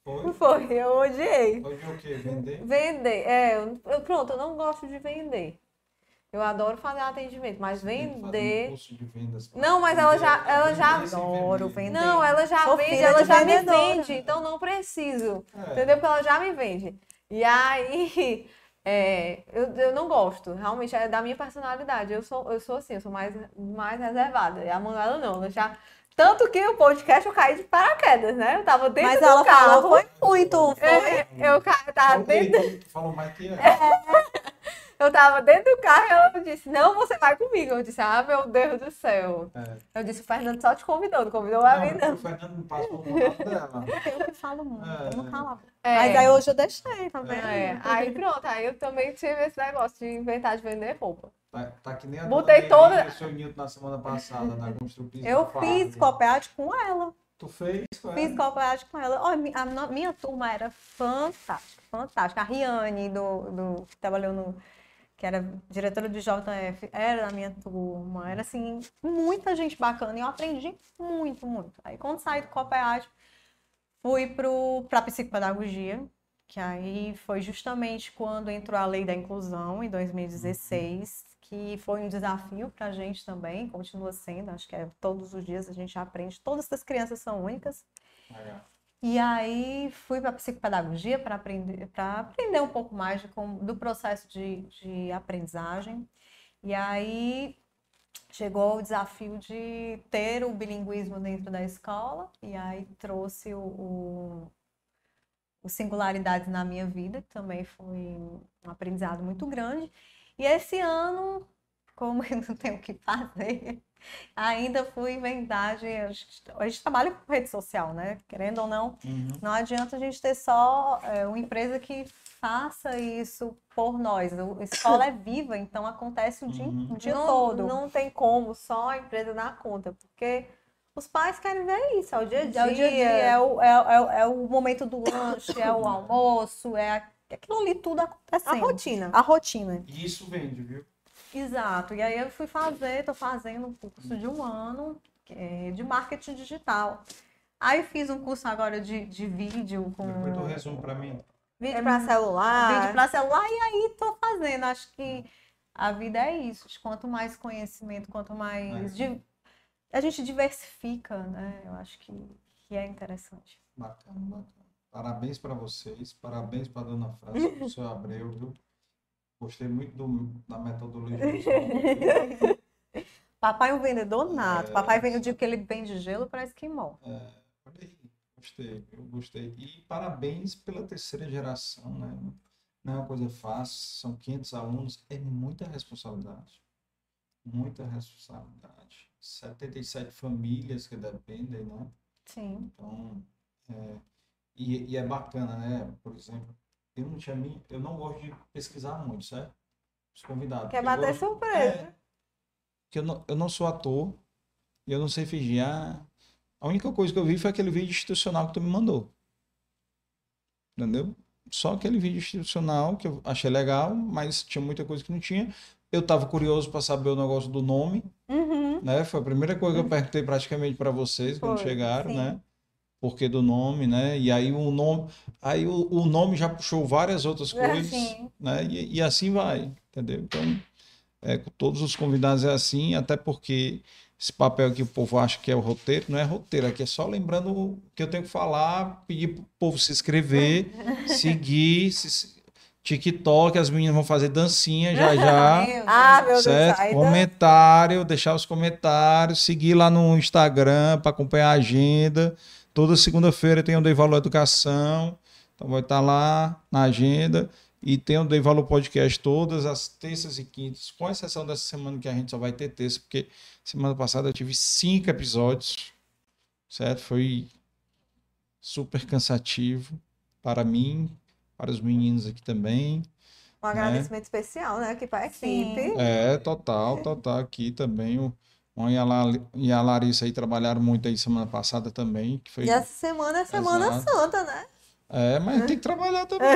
Foi? <laughs> Foi, eu odiei. Foi o quê? Vender? Vender, é, eu, eu- pronto, eu não gosto de vender. Eu adoro fazer atendimento, mas fazer um vender. curso de vendas Não, mas ela já- vender, ela já- vender Adoro vender. vender. Não, ela já Sou vende, ela já me vendedora. vende, então não preciso. É. Entendeu? Porque ela já me vende. E aí, <laughs> é, eu, eu não gosto, realmente é da minha personalidade. Eu sou, eu sou assim, eu sou mais, mais reservada. E a Manuela não, ela já. Tanto que o podcast eu caí de paraquedas, né? Eu tava dentro Mas do ela carro. falou, foi muito, foi. É, eu, ca- eu tava dentro falou mais que é. Eu tava dentro do carro e ela disse, não, você vai comigo. Eu disse, ah, meu Deus do céu. É. Eu disse, o Fernando só te convidou, não convidou a mim, Não, não. o Fernando me passou o contato dela. <laughs> Eu que falo muito, eu não É. falava. É. Mas aí hoje eu deixei, tá vendo? É, aí pronto, aí eu também tive esse negócio de inventar de vender roupa. Tá, tá que nem a Botei toda- o seu Nilton na semana passada, na construção. Eu fiz Copeage com ela. Tu fez? Foi? Fiz Copeage com ela. Mi- a minha turma era fantástica, fantástica. A Riane, do, do, que trabalhou no. que era diretora do JF, era da minha turma. Era assim, muita gente bacana. E eu aprendi muito, muito. Aí quando saí do Copeage, fui para psicopedagogia, que aí foi justamente quando entrou a lei da inclusão, em 2016, que foi um desafio para a gente também, continua sendo, acho que é todos os dias a gente aprende, todas as crianças são únicas. E aí fui para psicopedagogia para aprender, para aprender um pouco mais de do processo de, de aprendizagem. E aí chegou o desafio de ter o bilinguismo dentro da escola, e aí trouxe o, o, o Singularidades na minha vida, que também foi um aprendizado muito grande. E esse ano, como eu não tenho o que fazer, <laughs> ainda fui inventar de. A gente, a gente trabalha com rede social, né? Querendo ou não, Uhum. não adianta a gente ter só é, uma empresa que faça isso por nós. A escola é viva, então acontece o dia, Uhum. o dia não, todo. não tem como só a empresa dar conta, porque os pais querem ver isso, é o dia a dia. É o dia a dia, é o, é, é- é o momento do lanche, é o <coughs> almoço, é a- aquilo ali tudo a acontecendo. rotina. A rotina. E isso vende, viu? Exato. E aí eu fui fazer, tô fazendo um curso de um ano é, de marketing digital. Aí fiz um curso agora de, de vídeo com Depois tu resume pra mim. Vídeo para celular. vídeo para celular e aí tô fazendo. Acho que a vida é isso. Quanto mais conhecimento, quanto mais É. di- a gente diversifica, né? Eu acho que, que é interessante. Bacana, bacana. Parabéns pra vocês, parabéns pra dona França, pro seu <laughs> Abreu, viu? Gostei muito do- da metodologia. <laughs> Papai é um vendedor nato. É. Papai vende o dia que ele vende gelo para esquimó. Aí, Gostei, eu gostei. E parabéns pela terceira geração, né? Não é uma coisa fácil, são 500 alunos, é muita responsabilidade. Muita responsabilidade. 77 famílias que dependem, né? Sim. Então, é, e, e é bacana, né? Por exemplo, eu não tinha mim, eu não gosto de pesquisar muito, certo? Os convidados. Quer Eu bater gosto- surpresa. É, que eu não, eu não sou ator, e eu não sei fingir. Ah, a única coisa que eu vi foi aquele vídeo institucional que tu me mandou. Entendeu? Só aquele vídeo institucional que eu achei legal, mas tinha muita coisa que não tinha. Eu tava curioso para saber o negócio do nome, Uhum. né? Foi a primeira coisa que eu perguntei praticamente para vocês quando Foi, chegaram, sim. né? Porque do nome, né? E aí o nome, aí o, o nome já puxou várias outras É, coisas, sim. né? E, e assim vai, entendeu? Então, é, com todos os convidados é assim, até porque esse papel que o povo acha que é o roteiro, não é roteiro, aqui é só lembrando o que eu tenho que falar, pedir pro povo se inscrever, <laughs> seguir, se- TikTok, as meninas vão fazer dancinha já <laughs> já. Ah, meu Deus, Certo? ainda- Comentário, deixar os comentários, seguir lá no Instagram para acompanhar a agenda. Toda segunda-feira tem o Dei Valor Educação, então vai estar lá na agenda. E tem o Dei Valor Podcast todas as terças e quintas, com exceção dessa semana que a gente só vai ter terça, porque semana passada eu tive cinco episódios, certo? Foi super cansativo para mim, para os meninos aqui também. Um agradecimento especial, né? Aqui para a Sim. equipe. É, total, total. Aqui também o e a, La- e a Larissa aí trabalharam muito aí semana passada também, que foi... E essa semana é Semana Exato. Santa, né? É, mas tem que trabalhar também.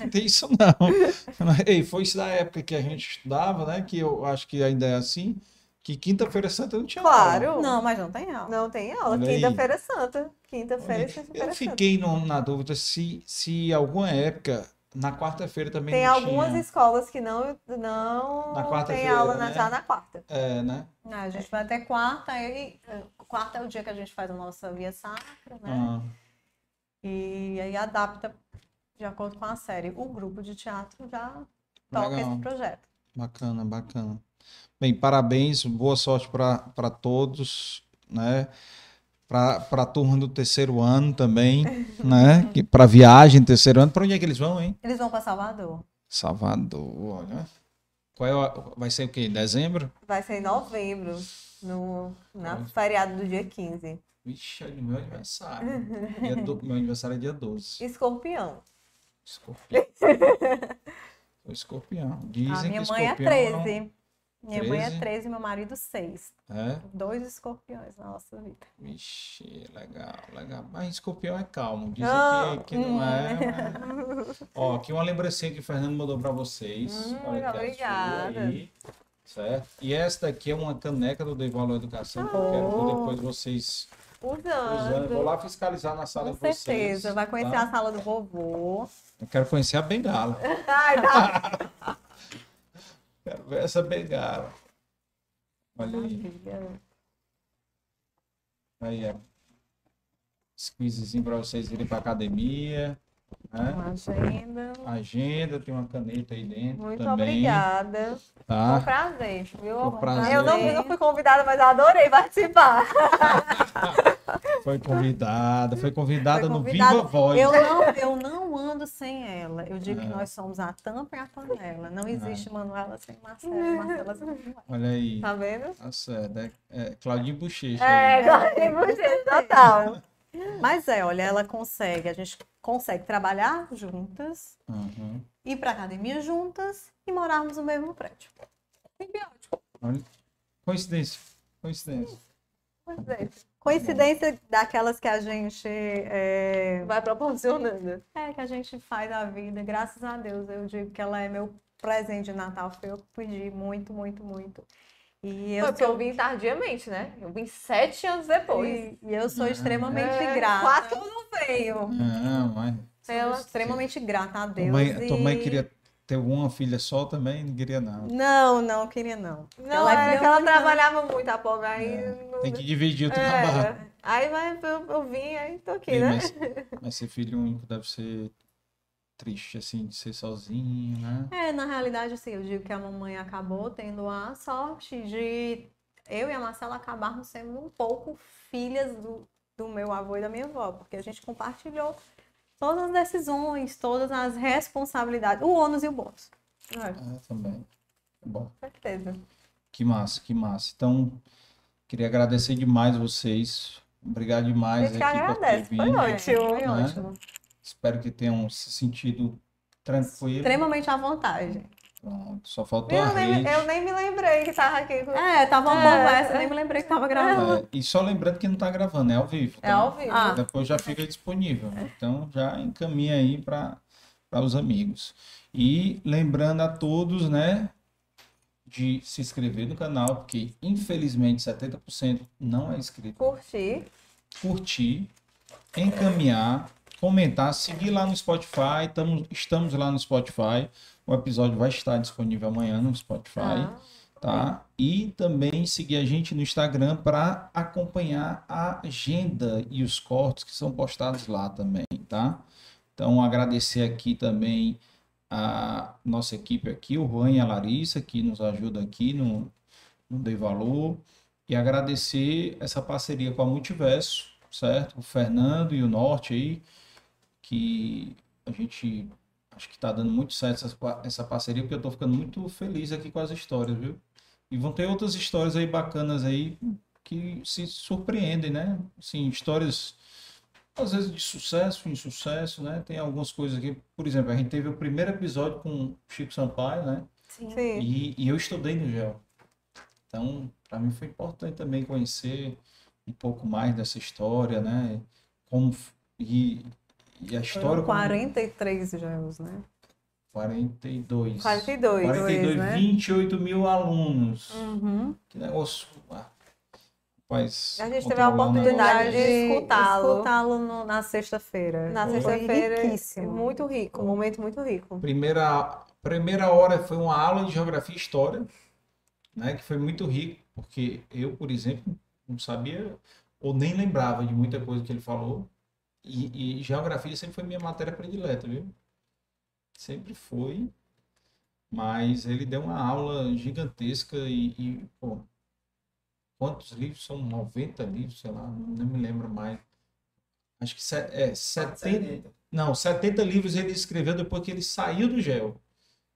Não tem isso não. <laughs> Ei, foi isso da época que a gente estudava, né? Que eu acho que ainda é assim, que quinta-feira santa não tinha aula. Claro. Não, mas não tem aula. Não tem aula. Quinta-feira Santa. Quinta-feira e Eu sexta-feira Santa. fiquei no- na dúvida se, se alguma época, na quarta-feira também Tem não algumas tinha. escolas que não, não Na tem quarta-feira, aula na- né? já na quarta. É, né? Ah, a gente vai até quarta, e eh, quarta é o dia que a gente faz a nossa via sacra, né? Ah, E aí adapta de acordo com a série. O grupo de teatro já toca Legal. esse projeto. Bacana, bacana. Bem, parabéns, boa sorte para todos, né? Para a turma do terceiro ano também, <laughs> né? Para viagem terceiro ano. Para onde é que eles vão, hein? Eles vão para Salvador. Salvador, olha. Qual é o- vai ser o quê? Dezembro? Vai ser em novembro, no, na feriado do dia 15. Vixe, é meu aniversário. Dia do- meu aniversário é dia 12. Escorpião. Escorpião. <laughs> Escorpião. Dizem a minha que mãe é escorpião 13. Minha mãe é 13? 13 e meu marido 6. É? Dois escorpiões na nossa vida. Vixe, legal, legal. Mas escorpião é calmo. Dizem Ah, que, que não é. <laughs> mas- Ó, aqui uma lembrancinha que o Fernando mandou pra vocês. Hum, Olha que obrigada. aí, certo? E esta daqui é uma caneca do Dei Valor Educação, que eu quero que Oh. depois vocês usando. Usando. Vou lá fiscalizar na sala Com de vocês. certeza. Vai conhecer tá? a sala do vovô. Eu quero conhecer a bengala. <laughs> Ai, dá. <laughs> Quero ver essa bengala. Olha aí. Aí, ó. Squeezezinho pra vocês irem pra academia. Né? Uma agenda. Agenda, tem uma caneta aí dentro Muito também. obrigada. Foi um Tá? prazer, viu? Foi um prazer. Eu não, não fui convidada, mas adorei participar. <laughs> Foi convidada, foi convidada Foi no. Viva Voz. Eu não, eu não sem ela. Eu digo que É. nós somos a tampa e a panela. Não existe Manuela sem Marcela, Marcela <laughs> sem Manuela. Olha aí. Tá vendo? Tá certo. É, é Claudinho Bochecha. É, gostei muito, total. Mas é, olha, ela consegue, a gente consegue trabalhar juntas, Uhum. ir pra academia juntas e morarmos no mesmo prédio. Simbiótico. Olha. Coincidência. Coincidência. Gostei. Coincidência daquelas que a gente é, Vai proporcionando. é, que a gente faz a vida, graças a Deus. Eu digo que ela é meu presente de Natal, foi eu que pedi muito, muito, muito. E eu Foi porque eu sou, vim tardiamente, né? Eu vim sete anos depois. e, e eu sou Ah. extremamente É, grata. Quase que eu não venho. Não, mas. Sou extremamente grata a Tua Deus. mãe, tua mãe e- queria ter uma filha só também? Não queria, não. Não, não, queria não. Não, Ela é filha que ela única. trabalhava muito, a pobre. Aí, É, não- Tem que dividir o trabalho. é. aí vai, eu, eu vim, aí tô aqui, Ei, né? mas, <laughs> mas ser filho único deve ser triste, assim, de ser sozinho, né? É, na realidade, assim, eu digo que a mamãe acabou tendo a sorte de eu e a Marcela acabarmos sendo um pouco filhas do, do meu avô e da minha avó, porque a gente compartilhou todas as decisões, todas as responsabilidades, o ônus e o bônus. É, também. Bom. Com certeza. Que massa, que massa. Então, queria agradecer demais vocês. Obrigado demais A gente aqui por ter agradece. Foi ótimo. Foi né? ótimo. Espero que tenham se sentido tranquilo. Extremamente à vontade. Pronto, só faltou Eu a nem, rede. eu nem me lembrei que tava aqui. com- É, tava uma É. conversa, nem me lembrei que tava gravando. É, e só lembrando que não está gravando, é ao vivo. É tá? ao vivo. Ah. Depois já fica disponível. Então já encaminha aí para os amigos. E lembrando a todos, né, de se inscrever no canal, porque infelizmente 70% não é inscrito. Curtir. Curtir, encaminhar, comentar, seguir lá no Spotify. Tamo, estamos lá no Spotify. O episódio vai estar disponível amanhã no Spotify Ah, tá? E também seguir a gente no Instagram para acompanhar a agenda e os cortes que são postados lá também, tá? Então, agradecer aqui também a nossa equipe aqui, o Juan e a Larissa, que nos ajuda aqui no, no Dei Valor, e agradecer essa parceria com a Multiverso, certo? O Fernando e o Norte aí, que a gente acho que está dando muito certo essa, essa parceria, porque eu estou ficando muito feliz aqui com as histórias, viu? E vão ter outras histórias aí bacanas aí que se surpreendem, né? Assim, histórias às vezes de sucesso, insucesso, né? Tem algumas coisas aqui, por exemplo, a gente teve o primeiro episódio com o Chico Sampaio, né? sim. E, e eu estudei no GEL. Então, para mim foi importante também conhecer um pouco mais dessa história, né? Como e, e a história Foram como- 43 jogos, né? 42. 42. 42, né? 28 mil alunos. Uhum. Que negócio. Rapaz, A gente teve a um oportunidade de escutá-lo. escutá-lo no- na sexta-feira. Na sexta-feira, riquíssimo. muito rico, um momento muito rico. Primeira, primeira hora foi uma aula de geografia e história, né? Que foi muito rico, porque eu, por exemplo, não sabia ou nem lembrava de muita coisa que ele falou. E, e geografia sempre foi minha matéria predileta, viu? Sempre foi. Mas ele deu uma aula gigantesca e, e, pô, quantos livros? São 90 livros, sei lá, não me lembro mais. Acho que é 70. Não, 70 livros ele escreveu depois que ele saiu do GEL.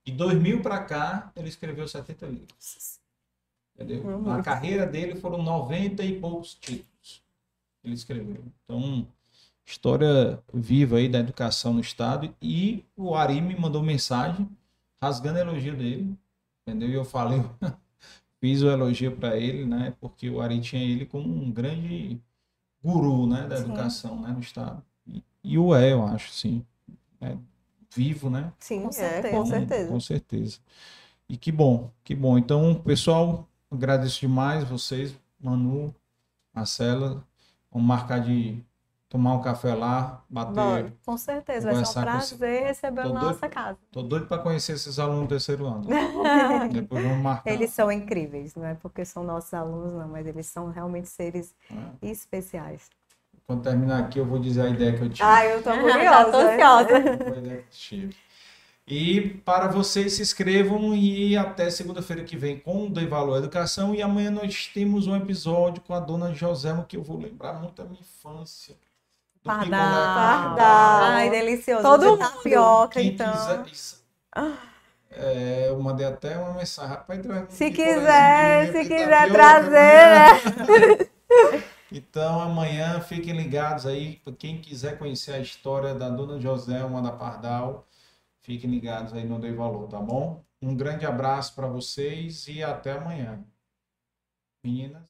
De 2000 para cá, ele escreveu 70 livros. Entendeu? Uhum. Na carreira dele foram 90 e poucos títulos que ele escreveu. Então, história viva aí da educação no estado e o Ari me mandou mensagem rasgando elogio dele, entendeu? E eu falei, <laughs> fiz o elogio para ele, né? Porque o Ari tinha ele como um grande guru, né, da Sim. educação, né, no estado. E, e o é, eu acho, sim. É vivo, né? Sim, Com é, certeza. com Com- certeza. Com certeza. E que bom, que bom. Então, pessoal, agradeço demais vocês, Manu, Marcela. Vamos marcar de tomar um café lá, bater. Bora. Com certeza, vai ser um prazer recebê-lo Tô na nossa casa. Tô doido para conhecer esses alunos do terceiro ano. <laughs> Depois vamos marcar. Eles são incríveis, não é porque são nossos alunos, não, mas eles são realmente seres né? especiais. Quando terminar aqui, eu vou dizer a ideia que eu tive. Ai, eu tô <laughs> Já curiosa. tô ansiosa. Foi a ideia que eu tive. E para vocês se inscrevam e até segunda-feira que vem com o Dei Valor Educação. E amanhã nós temos um episódio com a dona Joselma, que eu vou lembrar muito da minha infância. Pardal. Pardal. Ai, delicioso. Todo De mundo. tapioca, Quem então. quiser. isso- É, eu mandei até uma mensagem. Rapaz, Se quiser, se tapioca quiser trazer, mim. <laughs> Então, amanhã fiquem ligados aí. Para quem quiser conhecer a história da dona Joselma da Pardal, fiquem ligados aí no Dei Valor, tá bom? Um grande abraço para vocês e até amanhã. Meninas.